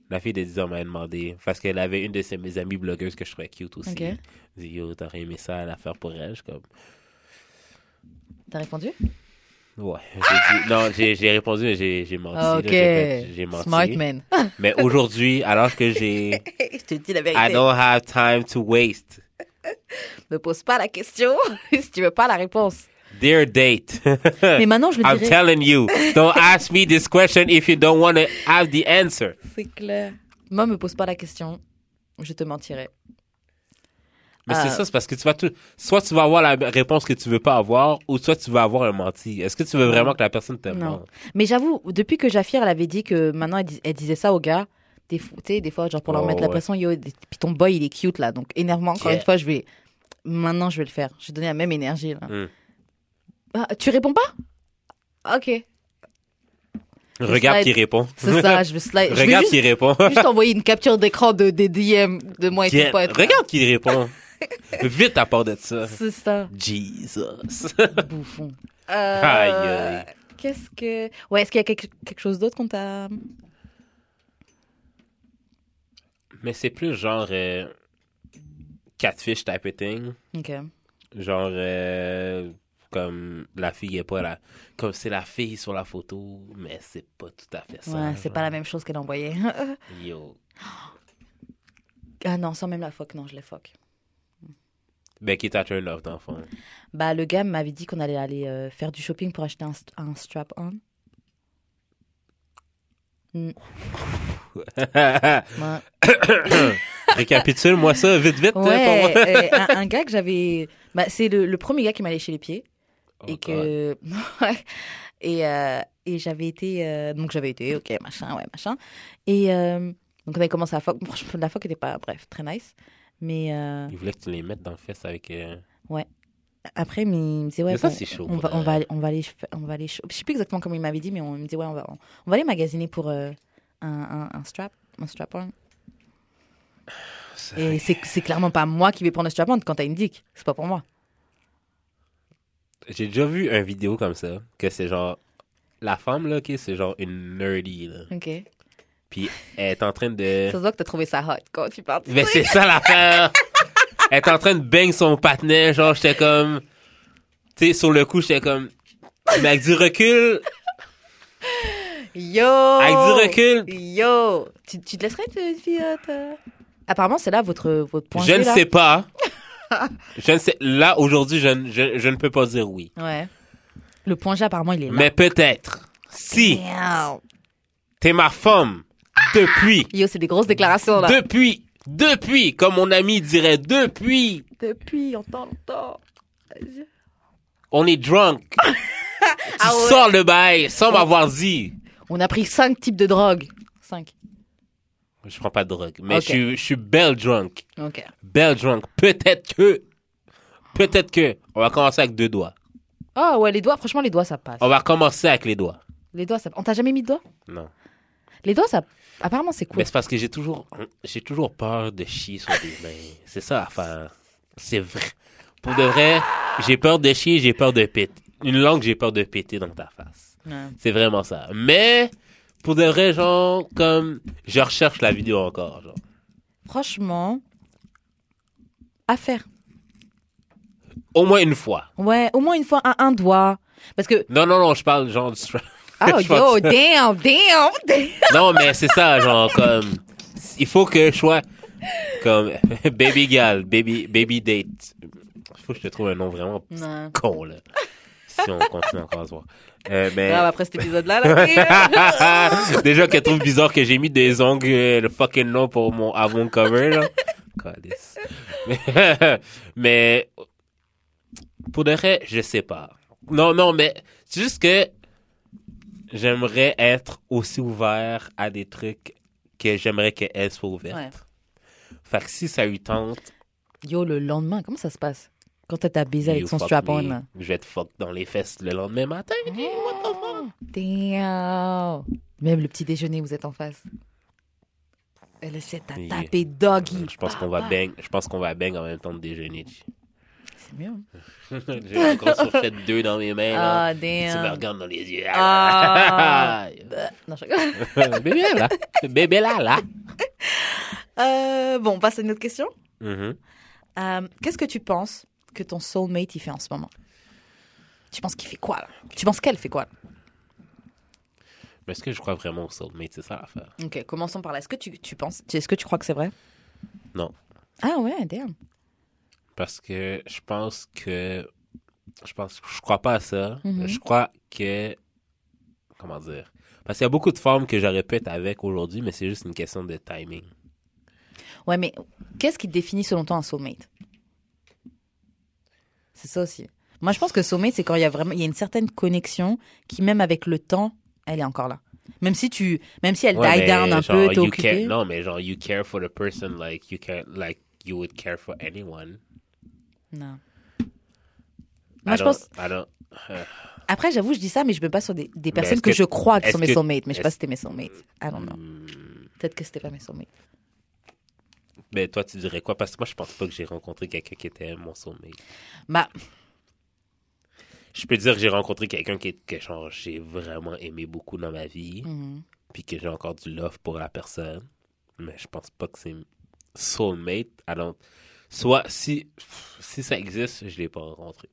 la fille de 10 ans m'a demandé. Parce qu'elle avait une de ses, mes amies blogueuses que je trouvais cute aussi. Ok. Elle dit Yo, t'aurais aimé ça à la faire pour elle. Je suis comme. T'as répondu? Ouais. J'ai dit- non, j'ai j'ai répondu, mais j'ai j'ai menti. là. Ok. J'ai fait- J'ai menti. Smart man. Mais aujourd'hui, alors que j'ai. je te dis la I vérité. don't have time to waste. Ne pose pas la question si tu veux pas la réponse. Dear date, Mais maintenant, je le I'm dirais. telling you, don't ask me this question if you don't want to have the answer. C'est clair. Moi, me pose pas la question. Je te mentirai. Mais c'est Euh. ça, c'est parce que tu vas tout, soit tu vas avoir la réponse que tu veux pas avoir, ou soit tu vas avoir un menti. Est-ce que tu veux vraiment que la personne te Non. mente? Mais j'avoue, depuis que Jafir, elle avait dit que maintenant, elle, dis- elle disait ça aux gars, des, fo- tu sais, des fois, genre pour leur Oh, mettre la ouais. pression, yo, des- puis ton boy, il est cute là. Donc, énervement, encore Yeah. une fois, je vais. Maintenant, je vais le faire. Je vais donner la même énergie là. Hmm. Ah, tu réponds pas? Ok. Regarde qui répond. C'est ça, je vais slide. Je Regarde juste, qui répond. juste envoyer une capture d'écran de, des DM de moi et Qui- tout pote. Regarde qui répond. Vite à part de ça. C'est ça, Jesus. bouffon. Aïe, Euh, aïe. Qu'est-ce que. Ouais, est-ce qu'il y a quelque, quelque chose d'autre qu'on t'a. Mais c'est plus genre euh, catfish type of thing. Ok. Genre, euh, comme la fille est pas là. Comme c'est la fille sur la photo, mais c'est pas tout à fait ça. Ouais, c'est pas la même chose qu'elle envoyait. Yo. ah non, sans même la fuck, non, je l'ai fuck. Ben, qui t'a turn off fond. Bah, le gars m'avait dit qu'on allait aller euh, faire du shopping pour acheter un, st- un strap-on. Mm. Récapitule-moi ça vite, vite. hein, Ouais, pour moi. euh, un, un gars que j'avais. Bah, c'est le, le premier gars qui m'a léché les pieds. Oh, et que. Ouais. et euh, et j'avais été. euh, donc j'avais été, ok, machin, ouais, machin. Et euh, donc on avait commencé à fuck. Franchement, la fuck était pas. Bref, très nice. Mais Il voulait que tu les mettes dans le fesse avec. euh, après, il me disait, ouais, Mais ça, bon, c'est chaud, on, va, on, va, on va aller. On va aller. Je sais plus exactement comment il m'avait dit, mais on me dit, ouais, on va, on, va aller magasiner pour un, un, un strap. Un strap-on. Et c'est c'est clairement pas moi qui vais prendre le strap-on quand t'as une dick. C'est pas pour moi. J'ai déjà vu une vidéo comme ça, que c'est genre. La femme, là, qui c'est genre une nerdy, là. Ok. Puis elle est en train de. Ça se voit que t'as trouvé ça hot quand tu parles. de Mais c'est ça l'affaire! Elle est en train de bang son patinet, genre, j'étais comme. Tu sais, sur le coup, j'étais comme. Mais avec du recul, Yo! avec du recul, Yo! Tu, tu te laisserais une fille euh, te- Apparemment, c'est là votre, votre point je ne sais pas. Je ne sais. Là, aujourd'hui, je, ne- je, je ne peux pas dire oui. Ouais. Le point G, apparemment, il est là. Mais peut-être. Si t'es ma femme, depuis, Yo, c'est des grosses déclarations, là. depuis, depuis, comme mon ami dirait, depuis, Depuis, on t'entend. on est drunk. tu Ah ouais. sors le bail sans m'avoir dit. On a pris cinq types de drogues. Cinq. Je prends pas de drogue, mais je, suis- je suis belle drunk. Ok. Belle drunk. Peut-être que, peut-être que, on va commencer avec deux doigts. Oh, ouais, les doigts, franchement, les doigts, ça passe. On va commencer avec les doigts. Les doigts, ça On t'a jamais mis de doigts? Non. Les doigts, ça. Apparemment, c'est cool. Mais c'est parce que j'ai toujours, j'ai toujours peur de chier sur des mains. C'est ça l'affaire. C'est vrai. Pour de vrai, j'ai peur de chier, j'ai peur de péter. Une langue, j'ai peur de péter dans ta face. Ouais. C'est vraiment ça. Mais, pour de vrai, genre, comme, je recherche la vidéo encore, genre. Franchement, à faire. Au moins une fois. Ouais, au moins une fois, un, un doigt. Parce que. Non, non, non, je parle genre du strap. Oh, yo, damn, damn, damn. Non, mais c'est ça, genre, comme, il faut que je sois, comme, baby gal, baby, baby date. Il faut que je te trouve un nom vraiment con, là. Si on continue encore à se voir. Euh. Grave, après cet épisode-là, là. Déjà qu'elle trouve bizarre que j'ai mis des ongles, euh, le fucking nom pour mon avant cover, là. Mais, pour de vrai, je sais pas. Non, non, mais c'est juste que j'aimerais être aussi ouvert à des trucs que j'aimerais qu'elle soit ouverte. Ouais. Fait que si ça lui tente, Yo, le lendemain, comment ça se passe? Quand t'as baisé avec son strap-on, je vais te fuck dans les fesses le lendemain matin. What the fuck? Damn. Même le petit déjeuner, vous êtes en face. Elle essaie de Yeah. taper doggy. Je pense qu'on va bang, je pense qu'on va bang en même temps de déjeuner. C'est mieux. hein. J'ai encore fourchette deux dans mes mains, là. Ah, Tu me damn. regardes dans les yeux. Ah. Non, je. Bébé là. Bébé là, là. Euh, bon, on passe à une autre question. Mhm. Euh, Qu'est-ce que tu penses que ton soulmate il fait en ce moment? Tu penses qu'il fait quoi là? Tu penses qu'elle fait quoi? Là Mais est-ce que je crois vraiment au soulmate? C'est ça l'affaire. Ok, commençons par là. Est-ce que tu, tu penses Est-ce que tu crois que c'est vrai? Non. Ah ouais, damn. Parce que je pense que. Je pense je crois pas à ça. Mhm. Je crois que. Comment dire? Parce qu'il y a beaucoup de femmes que j'aurais pu être avec aujourd'hui, mais c'est juste une question de timing. Ouais, mais qu'est-ce qui définit selon toi un soulmate? C'est ça aussi. Moi, je pense que soulmate, c'est quand il y a vraiment il y a une certaine connexion qui, même avec le temps, elle est encore là. Même si tu, même si elle Ouais, die down un genre, peu, t'es you occupé. care- non, mais genre, you care for the person like you care, like you would care for anyone. Non. I Moi, je don't- pense. I don't- euh, Après, j'avoue, je dis ça, mais je me base sur des, personnes que, que- je crois qui sont mes que- soulmates, mais je sais pas si c'était mes soulmates. I don't know. hmm. Peut-être que c'était pas mes soulmates. Ben, toi, tu dirais quoi? Parce que moi, je pense pas que j'ai rencontré quelqu'un qui était mon soulmate. Bah, Je peux dire que j'ai rencontré quelqu'un qui, que genre, j'ai vraiment aimé beaucoup dans ma vie, mhm. puis que j'ai encore du love pour la personne. mais je pense pas que c'est soulmate. Alors, soit si, si ça existe, je l'ai pas rencontré.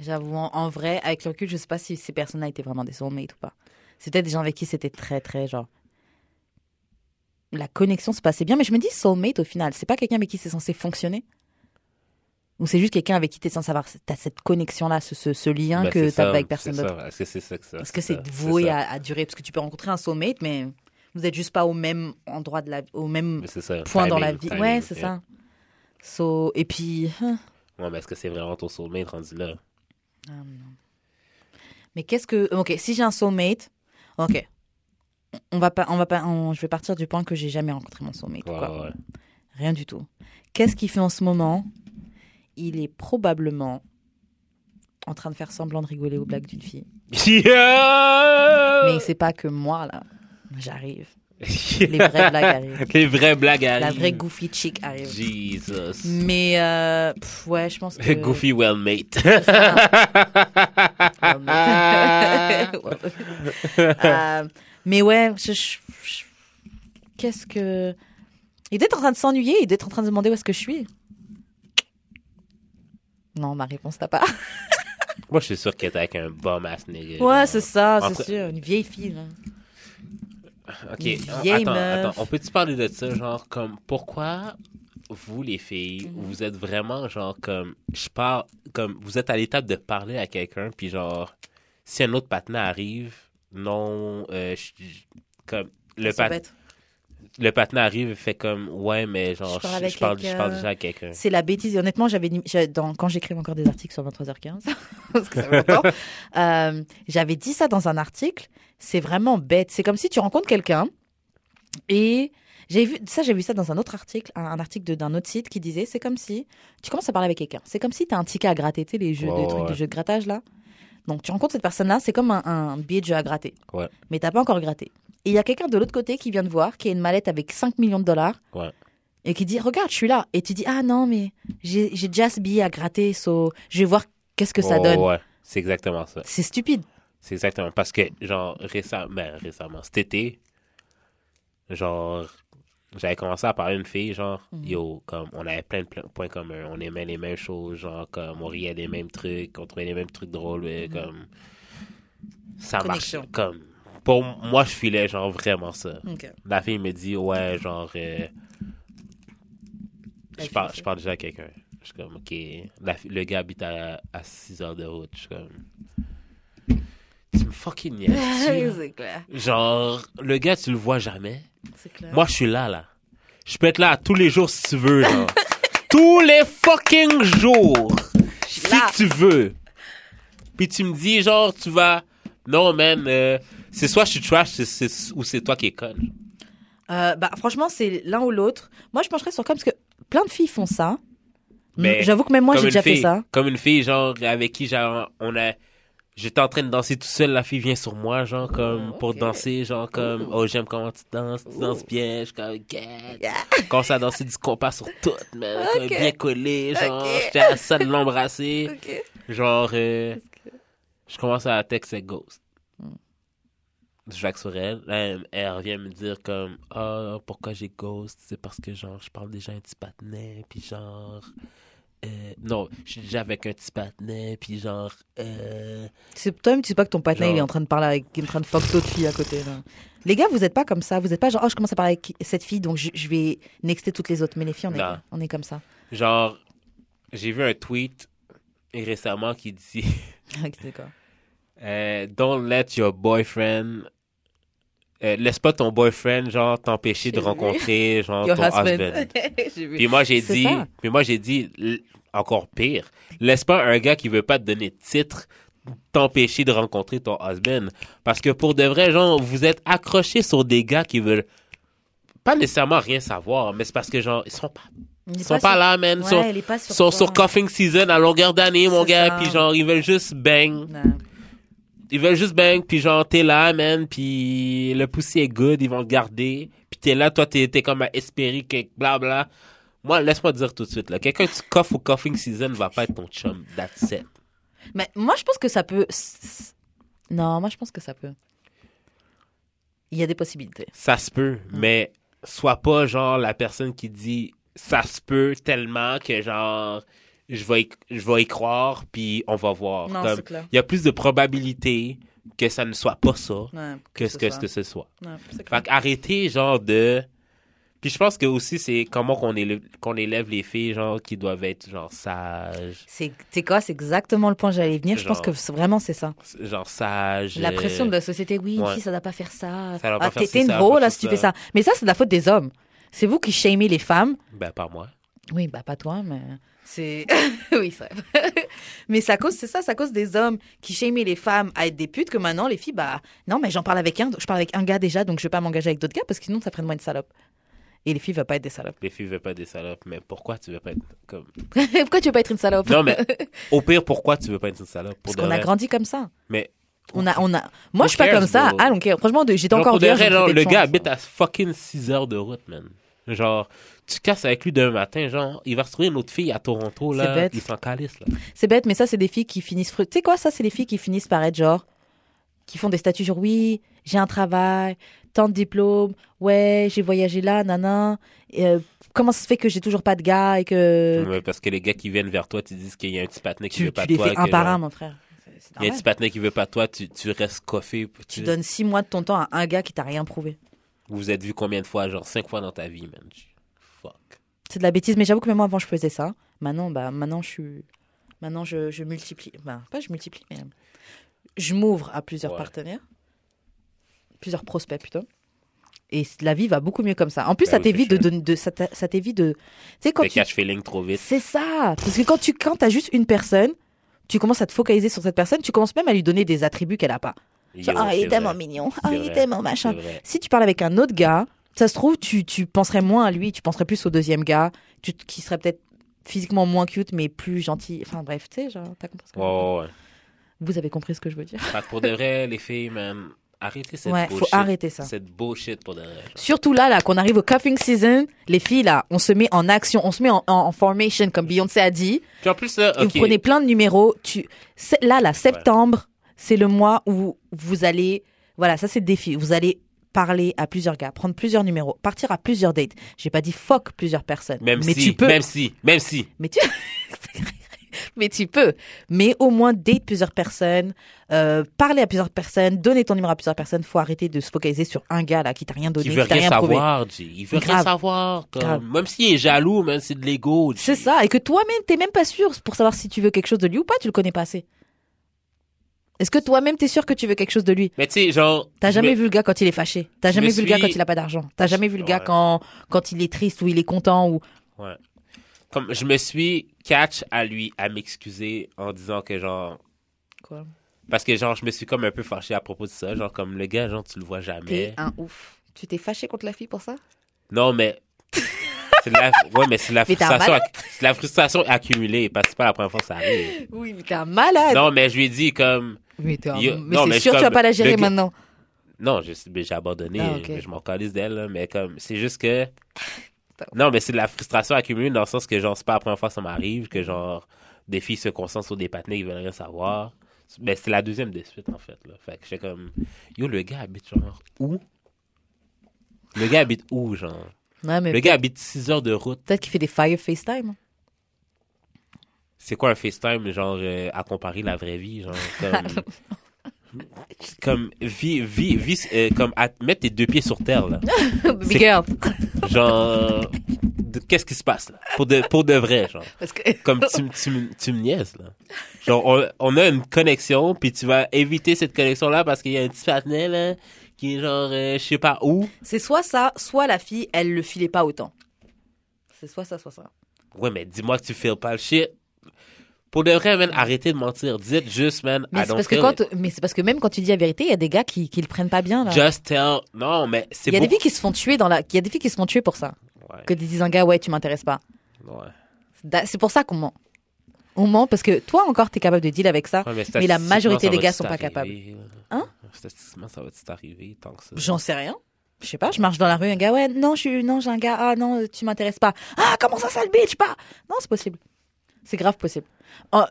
J'avoue, en, en vrai, avec le recul, je sais pas si ces personnes-là étaient vraiment des soulmates ou pas. C'était des gens avec qui c'était très, très genre. La connexion se passait bien, mais je me dis soulmate au final. C'est pas quelqu'un avec qui c'est censé fonctionner? Ou c'est juste quelqu'un avec qui t'es censé avoir. T'as cette connexion-là, ce, ce, ce lien Ben, que t'as avec personne d'autre? Est-ce que c'est ça que ça? Est-ce que c'est voué à, à durer? Parce que tu peux rencontrer un soulmate, mais vous êtes juste pas au même endroit de la au même ça. point dans la vie. timing, ouais, c'est yeah. ça. So, et puis. hein. Ouais, mais est-ce que c'est vraiment ton soulmate rendu là? Ah, non. Mais qu'est-ce que. Ok, si j'ai un soulmate, ok. On va pas, on va pas, on- je vais partir du point que j'ai jamais rencontré mon ouais. Rien du tout. Qu'est-ce qu'il fait en ce moment? Il est probablement en train de faire semblant de rigoler aux blagues d'une fille. Yeah! Mais c'est pas que moi, là. J'arrive. Les vraies blagues arrivent. Les vraies blagues arrivent. La vraie goofy chick arrive. Jesus. Mais, euh, pff, ouais, je pense que. Goofy well mate. Euh, mais ouais, je- je- je- qu'est-ce que. Il être en train de s'ennuyer, il être en train de se demander où est-ce que je suis. Non, ma réponse t'as pas. Moi, je suis sûr qu'elle était avec un bum ass nigga. Ouais, c'est ça, c'est sûr. Une vieille fille, là. Ok, attends, vieille attends, meuf. on peut-tu parler de ça, genre, comme, pourquoi vous, les filles, Mhm. vous êtes vraiment, genre, comme, je parle, comme, vous êtes à l'étape de parler à quelqu'un, puis genre, si un autre patin arrive, non, euh, je- comme, le, pat, le patin arrive et fait comme, ouais, mais genre, Je parle je, parle, je quelqu'un. parle déjà à quelqu'un. C'est la bêtise. Honnêtement, j'avais dans, quand j'écrive encore des articles sur 23h15, parce que ça fait longtemps, euh, j'avais dit ça dans un article. C'est vraiment bête. C'est comme si tu rencontres quelqu'un et j'ai vu ça, j'ai vu ça dans un autre article, un, un article d'un autre site qui disait c'est comme si tu commences à parler avec quelqu'un. C'est comme si tu as un ticket à gratter, tu sais, les jeux, les trucs ouais. de jeux de grattage là. Donc tu rencontres cette personne-là, c'est comme un, un billet de jeu à gratter. Ouais. Mais t'as pas encore gratté. Et il y a quelqu'un de l'autre côté qui vient te voir, qui a une mallette avec 5 millions de dollars. Ouais. Et qui dit, regarde, je suis là. Et tu dis, ah non, mais j'ai déjà ce billet à gratter, so je vais voir qu'est-ce que ça Oh, donne. Ouais, c'est exactement ça. C'est stupide. C'est exactement. Parce que, genre, récemment, ben, récemment, cet été, genre, j'avais commencé à parler à une fille, genre, Mhm. yo, comme, on avait plein de points communs. On aimait les mêmes choses, genre, comme, on riait des mêmes trucs, on trouvait les mêmes trucs drôles, mais comme, ça marche. Comme, pour moi, je filais, genre, vraiment ça. La fille me dit, ouais, genre, euh, je, parle, je parle déjà à quelqu'un. Je suis comme, ok. La le gars habite à, à 6 heures de route. Je suis comme, tu me fucking niaises. c'est clair. Genre, le gars, tu le vois jamais. Clair. Moi, je suis là, là. Je peux être là tous les jours si tu veux, genre. tous les fucking jours. Si là. tu veux. Puis tu me dis, genre, tu vas. Non, man, euh, c'est soit je suis trash ou c'est toi qui es conne. Euh, bah, franchement, c'est l'un ou l'autre. Moi, je pencherais sur comme parce que plein de filles font ça. J'avoue que même moi, j'ai déjà fait ça. Comme une fille, genre, avec qui, genre, on a. J'étais en train de danser tout seul, la fille vient sur moi, genre, comme, Oh, pour danser, genre, comme, oh, j'aime comment tu danses, tu danses bien, je suis comme, yeah. Commence à danser du compas sur tout, man, comme Ok. bien collé, genre, Ok. j'étais à ça de l'embrasser, genre, euh, je commence à texter Ghost. Hmm. Jacques sur elle, elle, elle revient me dire comme, ah, pourquoi j'ai Ghost, c'est parce que, genre, je parle déjà un petit patinet, puis genre, euh, non, je suis déjà avec un petit patinet, puis genre, euh, C'est toi-même, tu sais pas que ton Genre- il est en train de parler avec, il est en train de fuck d'autres filles à côté. Là. Les gars, vous êtes pas comme ça. Vous êtes pas genre, oh, je commence à parler avec cette fille, donc je, je vais nexter toutes les autres. Mais les filles, on est, on est comme ça. genre, j'ai vu un tweet récemment qui dit, C'est quoi euh, don't let your boyfriend, euh, laisse pas ton boyfriend, genre, t'empêcher de rencontrer, genre, Your ton husband. Puis moi, j'ai dit, ça. puis moi, j'ai dit, encore pire, laisse pas un gars qui veut pas te donner de titre t'empêcher de rencontrer ton husband. Parce que pour de vrai, genre, vous êtes accrochés sur des gars qui veulent pas nécessairement rien savoir, mais c'est parce que, genre, ils sont pas, ils sont pas, sur- là, man. Ils Ouais, sont, sur, sont toi. sur cuffing season à longueur d'année, mon gars. Puis genre, ils veulent juste bang. Non. Ils veulent juste bang, puis genre, t'es là, man, puis le poussé est good, ils vont le garder. Puis t'es là, toi, t'es t'es comme à espérer que blabla. Moi, laisse-moi te dire tout de suite, là, quelqu'un qui coffre au cuffing season va pas être ton chum. That's it. Mais moi, je pense que ça peut. Non, moi, je pense que ça peut. Il y a des possibilités. Ça se peut, mais sois pas genre la personne qui dit ça se peut tellement que genre je vais y, je vais y croire puis on va voir. Il y a plus de probabilité que ça ne soit pas ça Ouais, que ce que, soit. que ce soit. Ouais, Fait qu'arrêtez genre de puis je pense que aussi c'est comment qu'on élève, qu'on élève les filles genre qui doivent être genre sages, C'est quoi? C'est exactement le point où j'allais venir. Je pense que c'est- vraiment c'est ça. genre sages. La euh, pression de la société, oui, une ouais. fille, ça doit pas faire ça. Ça doit pas ah, faire t'es une pas là si tu fais ça. Mais ça, c'est de la faute des hommes. C'est vous qui shamez les femmes. Ben pas moi. Oui, bah pas toi, mais c'est oui, ça. mais ça cause c'est ça, ça cause des hommes qui shamez les femmes à être des putes que maintenant les filles bah non, mais j'en parle avec un, je parle avec un gars déjà donc je vais pas m'engager avec d'autres gars parce que sinon ça ferait de moi une salope. Et les filles veulent pas être des salopes. Les filles veulent pas être des salopes, mais pourquoi tu veux pas être comme Pourquoi tu veux pas être une salope? Non mais au pire pourquoi tu veux pas être une salope pour Parce qu'on a vrai? grandi comme ça. Mais On a on a Moi je suis pas comme ça. Ah donc franchement de- j'étais encore vrai, le gars habite à fucking 6 heures de route, man. Genre, tu casses avec lui demain matin, genre, il va se trouver une autre fille à Toronto, C'est là. bête. Il s'en calisse, là. C'est bête, mais ça, c'est des filles qui finissent. Tu sais quoi, ça, c'est des filles qui finissent par être genre. qui font des statuts genre oui, j'ai un travail, tant de diplômes, ouais, j'ai voyagé là, nana. Euh, comment ça se fait que j'ai toujours pas de gars et que. Ouais, parce que les gars qui viennent vers toi, tu dis qu'il y a un petit patinet qui tu veut pas tu de les toi. fais un par un, mon frère. Il y a un petit patinet qui veut pas de toi, tu, tu restes coiffé. Tu donnes six mois de ton temps à un gars qui t'a rien prouvé. Vous vous êtes vu combien de fois? Genre, cinq fois dans ta vie, man? C'est de la bêtise, mais j'avoue que même moi avant je faisais ça. Maintenant, bah, maintenant je suis. Maintenant je, je multiplie. Bah, pas je multiplie, mais. Je m'ouvre à plusieurs Ouais. partenaires. Plusieurs prospects plutôt. Et la vie va beaucoup mieux comme ça. En plus, Ben ça oui, t'évite de, de, de- ça t'évite de. Tu sais, quand tu. feeling trop vite. C'est ça. Parce que quand tu quand as juste une personne, tu commences à te focaliser sur cette personne, tu commences même à lui donner des attributs qu'elle a pas. Yo, ah, il est tellement mignon. Ah, il est tellement machin. Si tu parles avec un autre gars, ça se trouve, tu, tu penserais moins à lui, tu penserais plus au deuxième gars, tu, qui serait peut-être physiquement moins cute, mais plus gentil. Enfin bref, tu sais, genre, t'as compris ce que je veux dire? Vous avez compris ce que je veux dire? Pour de vrai, les filles, man, arrêtez cette Ouais, bullshit. faut arrêter ça. Cette bullshit pour de vrai. genre. Surtout là, là, qu'on arrive au cuffing season, les filles, là, on se met en action, on se met en, en- en formation, comme Beyoncé a dit. Puis en plus, là, Et ok. vous prenez plein de numéros. Tu... Là, là, septembre, c'est le mois où vous allez. Voilà, ça, c'est le défi. Vous allez parler à plusieurs gars, prendre plusieurs numéros, partir à plusieurs dates. J'ai pas dit fuck plusieurs personnes. Même mais si, tu peux. même si, même si. Mais tu. mais tu peux. Mais au moins date plusieurs personnes, euh, parler à plusieurs personnes, donner ton numéro à plusieurs personnes. Faut arrêter de se focaliser sur un gars là qui t'a rien donné, Il qui veut t'a rien rien prouvé. savoir, G. Il veut rien Grave. savoir. comme- Grave. Même s'il est jaloux, même c'est de l'ego. G. C'est ça. Et que toi-même, t'es même pas sûr pour savoir si tu veux quelque chose de lui ou pas. Tu le connais pas assez. Est-ce que toi-même t'es sûr que tu veux quelque chose de lui? Mais tu sais, genre. T'as jamais me- vu le gars quand il est fâché? T'as jamais vu le gars quand il a pas d'argent? T'as jamais vu le gars quand, quand il est triste ou il est content ou. Ouais. Comme je me suis catch à lui, à m'excuser en disant que genre. Quoi? Parce que genre, je me suis comme un peu fâché à propos de ça. Genre, comme le gars, genre, tu le vois T'es jamais. un ouf. Tu t'es fâché contre la fille pour ça? Non, mais. C'est de la... Ouais, mais c'est la Mais frustration. C'est la accumulée. Parce que c'est pas la première fois que ça arrive. Oui, mais t'es un malade. Non, mais je lui ai dit comme. Mais, Yo- mais non, c'est mais sûr, je tu vas pas la gérer le maintenant. Non, j'ai abandonné. Ah, Je m'en calisse d'elle, là, mais comme, c'est juste que. Non, mais c'est de la frustration accumulée dans le sens que, genre, c'est pas la première fois que ça m'arrive, que, genre, des filles se concentrent sur des patinets qui veulent rien savoir. Mais c'est la deuxième de suite, en fait, là. Fait que j'étais comme, yo, le gars habite, genre, où? Le gars habite où, genre? Ouais, mais Le gars habite 6 heures de route. peut-être qu'il fait des fire FaceTime. C'est quoi un FaceTime, genre, euh, à comparer la vraie vie, genre, comme. comme, vie, vie, vie, euh, comme, à- mettre tes deux pieds sur terre, là. Big. Genre, qu'est-ce qui se passe là? Pour de, pour de vrai, genre. Parce que. Comme tu, tu, tu me niaises, là. Genre, on, on a une connexion, puis tu vas éviter cette connexion-là parce qu'il y a un petit patinet, là, qui est genre, euh, je sais pas où. C'est soit ça, soit la fille, elle le filait pas autant. C'est soit ça, soit ça. Ouais, mais dis-moi que tu fais pas le shit. Pour de vrai, man, arrêtez de mentir. Dites juste, man, Mais I c'est don't parce que quand, mais c'est parce que même quand tu dis la vérité, il y a des gars qui, qui le prennent pas bien là. Just tell. Non, mais c'est Il y a des filles qui se font tuer dans la, il y a des filles qui se font tuer pour ça. Ouais, Que tu dises un gars, ouais, tu m'intéresses pas. ouais. C'est pour ça qu'on ment. On ment parce que toi encore, t'es capable de deal avec ça. Ouais, Mais la majorité des gars sont pas là? Hein? Statistiquement, ça va-tu t'arriver tant que ça? J'en sais rien. Je sais pas, je marche dans la rue, un gars, ouais, non, je suis, non, j'ai un gars, ah non, tu m'intéresses pas. Ah, comment ça, sale bitch, pas? Non, c'est possible. C'est grave possible.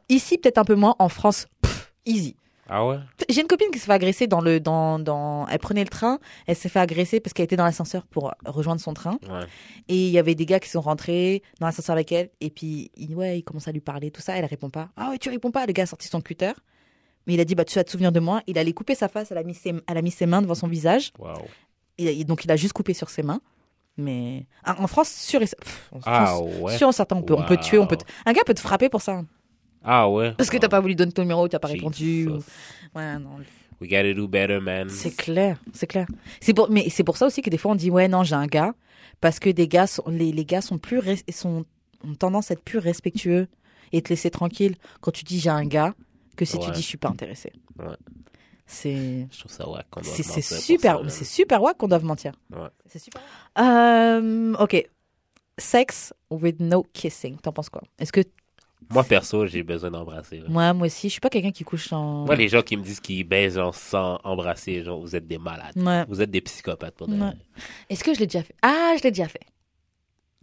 Ici, peut-être un peu moins. En France, pff, easy. Ah ouais? J'ai une copine qui se fait agresser dans le dans dans elle prenait le train, elle s'est fait agresser parce qu'elle était dans l'ascenseur pour rejoindre son train Ouais. et il y avait des gars qui sont rentrés dans l'ascenseur avec elle et puis il, ouais, il commence à lui parler tout ça, elle répond pas. Ah ouais, tu réponds pas. Le gars a sorti son cutter. Mais il a dit bah tu vas te souvenir de moi, il allait couper sa face, elle a mis ses elle a mis ses mains devant son visage Wow. et, et donc il a juste coupé sur ses mains. Mais ah, en France sûr et pff, en Ah ouais? sûr et certain on peut on peut tuer, on peut te- un gars peut te frapper pour ça Ah ouais? parce que t'as pas voulu donner ton numéro, t'as pas Jesus. répondu. ou- Ouais, non. We gotta do better, man. C'est clair, c'est clair. C'est pour, mais c'est pour ça aussi que des fois on dit ouais non j'ai un gars parce que des gars sont, les, les gars sont plus res- sont ont tendance à être plus respectueux et te laisser tranquille quand tu dis j'ai un gars que si tu dis je suis pas intéressé. Ouais. C'est Je trouve ça wack qu'on doit c'est c'est mentir pour super c'est super wack qu'on doive mentir. Ouais. C'est super. Euh, ok. Sex with no kissing. T'en penses quoi? Est-ce que Moi, perso, j'ai besoin d'embrasser. là. moi moi aussi je suis pas quelqu'un qui couche sans. Moi, les gens qui me disent qu'ils baisent genre, sans embrasser, genre, vous êtes des malades. Ouais. Vous êtes des psychopathes pour de Ouais. vrai. Est-ce que je l'ai déjà fait? Ah je l'ai déjà fait.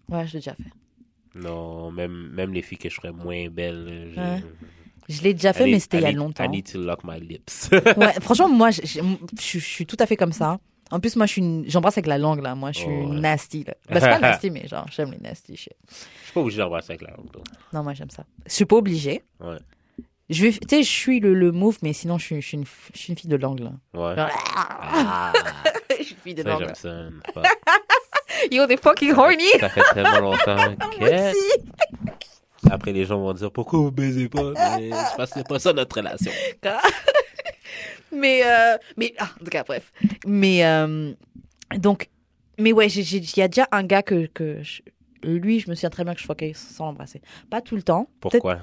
Ouais je l'ai déjà fait. Non, même, même les filles que je ferais moins belles. je- Ouais. Je l'ai déjà I fait, need- mais c'était il y a need- longtemps. I need to lock my lips. Ouais, franchement, moi, je, je, je- je suis tout à fait comme ça. En plus, moi, je suis une- j'embrasse avec la langue, là. Moi, je suis Oh, ouais. nasty, là. Bah, c'est pas nasty, mais genre, j'aime les nasty shit. Je suis pas obligé d'embrasser avec la langue. donc. Non, moi, j'aime ça. Je suis pas obligée. Ouais. Je vais, tu sais, je suis le, le move, mais sinon, je suis, je suis, une, je suis une fille de langue, là. Ouais. Genre, Ah, je suis une fille de langue. j'aime ça. Yo, t'es fucking horny! Ça fait tellement longtemps que... Après, les gens vont dire pourquoi vous baisez pas? Mais je pense que c'est pas ça notre relation. Mais, euh, mais, ah, en tout cas, bref. Mais, euh, donc, mais ouais, il y a déjà un gars que, que je- lui, je me souviens très bien que je fuckais sans l'embrasser. Pas tout le temps. Pourquoi?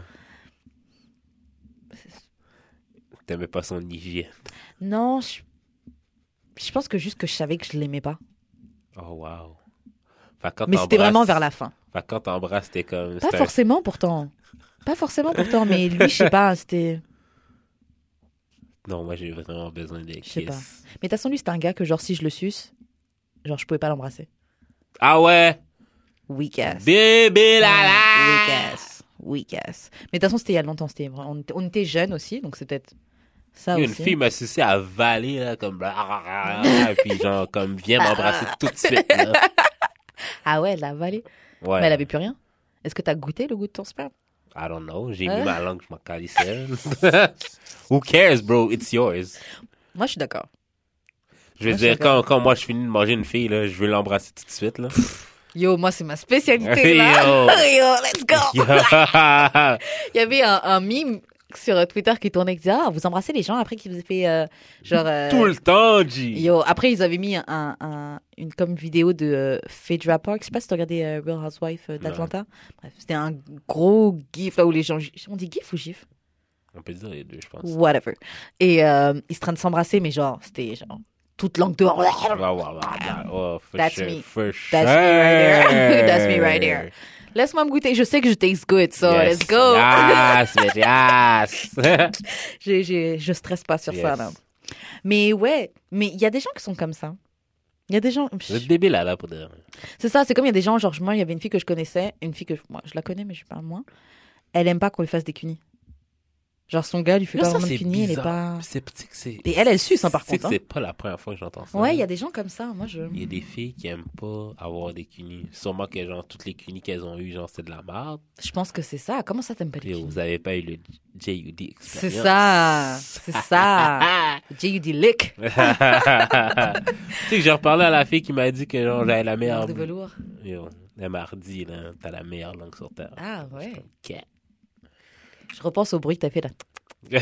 T'aimais pas son hygiène. Non, je... je pense que juste que je savais que je l'aimais pas. Oh, quand Mais c'était vraiment vers la fin. Que quand t'embrasses, t'es comme. Pas forcément pourtant. Pas forcément pourtant, mais lui, je sais pas, c'était. Non, moi, j'ai vraiment besoin de Je sais pas. Mais de toute façon, lui, c'était un gars que, genre, si je le suce, genre, je pouvais pas l'embrasser. Ah ouais? Weak ass. Bébé là Weak là ass. Weak ass. Mais de toute façon, c'était il y a longtemps. C'était... On, était, on était jeunes aussi, donc c'est peut-être ça Une aussi. fille m'a sucé à valer, là, comme. Et puis, genre, comme, viens m'embrasser tout de suite, là. Ah ouais, elle l'a avalé. Ouais. Mais elle avait plus rien. Est-ce que t'as goûté le goût de ton sperme? I don't know. J'ai Hein? mis ma langue, je m'en calissais. Who cares, bro? It's yours. Moi, je suis d'accord. Je veux Moi, dire, quand, quand moi je finis de manger une fille, là, je veux l'embrasser tout de suite, là. Yo, moi, c'est ma spécialité, là. Yo. Yo, let's go Yeah. Il y avait un, un mime sur euh, Twitter qui tournait qui disait Ah, vous embrassez les gens après qu'ils vous aient fait euh, genre. euh, Tout le temps, G. Yo, après, ils avaient mis un, un- une comme vidéo de euh, Phaedra Park. Je sais pas si t'as regardé euh, Real Housewife euh, d'Atlanta. Bref, c'était un gros gif là où les gens. On dit gif ou gif? On peut dire les deux, je pense. Whatever. Et euh, ils se train de s'embrasser, mais genre, c'était genre toute langue dehors. Ouais, ouais, ouais, ouais. Oh, for That's sure, me. For That's me right there. That's me right there. Laisse-moi me goûter. Je sais que je taste good, so Yes. let's go. Yes, yes. J'ai- j'ai- je stresse pas sur ça, là. Mais ouais, mais il y a des gens qui sont comme ça. Il y a des gens. Vous êtes débile, là, là, pour dire. C'est ça, c'est comme il y a des gens, genre, moi, il y avait une fille que je connaissais, une fille que je- moi, je la connais, mais je parle moins. Elle aime pas qu'on lui fasse des cunis. Genre, son gars lui fait pas vraiment de elle est pas. C'est sais que c'est. Et elle, elle suce, hein, par contre, hein. C'est pas la première fois que j'entends ça. Ouais, il y a des gens comme ça, moi, je. Il y a des filles qui aiment pas avoir des cunis. Sûrement que genre toutes les cunis qu'elles ont eues, genre c'est de la merde. Je pense que c'est ça. Comment ça, t'aimes pas les cunis? vous avez pas eu le JUD C'est ça, c'est ça. J.U.D. Lick. tu sais que j'ai reparlé à la fille qui m'a dit que genre j'avais la meilleure. de velours. Yo, elle m'a là, t'as la meilleure langue sur terre. Ah, ouais. Je repense au bruit que t'as fait là.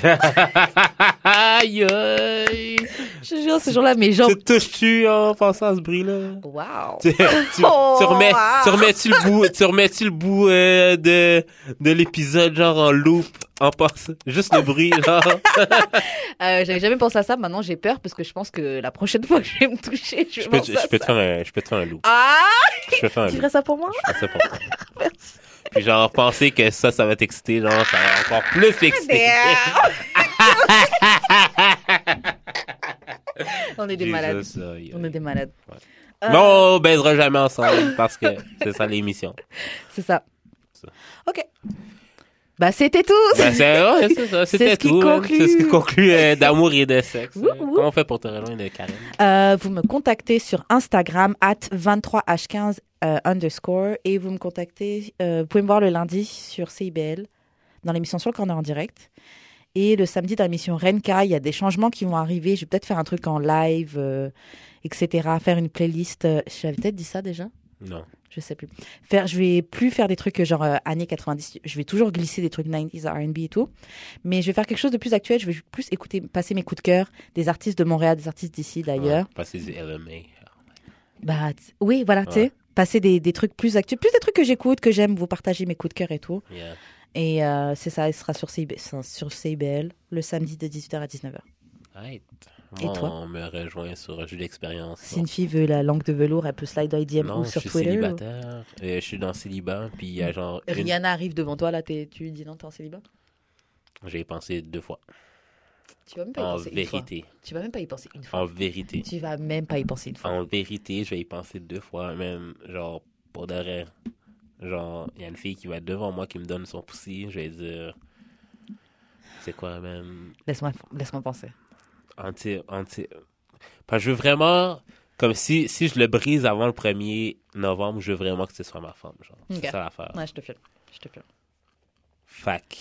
Aïe aïe. Je te jure, ce jour-là, mes jambes. Tu touches-tu en pensant à ce bruit-là? Waouh. tu, tu, Oh, tu remets, wow. tu remets-tu le bout, tu remets-tu le bout euh, de, de l'épisode genre en loop, en passant, juste le bruit genre? Euh, J'avais jamais pensé à ça. Maintenant, j'ai peur parce que je pense que la prochaine fois que je vais me toucher, je vais Je peux, te- faire un, je peux te faire un loop. Ah, Je peux te faire un tu loop. ferais ça pour moi? Je fais ça pour toi. Puis genre penser que ça, ça va t'exciter, genre ça va encore plus t'exciter. On est des malades. On est des malades. Ouais. Euh, Mais on baisera jamais ensemble parce que c'est ça l'émission. C'est ça. Ça. Ok. Bah, c'était tout. Ben, c'est ouais, ça, c'était tout. conclut. C'est ce qui conclut euh, d'amour et de sexe. Wouh. Comment on fait pour te rejoindre, Karen? Euh, vous me contactez sur Instagram, at 23h15 euh, underscore, et vous me contactez, euh, vous pouvez me voir le lundi sur CIBL, dans l'émission Sur le Corner en direct. Et le samedi dans l'émission Renka, il y a des changements qui vont arriver. Je vais peut-être faire un truc en live, euh, etc. Faire une playlist. J'avais peut-être dit ça déjà? Non. je sais plus. Faire, je vais plus faire des trucs genre années 90. Je vais toujours glisser des trucs 90s R&B et tout. Mais je vais faire quelque chose de plus actuel. Je vais plus écouter, passer mes coups de cœur des artistes de Montréal, des artistes d'ici d'ailleurs. Ouais, Passer du LMA. Bah, oui, voilà, tu sais. Passer des, des trucs plus actuels, plus des trucs que j'écoute, que j'aime, vous partager mes coups de cœur et tout. Yeah. Et euh, c'est ça, il sera sur, CIB, sur CIBL le samedi de 18h à 19h. Right. Et toi? on me rejoint sur jeu d'expérience. Si une fille veut la langue de velours, elle peut slide IDM Non, ou je sur suis Twitter. ou- célibataire. Euh, je suis dans célibat, puis il y a genre. une- Rihanna arrive devant toi, là, tu dis non, t'es en célibat? J'ai pensé deux fois. Tu vas même pas y En penser une fois. vérité. Tu vas même pas y penser une fois. En vérité. Tu vas même pas y penser une fois. En vérité, je vais y penser deux fois, même, genre, pour de vrai. Genre, il y a une fille qui va devant moi qui me donne son poussi, je vais dire. C'est quoi, même? Laisse-moi laisse-moi penser. Anti. anti... Parce que je veux vraiment. Comme si, si je le brise avant le 1er novembre, je veux vraiment que ce soit ma femme, genre. C'est ça l'affaire. Ouais, je te filme. Je te filme. Fac.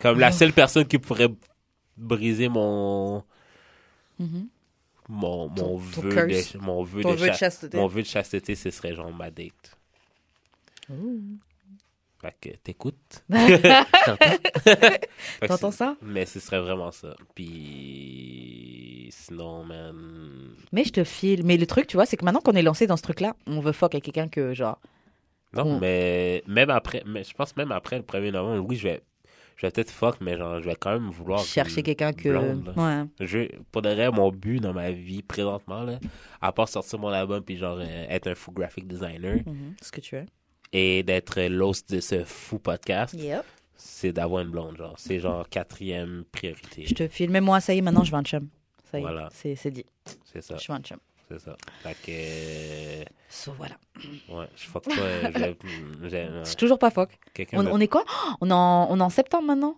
Comme la seule personne qui pourrait briser mon. Mhm. Mon, mon Ton- vœu de, mon vœu de, vœu de cha- chasteté. mon vœu de chasteté, ce serait genre ma date. Fait que t'écoutes. T'entends? Ça? Mais ce serait vraiment ça. Puis sinon, man. Mais je te file. Mais le truc, tu vois, c'est que maintenant qu'on est lancé dans ce truc-là, on veut fuck avec quelqu'un que, genre. Non, mais même après, mais je pense même après le 1er novembre, oui, je vais, je vais peut-être fuck, mais genre, je vais quand même vouloir. chercher quelqu'un que. blonde, là. ouais. Je, pour de vrai, mon but dans ma vie présentement, là, à part sortir mon album puis genre euh, être un fou graphic designer Mhm. Ce que tu es. et d'être l'host de ce fou podcast, Yep. c'est d'avoir une blonde, genre. C'est genre quatrième priorité. Je te file. Mais moi, ça y est, maintenant, je veux un chum. Ça y est. Voilà. C'est c'est dit. C'est ça, Je veux un chum. C'est ça. Fait que, euh, So, voilà. ouais, je fuck pas. euh, euh, C'est toujours pas fuck. On, est quoi? Oh, on est, en, on est en septembre maintenant?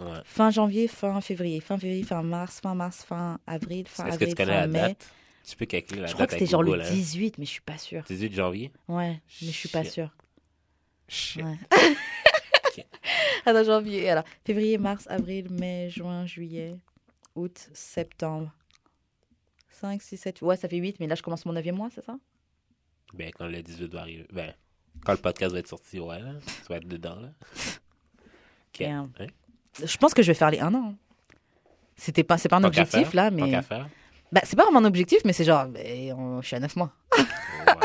Ouais. Fin janvier, fin février. Fin février, fin mars, fin mars, fin avril, fin Est-ce que avril, tu connais la mai. date? Tu peux calculer la Je crois date que avec c'était genre le Google, hein? 18, mais je suis pas sûre. 18 janvier? Ouais, mais je suis pas sûre. Shit. Ouais. Attends, janvier. Alors, février, mars, avril, mai, juin, juillet, août, septembre. 5, 6, 7. Ouais, ça fait 8, mais là, je commence mon 9e mois, c'est ça? Ben, quand le 18 va arriver. Ben, quand le podcast va être sorti, ouais, là. Tu vas être dedans, là. Ok. Damn. Hein? Je pense que je vais faire les 1 an. C'était pas, c'est pas un Tant objectif, faire, là, Tant mais. qu'à faire. Bah, c'est pas vraiment un objectif, mais c'est genre, ben, on- je suis à 9 mois. Ouais,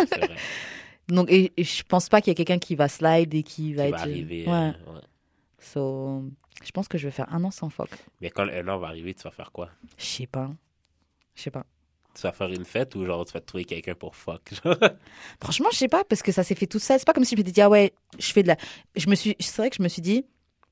c'est vrai. Donc, et, et je pense pas qu'il y a quelqu'un qui va slide et qui va Qui être. va arriver. Ouais. euh, ouais. So, je pense que je vais faire un an sans fuck. Mais quand un an va arriver, tu vas faire quoi? Je sais pas. Je sais pas. Tu vas faire une fête ou genre tu vas te trouver quelqu'un pour fuck? genre? Franchement, je sais pas, parce que ça s'est fait tout seul. C'est pas comme si je m'étais dit, ah ouais, je fais de la. Je me suis. C'est vrai que je me suis dit,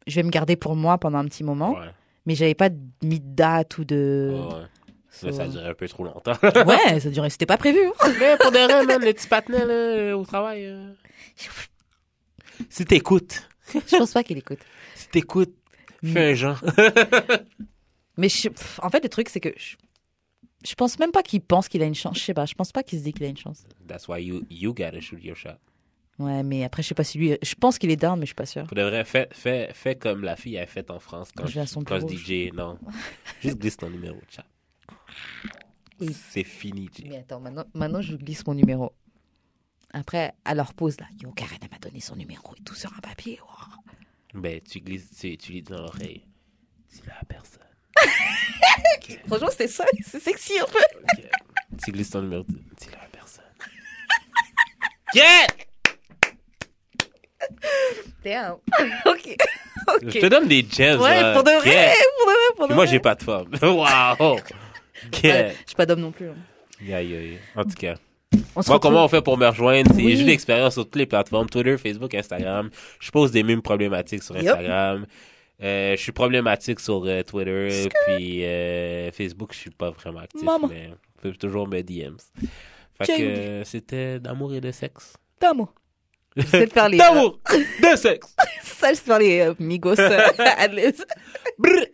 je vais me garder pour moi pendant un petit moment, Ouais. mais j'avais pas mis de date ou de. Ouais, ouais. So- Mais ça a duré un peu trop longtemps. Ouais, ça durait. C'était pas prévu. hein. Mais pour de vrai, man, le petit patinet, là, au travail. euh, Si t'écoutes, Je pense pas qu'il écoute. si t'écoutes, fais un genre. Mais je- en fait, le truc, c'est que je, je pense même pas qu'il pense qu'il a une chance. Je sais pas, je pense pas qu'il se dit qu'il a une chance. That's why you, you gotta shoot your shot. Ouais, mais après, je sais pas si lui. Je pense qu'il est down, mais je suis pas sûre. Pour de vrai, fais, fais, fais comme la fille a fait en France quand, Je son quand je DJ. Non. Juste glisse ton numéro chat. Et- C'est fini, J. Mais attends, maintenant, maintenant, je glisse mon numéro. Après, à leur pause, là, yo, Karen, m'a donné son numéro et tout sur un papier. wow. Ben, tu glisses, tu, tu lui dis dans l'oreille. Dis-le à personne. Franchement, c'était ça, c'est sexy un peu. ok. Tu glisses ton numéro, dis- dis-le à personne. Yeah! Damn. ok. ok. Je te donne des gems. Ouais, là. pour de vrai, Yeah. pour de vrai, pour de Puis moi, vrai. j'ai pas de femme. Waouh! Yeah. je suis pas d'homme non plus. hein. Aïe, aïe, aïe. En tout cas. On Moi, comment on fait pour me rejoindre? C'est Oui. j'ai l'expérience sur toutes les plateformes, Twitter, Facebook, Instagram. Je pose des mimes problématiques sur. Instagram. Euh, je suis problématique sur euh, Twitter, puis euh, Facebook, je suis pas vraiment actif, Maman. mais je peux toujours me DMs. Fait que euh, c'était d'amour et de sexe. D'amour. Je sais faire les. D'amour, de sexe. Ça, je sais faire les euh, Migos. euh. Brr.